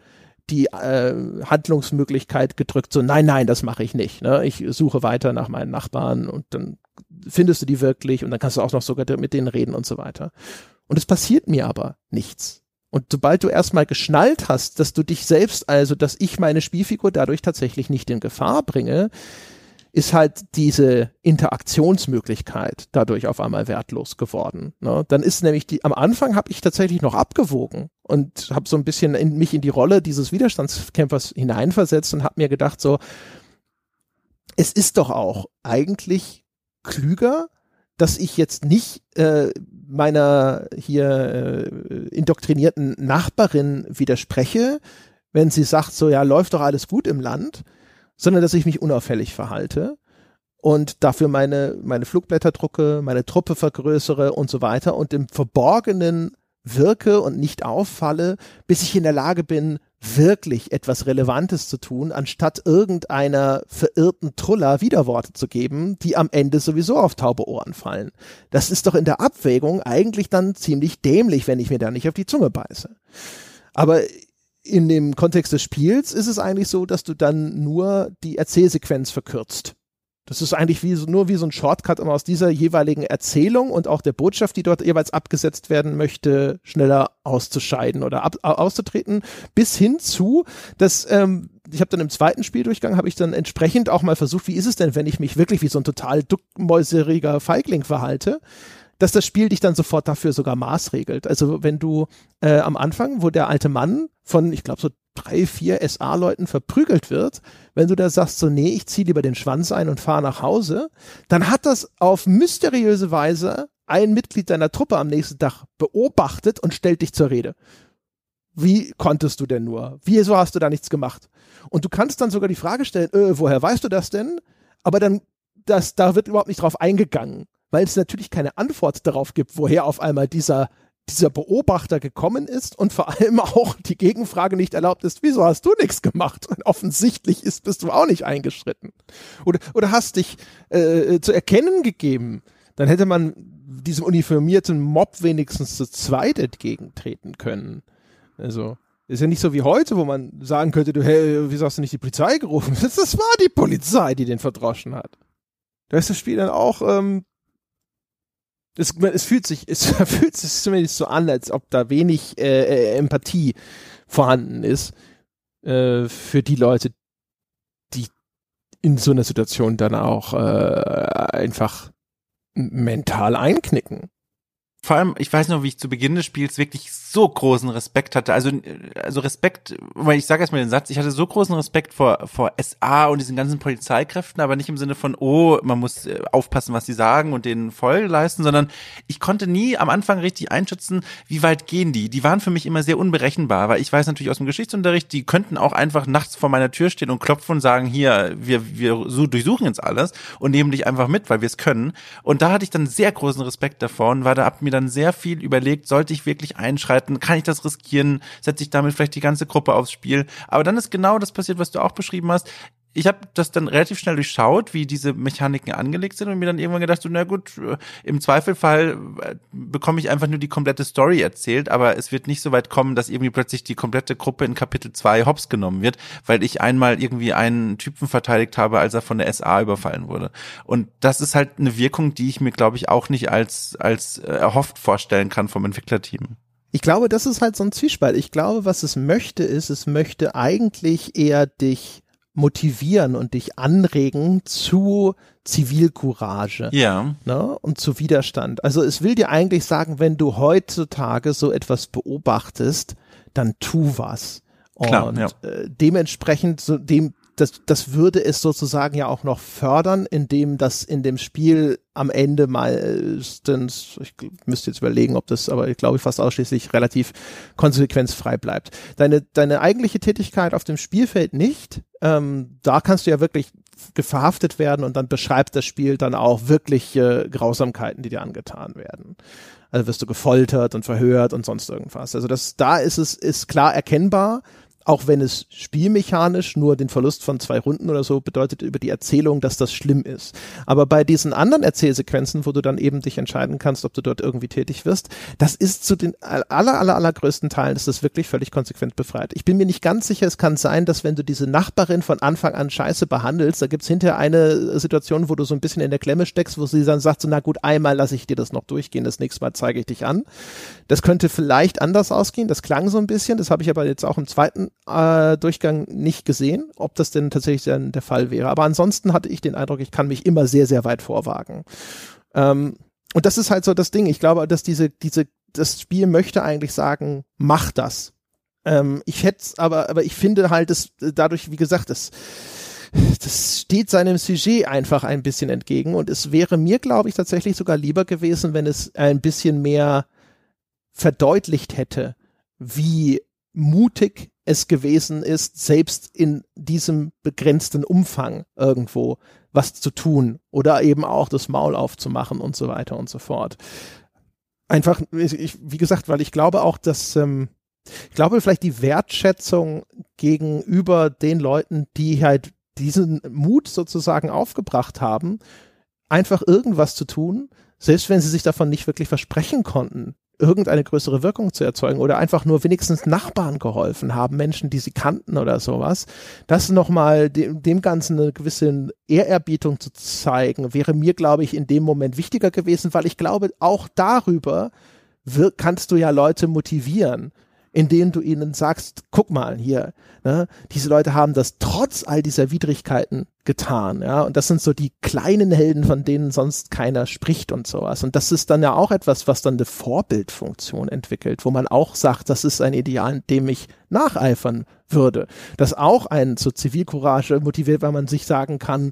die äh, Handlungsmöglichkeit gedrückt, so nein, nein, das mache ich nicht. Ne? Ich suche weiter nach meinen Nachbarn und dann findest du die wirklich und dann kannst du auch noch sogar mit denen reden und so weiter. Und es passiert mir aber nichts. Und sobald du erstmal geschnallt hast, dass du dich selbst, also dass ich meine Spielfigur dadurch tatsächlich nicht in Gefahr bringe, ist halt diese Interaktionsmöglichkeit dadurch auf einmal wertlos geworden. Ne? Dann ist nämlich die, am Anfang habe ich tatsächlich noch abgewogen und habe so ein bisschen in, mich in die Rolle dieses Widerstandskämpfers hineinversetzt und habe mir gedacht so, es ist doch auch eigentlich klüger, dass ich jetzt nicht äh, meiner hier äh, indoktrinierten Nachbarin widerspreche, wenn sie sagt, so ja, läuft doch alles gut im Land, sondern dass ich mich unauffällig verhalte und dafür meine, meine Flugblätter drucke, meine Truppe vergrößere und so weiter und im Verborgenen wirke und nicht auffalle, bis ich in der Lage bin, wirklich etwas Relevantes zu tun, anstatt irgendeiner verirrten Truller Widerworte zu geben, die am Ende sowieso auf taube Ohren fallen. Das ist doch in der Abwägung eigentlich dann ziemlich dämlich, wenn ich mir da nicht auf die Zunge beiße. Aber in dem Kontext des Spiels ist es eigentlich so, dass du dann nur die Erzählsequenz verkürzt. Das ist eigentlich wie so, nur wie so ein Shortcut, um aus dieser jeweiligen Erzählung und auch der Botschaft, die dort jeweils abgesetzt werden möchte, schneller auszuscheiden oder ab, auszutreten, bis hin zu, dass ähm, ich habe dann im zweiten Spieldurchgang habe ich dann entsprechend auch mal versucht, wie ist es denn, wenn ich mich wirklich wie so ein total duckmäuseriger Feigling verhalte? dass das Spiel dich dann sofort dafür sogar maßregelt. Also wenn du äh, am Anfang, wo der alte Mann von, ich glaube, so drei, vier SA-Leuten verprügelt wird, wenn du da sagst, so, nee, ich zieh lieber den Schwanz ein und fahre nach Hause, dann hat das auf mysteriöse Weise ein Mitglied deiner Truppe am nächsten Tag beobachtet und stellt dich zur Rede. Wie konntest du denn nur? Wieso hast du da nichts gemacht? Und du kannst dann sogar die Frage stellen, äh, woher weißt du das denn? Aber dann, das, da wird überhaupt nicht drauf eingegangen weil es natürlich keine Antwort darauf gibt, woher auf einmal dieser dieser Beobachter gekommen ist und vor allem auch die Gegenfrage nicht erlaubt ist, wieso hast du nichts gemacht? Und offensichtlich ist, bist du auch nicht eingeschritten. Oder, oder hast dich äh, zu erkennen gegeben. Dann hätte man diesem uniformierten Mob wenigstens zu zweit entgegentreten können. Also, ist ja nicht so wie heute, wo man sagen könnte, du, hey, wieso hast du nicht die Polizei gerufen? Das, das war die Polizei, die den verdroschen hat. Da ist das Spiel dann auch ähm, es, es fühlt sich, es fühlt sich zumindest so an, als ob da wenig äh, äh, Empathie vorhanden ist äh, für die Leute, die in so einer Situation dann auch äh, einfach mental einknicken vor allem, ich weiß noch, wie ich zu Beginn des Spiels wirklich so großen Respekt hatte. Also, also Respekt, weil ich sage erstmal den Satz, ich hatte so großen Respekt vor, vor SA und diesen ganzen Polizeikräften, aber nicht im Sinne von, oh, man muss äh, aufpassen, was sie sagen und denen Folge leisten, sondern ich konnte nie am Anfang richtig einschätzen, wie weit gehen die. Die waren für mich immer sehr unberechenbar, weil ich weiß natürlich aus dem Geschichtsunterricht, die könnten auch einfach nachts vor meiner Tür stehen und klopfen und sagen, hier, wir, wir durchsuchen jetzt alles und nehmen dich einfach mit, weil wir es können. Und da hatte ich dann sehr großen Respekt davor und war da ab mir dann sehr viel überlegt, sollte ich wirklich einschreiten, kann ich das riskieren, setze ich damit vielleicht die ganze Gruppe aufs Spiel. Aber dann ist genau das passiert, was du auch beschrieben hast ich habe das dann relativ schnell durchschaut, wie diese Mechaniken angelegt sind und mir dann irgendwann gedacht, so, na gut, äh, im Zweifelfall äh, bekomme ich einfach nur die komplette Story erzählt, aber es wird nicht so weit kommen, dass irgendwie plötzlich die komplette Gruppe in Kapitel 2 hops genommen wird, weil ich einmal irgendwie einen Typen verteidigt habe, als er von der SA überfallen wurde. Und das ist halt eine Wirkung, die ich mir, glaube ich, auch nicht als, als äh, erhofft vorstellen kann vom Entwicklerteam. Ich glaube, das ist halt so ein Zwiespalt. Ich glaube, was es möchte, ist, es möchte eigentlich eher dich motivieren und dich anregen zu Zivilcourage. Ja. Ne? Und zu Widerstand. Also es will dir eigentlich sagen, wenn du heutzutage so etwas beobachtest, dann tu was. Klar, und ja. äh, dementsprechend, so dem, das, das würde es sozusagen ja auch noch fördern, indem das in dem Spiel am Ende meistens, ich müsste jetzt überlegen, ob das, aber ich glaube fast ausschließlich relativ konsequenzfrei bleibt. Deine, deine eigentliche Tätigkeit auf dem Spielfeld nicht. Ähm, da kannst du ja wirklich verhaftet werden und dann beschreibt das Spiel dann auch wirklich äh, Grausamkeiten, die dir angetan werden. Also wirst du gefoltert und verhört und sonst irgendwas. Also das, da ist es, ist klar erkennbar, auch wenn es spielmechanisch nur den Verlust von zwei Runden oder so bedeutet über die Erzählung, dass das schlimm ist. Aber bei diesen anderen Erzählsequenzen, wo du dann eben dich entscheiden kannst, ob du dort irgendwie tätig wirst, das ist zu den aller, aller, allergrößten Teilen, ist das wirklich völlig konsequent befreit. Ich bin mir nicht ganz sicher, es kann sein, dass wenn du diese Nachbarin von Anfang an scheiße behandelst, da gibt's hinterher eine Situation, wo du so ein bisschen in der Klemme steckst, wo sie dann sagt, so, na gut, einmal lasse ich dir das noch durchgehen, das nächste Mal zeige ich dich an. Das könnte vielleicht anders ausgehen, das klang so ein bisschen, das habe ich aber jetzt auch im zweiten äh, Durchgang nicht gesehen, ob das denn tatsächlich dann der Fall wäre. Aber ansonsten hatte ich den Eindruck, ich kann mich immer sehr, sehr weit vorwagen. Ähm, und das ist halt so das Ding. Ich glaube, dass diese, diese, das Spiel möchte eigentlich sagen, mach das. Ähm, ich hätte aber, aber ich finde halt, dass dadurch, wie gesagt, das, das steht seinem Sujet einfach ein bisschen entgegen. Und es wäre mir, glaube ich, tatsächlich sogar lieber gewesen, wenn es ein bisschen mehr verdeutlicht hätte, wie mutig es gewesen ist, selbst in diesem begrenzten Umfang irgendwo was zu tun oder eben auch das Maul aufzumachen und so weiter und so fort. Einfach, ich, wie gesagt, weil ich glaube auch, dass ähm, ich glaube vielleicht die Wertschätzung gegenüber den Leuten, die halt diesen Mut sozusagen aufgebracht haben, einfach irgendwas zu tun, selbst wenn sie sich davon nicht wirklich versprechen konnten, irgendeine größere Wirkung zu erzeugen oder einfach nur wenigstens Nachbarn geholfen haben, Menschen, die sie kannten oder sowas. Das nochmal dem, dem Ganzen eine gewisse Ehrerbietung zu zeigen, wäre mir, glaube ich, in dem Moment wichtiger gewesen, weil ich glaube, auch darüber kannst du ja Leute motivieren indem du ihnen sagst, guck mal hier, ne, diese Leute haben das trotz all dieser Widrigkeiten getan, ja, und das sind so die kleinen Helden, von denen sonst keiner spricht und sowas. Und das ist dann ja auch etwas, was dann eine Vorbildfunktion entwickelt, wo man auch sagt, das ist ein Ideal, dem ich nacheifern würde. Das auch einen zur Zivilcourage motiviert, weil man sich sagen kann,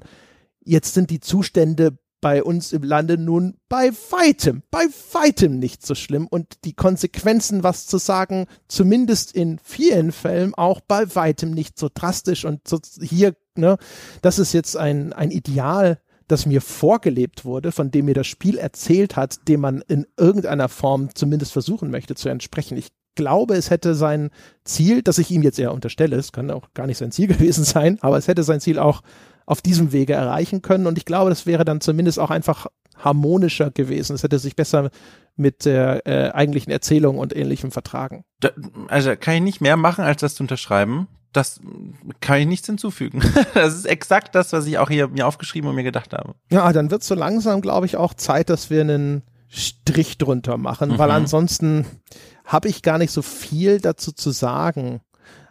jetzt sind die Zustände bei uns im Lande nun bei weitem, bei weitem nicht so schlimm und die Konsequenzen, was zu sagen, zumindest in vielen Fällen auch bei weitem nicht so drastisch und so hier, ne, das ist jetzt ein, ein Ideal, das mir vorgelebt wurde, von dem mir das Spiel erzählt hat, dem man in irgendeiner Form zumindest versuchen möchte zu entsprechen. Ich glaube, es hätte sein Ziel, das ich ihm jetzt eher unterstelle, es kann auch gar nicht sein Ziel gewesen sein, aber es hätte sein Ziel auch auf diesem Wege erreichen können. Und ich glaube, das wäre dann zumindest auch einfach harmonischer gewesen. Es hätte sich besser mit der äh, eigentlichen Erzählung und ähnlichem vertragen. Da, also kann ich nicht mehr machen, als das zu unterschreiben. Das kann ich nichts hinzufügen. das ist exakt das, was ich auch hier mir aufgeschrieben und mir gedacht habe. Ja, dann wird so langsam, glaube ich, auch Zeit, dass wir einen Strich drunter machen, mhm. weil ansonsten habe ich gar nicht so viel dazu zu sagen.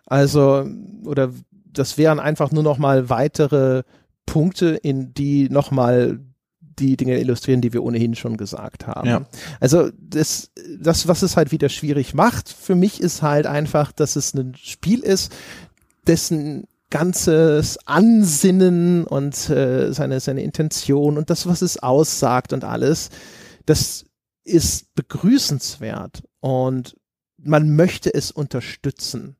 Also, oder das wären einfach nur noch mal weitere Punkte, in die noch mal die Dinge illustrieren, die wir ohnehin schon gesagt haben. Ja. Also das, das, was es halt wieder schwierig macht, für mich ist halt einfach, dass es ein Spiel ist, dessen ganzes Ansinnen und äh, seine, seine Intention und das, was es aussagt und alles, das ist begrüßenswert und man möchte es unterstützen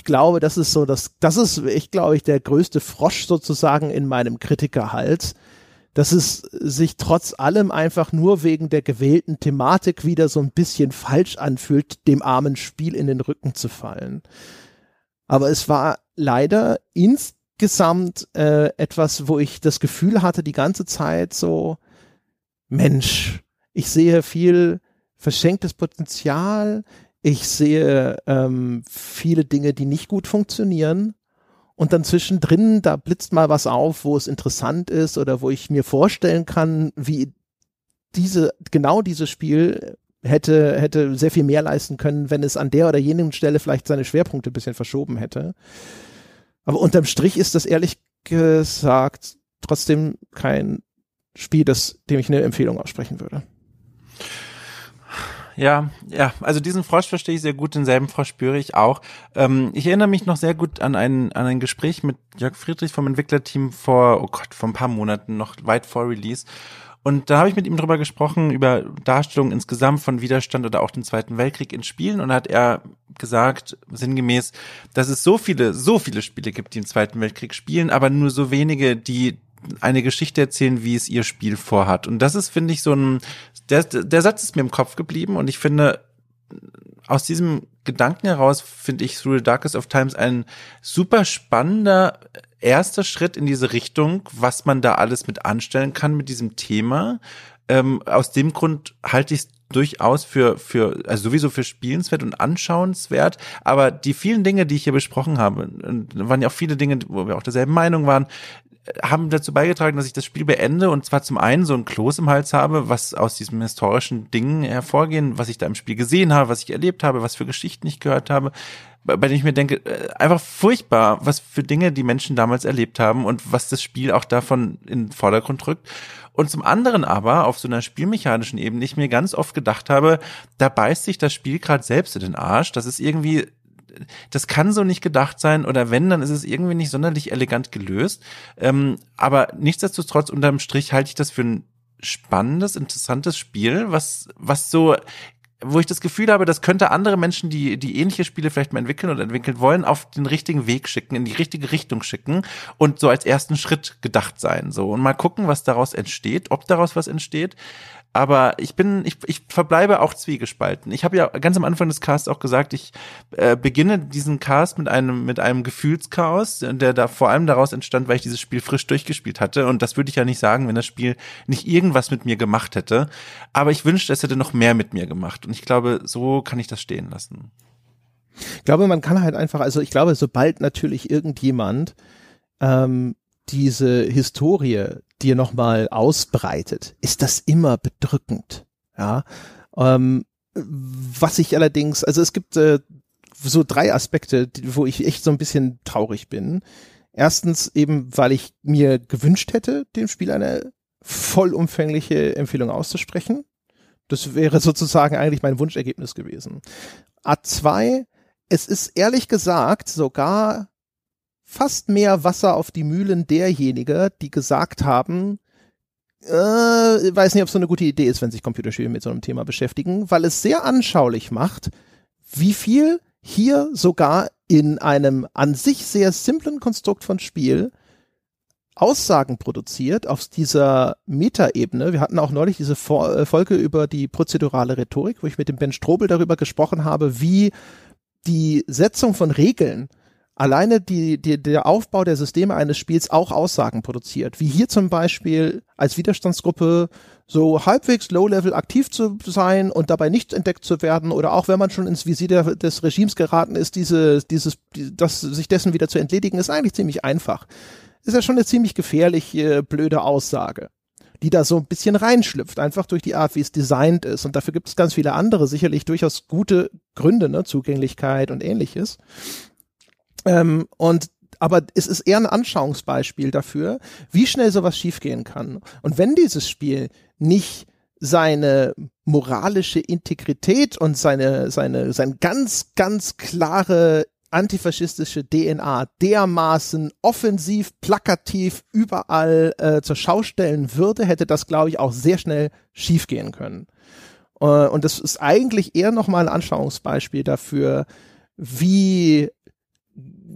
ich glaube, das ist so, das, das ist, ich glaube ich, der größte Frosch sozusagen in meinem Kritikerhals, dass es sich trotz allem einfach nur wegen der gewählten Thematik wieder so ein bisschen falsch anfühlt, dem armen Spiel in den Rücken zu fallen. Aber es war leider insgesamt äh, etwas, wo ich das Gefühl hatte, die ganze Zeit so, Mensch, ich sehe viel verschenktes Potenzial, ich sehe ähm, viele Dinge, die nicht gut funktionieren. Und dann zwischendrin, da blitzt mal was auf, wo es interessant ist oder wo ich mir vorstellen kann, wie diese, genau dieses Spiel hätte, hätte sehr viel mehr leisten können, wenn es an der oder jenen Stelle vielleicht seine Schwerpunkte ein bisschen verschoben hätte. Aber unterm Strich ist das ehrlich gesagt trotzdem kein Spiel, das, dem ich eine Empfehlung aussprechen würde. Ja, ja, also diesen Frosch verstehe ich sehr gut, denselben Frosch spüre ich auch. Ähm, ich erinnere mich noch sehr gut an ein, an ein Gespräch mit Jörg Friedrich vom Entwicklerteam vor, oh Gott, vor ein paar Monaten, noch weit vor Release. Und da habe ich mit ihm drüber gesprochen, über Darstellung insgesamt von Widerstand oder auch den Zweiten Weltkrieg in Spielen. Und da hat er gesagt, sinngemäß, dass es so viele, so viele Spiele gibt, die im Zweiten Weltkrieg spielen, aber nur so wenige, die eine Geschichte erzählen, wie es ihr Spiel vorhat. Und das ist, finde ich, so ein, der, der Satz ist mir im Kopf geblieben und ich finde, aus diesem Gedanken heraus finde ich Through the Darkest of Times ein super spannender erster Schritt in diese Richtung, was man da alles mit anstellen kann mit diesem Thema. Ähm, aus dem Grund halte ich es durchaus für, für, also sowieso für spielenswert und anschauenswert. Aber die vielen Dinge, die ich hier besprochen habe, waren ja auch viele Dinge, wo wir auch derselben Meinung waren, haben dazu beigetragen, dass ich das Spiel beende und zwar zum einen so ein Kloß im Hals habe, was aus diesem historischen Dingen hervorgehen, was ich da im Spiel gesehen habe, was ich erlebt habe, was für Geschichten ich gehört habe, bei denen ich mir denke, äh, einfach furchtbar, was für Dinge die Menschen damals erlebt haben und was das Spiel auch davon in den Vordergrund drückt. Und zum anderen aber auf so einer spielmechanischen Ebene ich mir ganz oft gedacht habe, da beißt sich das Spiel gerade selbst in den Arsch. Das ist irgendwie das kann so nicht gedacht sein oder wenn, dann ist es irgendwie nicht sonderlich elegant gelöst. Ähm, aber nichtsdestotrotz unterm Strich halte ich das für ein spannendes, interessantes Spiel, was, was so wo ich das Gefühl habe, das könnte andere Menschen, die, die ähnliche Spiele vielleicht mal entwickeln oder entwickeln wollen, auf den richtigen Weg schicken, in die richtige Richtung schicken und so als ersten Schritt gedacht sein, so. Und mal gucken, was daraus entsteht, ob daraus was entsteht. Aber ich bin, ich, ich verbleibe auch zwiegespalten. Ich habe ja ganz am Anfang des Casts auch gesagt, ich äh, beginne diesen Cast mit einem mit einem Gefühlschaos, der da vor allem daraus entstand, weil ich dieses Spiel frisch durchgespielt hatte. Und das würde ich ja nicht sagen, wenn das Spiel nicht irgendwas mit mir gemacht hätte. Aber ich wünschte, es hätte noch mehr mit mir gemacht. Und ich glaube, so kann ich das stehen lassen. Ich glaube, man kann halt einfach, also ich glaube, sobald natürlich irgendjemand ähm, diese Historie dir nochmal ausbreitet, ist das immer bedrückend. Ja. Ähm, was ich allerdings, also es gibt äh, so drei Aspekte, wo ich echt so ein bisschen traurig bin. Erstens eben, weil ich mir gewünscht hätte, dem Spiel eine vollumfängliche Empfehlung auszusprechen. Das wäre sozusagen eigentlich mein Wunschergebnis gewesen. A2, es ist ehrlich gesagt sogar fast mehr Wasser auf die Mühlen derjenigen, die gesagt haben, äh, weiß nicht, ob es so eine gute Idee ist, wenn sich Computerspiele mit so einem Thema beschäftigen, weil es sehr anschaulich macht, wie viel hier sogar in einem an sich sehr simplen Konstrukt von Spiel Aussagen produziert auf dieser Metaebene. Wir hatten auch neulich diese äh, Folge über die prozedurale Rhetorik, wo ich mit dem Ben Strobel darüber gesprochen habe, wie die Setzung von Regeln alleine die, die, der Aufbau der Systeme eines Spiels auch Aussagen produziert. Wie hier zum Beispiel als Widerstandsgruppe so halbwegs low-level aktiv zu sein und dabei nicht entdeckt zu werden oder auch wenn man schon ins Visier der, des Regimes geraten ist, diese, dieses, das, sich dessen wieder zu entledigen, ist eigentlich ziemlich einfach. Ist ja schon eine ziemlich gefährliche, blöde Aussage die da so ein bisschen reinschlüpft, einfach durch die Art, wie es designt ist. Und dafür gibt es ganz viele andere, sicherlich durchaus gute Gründe, ne, Zugänglichkeit und ähnliches. Ähm, und aber es ist eher ein Anschauungsbeispiel dafür, wie schnell sowas schiefgehen kann. Und wenn dieses Spiel nicht seine moralische Integrität und seine, seine, seine ganz, ganz klare antifaschistische DNA dermaßen offensiv, plakativ überall äh, zur Schau stellen würde, hätte das, glaube ich, auch sehr schnell schiefgehen können. Äh, und das ist eigentlich eher nochmal ein Anschauungsbeispiel dafür, wie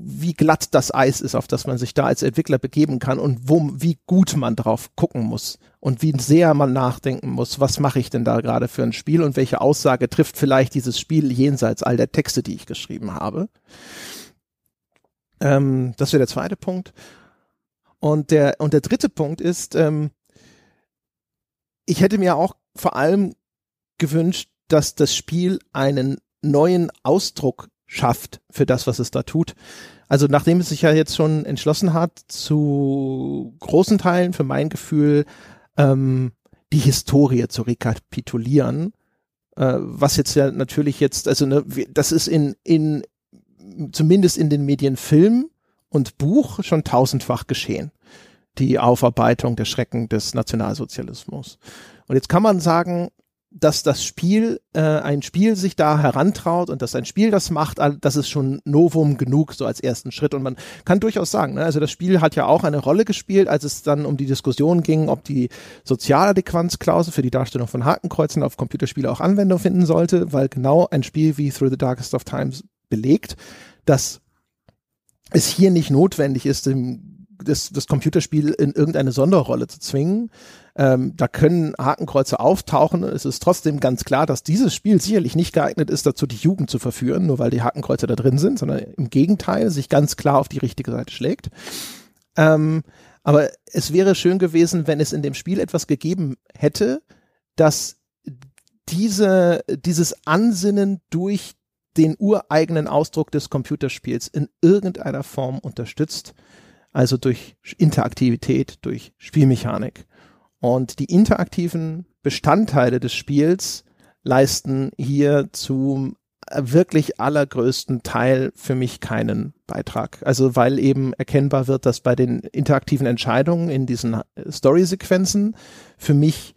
wie glatt das Eis ist, auf das man sich da als Entwickler begeben kann und wo, wie gut man drauf gucken muss und wie sehr man nachdenken muss, was mache ich denn da gerade für ein Spiel und welche Aussage trifft vielleicht dieses Spiel jenseits all der Texte, die ich geschrieben habe. Ähm, das wäre der zweite Punkt. Und der, und der dritte Punkt ist, ähm, ich hätte mir auch vor allem gewünscht, dass das Spiel einen neuen Ausdruck schafft für das, was es da tut. Also nachdem es sich ja jetzt schon entschlossen hat, zu großen Teilen für mein Gefühl ähm, die Historie zu rekapitulieren, äh, was jetzt ja natürlich jetzt, also ne, das ist in, in zumindest in den Medien Film und Buch schon tausendfach geschehen. Die Aufarbeitung der Schrecken des Nationalsozialismus. Und jetzt kann man sagen, dass das Spiel, äh, ein Spiel sich da herantraut und dass ein Spiel das macht, das ist schon Novum genug, so als ersten Schritt. Und man kann durchaus sagen, ne, also das Spiel hat ja auch eine Rolle gespielt, als es dann um die Diskussion ging, ob die Sozialadäquanzklausel für die Darstellung von Hakenkreuzen auf Computerspiele auch Anwendung finden sollte, weil genau ein Spiel wie Through the Darkest of Times belegt, dass es hier nicht notwendig ist, das, das Computerspiel in irgendeine Sonderrolle zu zwingen, ähm, da können Hakenkreuze auftauchen. Es ist trotzdem ganz klar, dass dieses Spiel sicherlich nicht geeignet ist, dazu die Jugend zu verführen, nur weil die Hakenkreuze da drin sind, sondern im Gegenteil sich ganz klar auf die richtige Seite schlägt. Ähm, aber es wäre schön gewesen, wenn es in dem Spiel etwas gegeben hätte, dass diese, dieses Ansinnen durch den ureigenen Ausdruck des Computerspiels in irgendeiner Form unterstützt also durch Interaktivität, durch Spielmechanik. Und die interaktiven Bestandteile des Spiels leisten hier zum wirklich allergrößten Teil für mich keinen Beitrag. Also weil eben erkennbar wird, dass bei den interaktiven Entscheidungen in diesen Story-Sequenzen für mich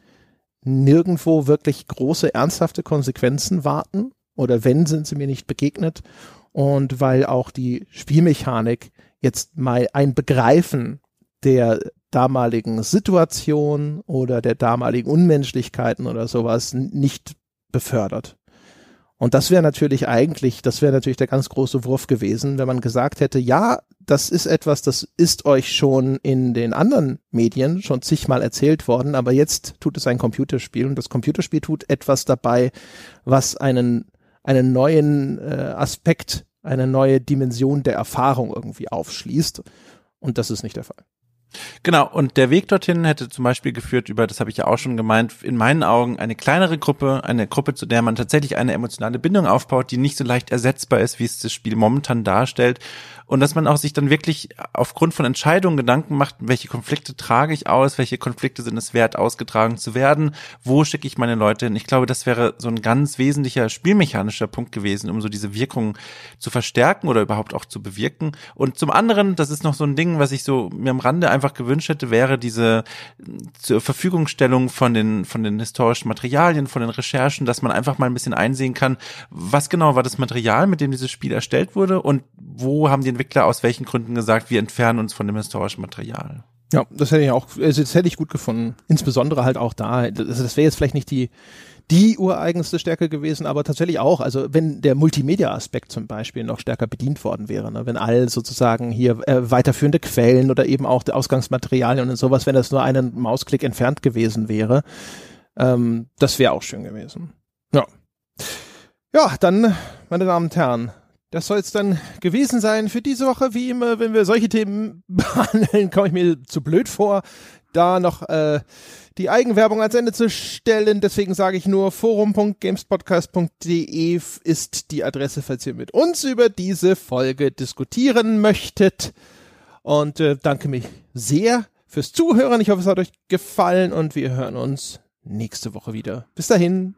nirgendwo wirklich große, ernsthafte Konsequenzen warten. Oder wenn, sind sie mir nicht begegnet. Und weil auch die Spielmechanik jetzt mal ein Begreifen der damaligen Situation oder der damaligen Unmenschlichkeiten oder sowas nicht befördert. Und das wäre natürlich eigentlich, das wäre natürlich der ganz große Wurf gewesen, wenn man gesagt hätte, ja, das ist etwas, das ist euch schon in den anderen Medien schon zigmal erzählt worden, aber jetzt tut es ein Computerspiel und das Computerspiel tut etwas dabei, was einen, einen neuen äh, Aspekt, eine neue Dimension der Erfahrung irgendwie aufschließt. Und das ist nicht der Fall. Genau, und der Weg dorthin hätte zum Beispiel geführt über, das habe ich ja auch schon gemeint, in meinen Augen eine kleinere Gruppe, eine Gruppe, zu der man tatsächlich eine emotionale Bindung aufbaut, die nicht so leicht ersetzbar ist, wie es das Spiel momentan darstellt und dass man auch sich dann wirklich aufgrund von Entscheidungen Gedanken macht, welche Konflikte trage ich aus, welche Konflikte sind es wert, ausgetragen zu werden, wo schicke ich meine Leute hin. Ich glaube, das wäre so ein ganz wesentlicher spielmechanischer Punkt gewesen, um so diese Wirkung zu verstärken oder überhaupt auch zu bewirken. Und zum anderen, das ist noch so ein Ding, was ich so mir am Rande einfach gewünscht hätte, wäre diese zur Verfügungstellung von den, von den historischen Materialien, von den Recherchen, dass man einfach mal ein bisschen einsehen kann, was genau war das Material, mit dem dieses Spiel erstellt wurde und wo haben die Entwickler aus welchen Gründen gesagt, wir entfernen uns von dem historischen Material. Ja, das hätte ich auch, also das hätte ich gut gefunden. Insbesondere halt auch da. Das, das wäre jetzt vielleicht nicht die, die ureigenste Stärke gewesen, aber tatsächlich auch, also wenn der Multimedia-Aspekt zum Beispiel noch stärker bedient worden wäre, ne? wenn all sozusagen hier äh, weiterführende Quellen oder eben auch Ausgangsmaterialien und sowas, wenn das nur einen Mausklick entfernt gewesen wäre, ähm, das wäre auch schön gewesen. Ja. Ja, dann, meine Damen und Herren, das soll es dann gewesen sein für diese Woche. Wie immer, wenn wir solche Themen behandeln, komme ich mir zu blöd vor, da noch äh, die Eigenwerbung ans Ende zu stellen. Deswegen sage ich nur, forum.gamespodcast.de ist die Adresse, falls ihr mit uns über diese Folge diskutieren möchtet. Und äh, danke mich sehr fürs Zuhören. Ich hoffe, es hat euch gefallen und wir hören uns nächste Woche wieder. Bis dahin.